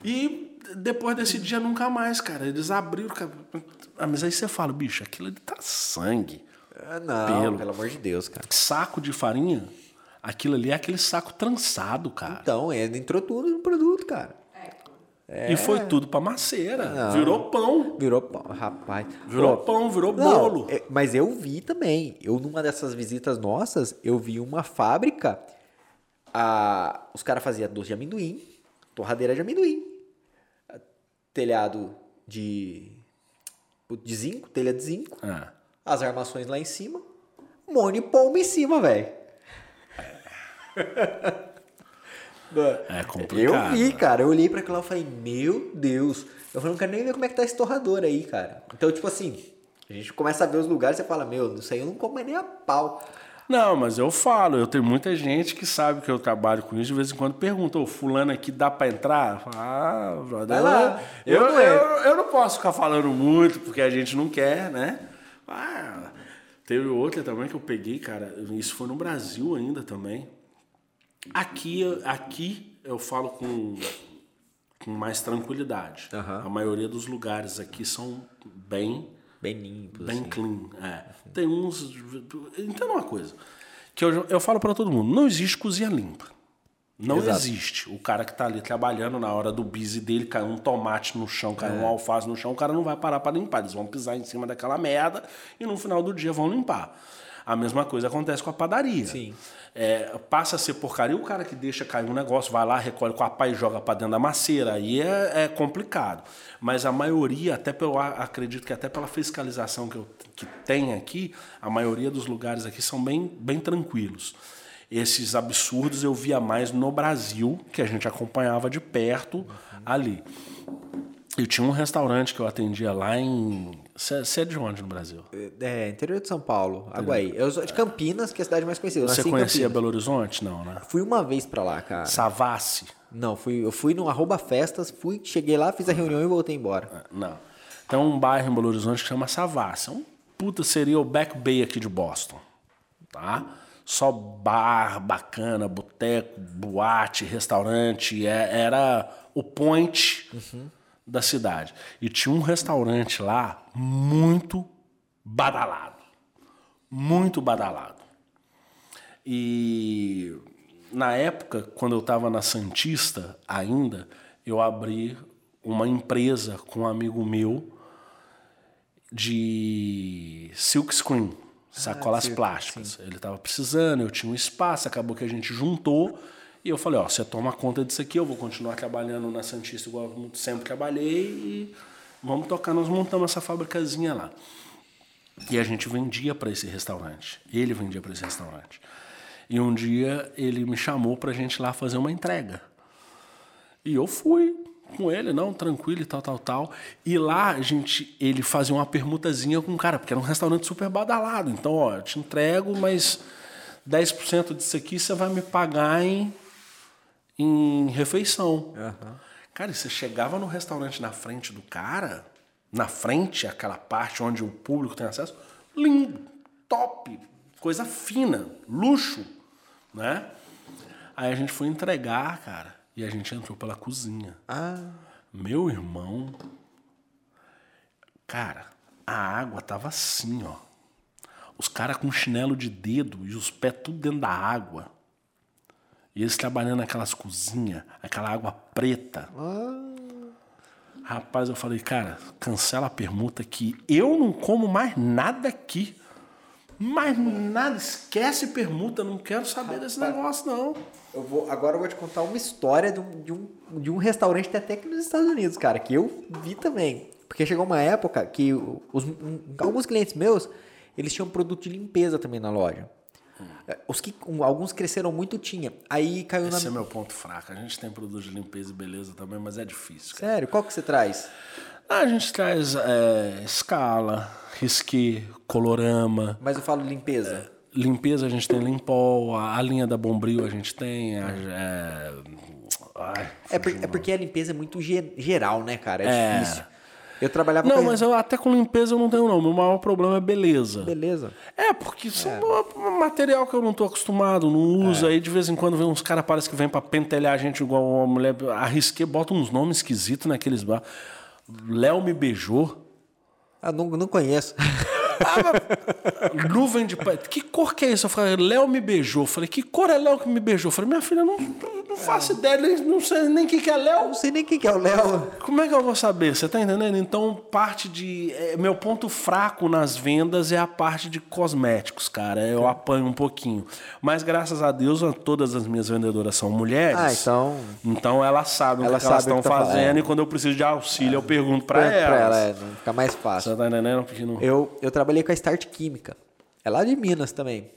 E depois desse dia nunca mais, cara. Eles abriram. cara. Ah, mas aí você fala, bicho, aquilo ali tá sangue. Ah, não, Pelo. pelo amor de Deus, cara. Saco de farinha, aquilo ali é aquele saco trançado, cara. Então, ele entrou tudo no produto, cara. E foi tudo pra maceira. Virou pão. Virou pão, rapaz. Virou Ó, pão, virou não, bolo. é, mas eu vi também. Eu, numa dessas visitas nossas, eu vi uma fábrica. A, os caras faziam doce de amendoim, torradeira de amendoim, telhado de, de zinco, telha de zinco, É. as armações lá em cima, monte de pomba em cima, velho. É complicado. Eu vi, cara. Eu olhei pra aquilo lá e falei, meu Deus. Eu falei, não quero nem ver como é que tá esse torrador aí, cara. Então, tipo assim, a gente começa a ver os lugares e você fala, meu, isso aí eu não como mais nem a pau. Não, mas eu falo, eu tenho muita gente que sabe que eu trabalho com isso, de vez em quando pergunta, ô, fulano aqui dá pra entrar? Ah, brother, Vai lá, eu, eu não eu, entro." eu não posso ficar falando muito, porque a gente não quer, né? Ah, teve outra também que eu peguei, cara, isso foi no Brasil ainda também. Aqui, aqui eu falo com, com mais tranquilidade. Aham. A maioria dos lugares aqui são bem Bem limpo, Bem assim. clean, é. Tem uns. Entenda uma coisa. Que eu, eu falo pra todo mundo: não existe cozinha limpa. Não Exato. existe. O cara que tá ali trabalhando na hora do busy dele, caiu um tomate no chão, caiu É. um alface no chão, o cara não vai parar pra limpar. Eles vão pisar em cima daquela merda e no final do dia vão limpar. A mesma coisa acontece com a padaria. Sim. É, passa a ser porcaria o cara que deixa cair um negócio, vai lá, recolhe com a pá e joga pra dentro da maceira. Aí é, é complicado. Mas a maioria, até pelo, acredito que até pela fiscalização que, eu, que tem aqui, a maioria dos lugares aqui são bem, bem tranquilos. Esses absurdos eu via mais no Brasil, que a gente acompanhava de perto ali. Eu tinha um restaurante que eu atendia lá em. Você é de onde no Brasil? É, interior de São Paulo, Aguaí. Eu sou de Campinas, que é a cidade mais conhecida. Você conhecia. Belo Horizonte? Não, né? Fui uma vez pra lá, cara. Savassi? Não, fui, eu fui no arroba festas, fui, cheguei lá, fiz a reunião e voltei embora. Não. Tem um bairro em Belo Horizonte que chama Savassi. É um puta, seria o Back Bay aqui de Boston. Tá? Só bar bacana, boteco, boate, restaurante. é- Era o point da cidade. E tinha um restaurante lá muito badalado. Muito badalado. E na época, quando eu estava na Santista ainda, eu abri uma empresa com um amigo meu de silk screen, sacolas silk, plásticas. Ele estava precisando, eu tinha um espaço, acabou que a gente juntou e eu falei, ó, você toma conta disso aqui, eu vou continuar trabalhando na Santista igual eu sempre trabalhei e vamos tocar, nós montamos essa fabricazinha lá. E a gente vendia para esse restaurante. Ele vendia para esse restaurante. E um dia ele me chamou para a gente lá fazer uma entrega. E eu fui com ele, não, tranquilo e tal, tal, tal. E lá a gente, ele fazia uma permutazinha com o cara, porque era um restaurante super badalado. Então, ó, eu te entrego, mas 10% disso aqui você vai me pagar em, em refeição. Cara, e você chegava no restaurante na frente do cara, na frente, aquela parte onde o público tem acesso, lindo, top, coisa fina, luxo, né? Aí a gente foi entregar, cara, e a gente entrou pela cozinha. Ah, Meu irmão, cara, a água tava assim, ó. Os caras com chinelo de dedo e os pés tudo dentro da água. E eles trabalhando naquelas cozinhas, aquela água preta. Rapaz, eu falei, cara, cancela a permuta que eu não como mais nada aqui. Mais nada, esquece permuta, não quero saber desse negócio, não. eu vou, agora eu vou te contar uma história de um, de um, de um restaurante até aqui nos Estados Unidos, cara, que eu vi também. Porque chegou uma época que os, alguns clientes meus, eles tinham produto de limpeza também na loja. É, Os que, alguns cresceram muito, tinha. Aí caiu na... Esse é meu ponto fraco. A gente tem produto de limpeza e beleza também, mas é difícil. cara. Sério, qual que você traz? Ah, A gente traz é, escala, risque, colorama. Mas eu falo limpeza. Limpeza a gente tem Limpol, a, a linha da Bombril a gente tem. a- é, ai, É, por- é porque a limpeza é muito ge- geral, né, cara? É, difícil. Eu trabalhava Não, com mas eu, até com limpeza eu não tenho, não. Meu maior problema é beleza. Beleza. É, porque isso é um material que eu não tô acostumado, não uso. Aí de vez em quando vem uns caras, parece que vem pra pentelhar a gente igual uma mulher. Arrisquei, bota uns nomes esquisitos naqueles bar. Léo me beijou. Ah, não, não conheço. Nuvem de pai. Que cor que é isso? Eu falei, Léo me beijou. Eu falei, que cor é Léo que me beijou? Eu falei, minha filha, não, não faço ideia, nem- não sei nem o que, que é Léo. Não sei nem quem que é o Léo. Como é que eu vou saber? Você tá entendendo? Então, parte de. é, meu ponto fraco nas vendas é a parte de cosméticos, cara. Eu apanho um pouquinho. Mas graças a Deus, todas as minhas vendedoras são mulheres. Ah, então. Então elas sabem Elas o que elas o estão tá fazendo fazendo. e quando eu preciso de auxílio, eu pergunto pra, Pra, elas. pra ela, é, fica mais fácil. Você tá entendendo? Porque não... Eu, eu trabalhei com a Start Química. É lá de Minas também.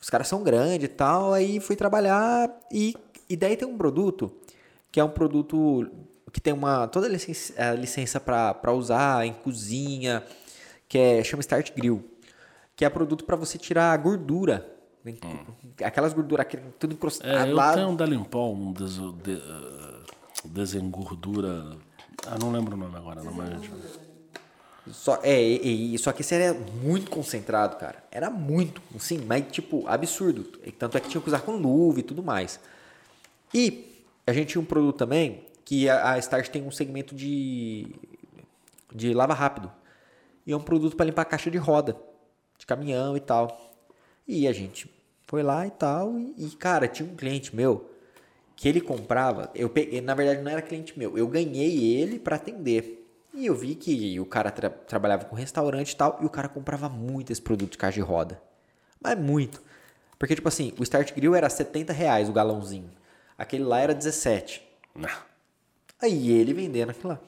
Os caras são grandes e tal, aí fui trabalhar e, e daí tem um produto que é um produto que tem uma toda a licença, a licença para usar em cozinha, que é chama Start Grill, que é produto para você tirar a gordura. Vem- Aquelas gorduras, tudo encrostado É, eu lá. tenho um da Limpol, um des, de, eh, desengordura. Ah, não lembro o nome agora, não, mas. Só, é, e, e- só que esse era muito concentrado, cara. Era muito, sim, mas tipo, absurdo. Tanto é que tinha que usar com luva e tudo mais. E a gente tinha um produto também que a, a Start tem um segmento de, de lava rápido. E é um produto para limpar a caixa de roda, de caminhão e tal. E a gente foi lá e tal. E, e, cara, tinha um cliente meu que ele comprava. Eu peguei, na verdade, não era cliente meu. Eu ganhei ele para atender. E eu vi que o cara tra- trabalhava com restaurante e tal. E o cara comprava muito esse produto de caixa de roda. Mas muito. Porque, tipo assim, o Start Grill era 70 reais o galãozinho. Aquele lá era 17. Não. Aí ele vendendo aquilo lá.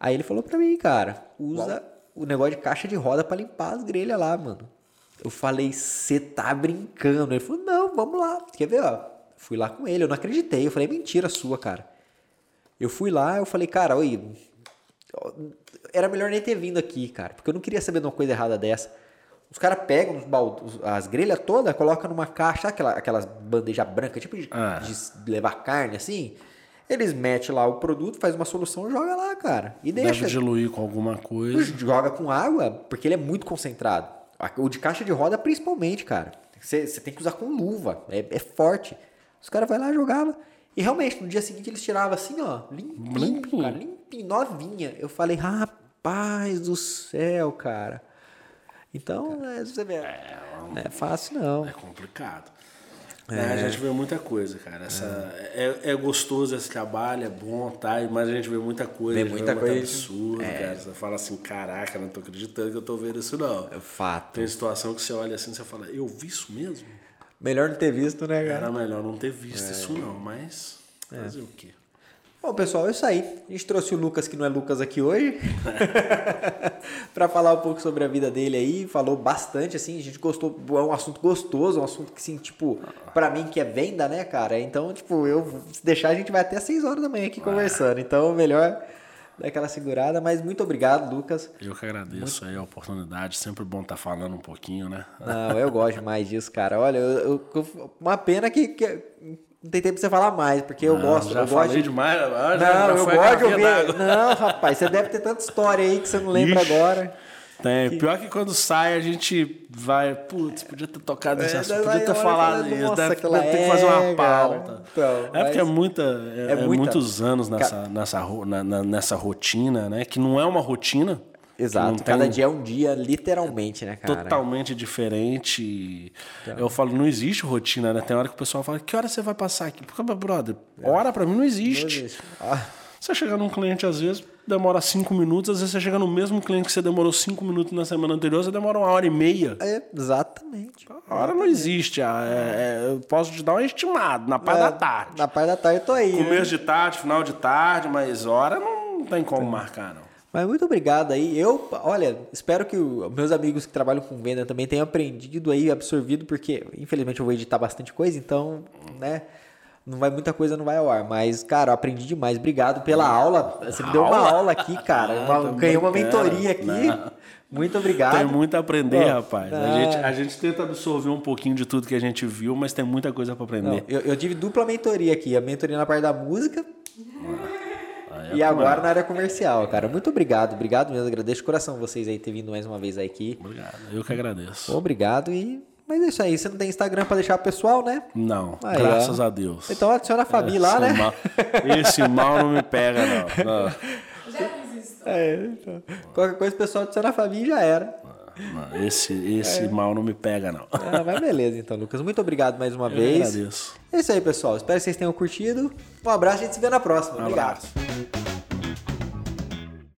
Aí ele falou pra mim, cara, usa o negócio de caixa de roda pra limpar as grelhas lá, mano. Eu falei, você tá brincando? Ele falou, não, vamos lá. Quer ver, ó? Fui lá com ele, eu não acreditei. Eu falei, mentira sua, cara. Eu fui lá, eu falei, cara, oi, era melhor nem ter vindo aqui, cara, porque eu não queria saber de uma coisa errada dessa. Os caras pegam os baldos, as grelhas todas, colocam numa caixa, aquela, aquelas bandejas brancas, tipo de, Ah. de levar carne assim. Eles metem lá o produto, faz uma solução e joga lá, cara. E Deve deixa. diluir com alguma coisa. Joga com água, porque ele é muito concentrado. O de caixa de roda, principalmente, cara. Você tem que usar com luva. É, é forte. Os caras vão lá jogava. E realmente, no dia seguinte eles tiravam assim, ó. Limpinho, Limpinho. cara. Limpinho, novinha. Eu falei, rapaz do céu, cara. Então, é, você vê. Não é fácil, não. É complicado. É, a gente vê muita coisa, cara. Essa, é. É, gostoso esse trabalho, é bom, tá? Mas a gente vê muita coisa. Vê muita vê coisa. absurdo, cara. Você fala assim, caraca, não tô acreditando que eu tô vendo isso, não. É fato. Tem situação que você olha assim e você fala, eu vi isso mesmo? Melhor não ter visto, né, cara? Era melhor não ter visto isso, não, mas. Fazer o quê? Bom, pessoal, é isso aí. A gente trouxe o Lucas, que não é Lucas aqui hoje, para falar um pouco sobre a vida dele aí. Falou bastante, assim, a gente gostou, é um assunto gostoso, um assunto que, assim, tipo, para mim que é venda, né, cara? Então, tipo, eu, se deixar, a gente vai até 6 horas da manhã aqui conversando. Então, melhor dar aquela segurada. Mas muito obrigado, Lucas. Eu que agradeço aí a oportunidade. Sempre bom estar falando um pouquinho, né? Não, eu gosto demais disso, cara. Olha, eu, eu- uma pena que, que não tem tempo pra você falar mais, porque eu Não, gosto. Já eu falei gosto de- demais. agora Não, já, já eu gosto de ouvir. Não, rapaz, você deve ter tanta história aí que você não lembra Ixi. agora. Tem. Pior que quando sai, a gente vai. Putz, podia ter tocado nesse É, assunto, podia ter falado fala, isso. "Nossa, Deve, tem que fazer uma é, cara." pauta. Então, é porque é muita. É, é é muita- muitos anos nessa, nessa, na- na- nessa rotina, né? Que não é uma rotina. Exato. tem Cada dia é um dia, literalmente, né, cara? Totalmente diferente. Eu falo, não existe rotina, né? Tem hora que o pessoal fala, que hora você vai passar aqui? Porque, brother, hora pra mim não existe. Não existe. Ah, Você chega num cliente, às vezes, demora cinco minutos, às vezes você chega no mesmo cliente que você demorou cinco minutos na semana anterior, você demora uma hora e meia. é, exatamente. A hora não existe. ah, é- é- eu posso te dar um estimado, na parte É, da tarde. Na parte da tarde eu tô aí. né? Começo de tarde, final de tarde, mas hora não tem como marcar, não. Mas muito obrigado aí. Eu, olha, espero que os meus amigos que trabalham com venda também tenham aprendido aí, absorvido, porque infelizmente eu vou editar bastante coisa, então, né? Não vai muita coisa não vai ao ar, mas cara, eu aprendi demais. Obrigado pela aula. Você me deu uma Aula? aqui, cara. Ah, Uma- tô ganhei uma mentoria aqui. Não. Muito obrigado. Tem muito a aprender, rapaz. A ah. gente, a gente tenta absorver um pouquinho de tudo que a gente viu, mas tem muita coisa Não, aprender. eu, eu tive dupla mentoria aqui. A mentoria na parte da música E agora na área comercial, cara. Muito obrigado, obrigado mesmo. Agradeço de coração vocês aí ter vindo mais uma vez aqui. Obrigado, eu que agradeço. Obrigado e. Mas é isso aí, você não tem Instagram pra deixar pro pessoal, né? Não, Aí, graças ó. a Deus. Então adiciona a Fabi lá, Esse né? mal- esse mal não me pega, não. Não, Já. É, então. Qualquer coisa o pessoal adiciona a Fabi e já era. Não, esse esse mal não me pega, não. Ah, mas beleza então, Lucas. Muito obrigado mais uma Eu vez. agradeço. É isso aí, pessoal. Espero que vocês tenham curtido. Um abraço e a gente se vê na próxima. Um Obrigado. abraço.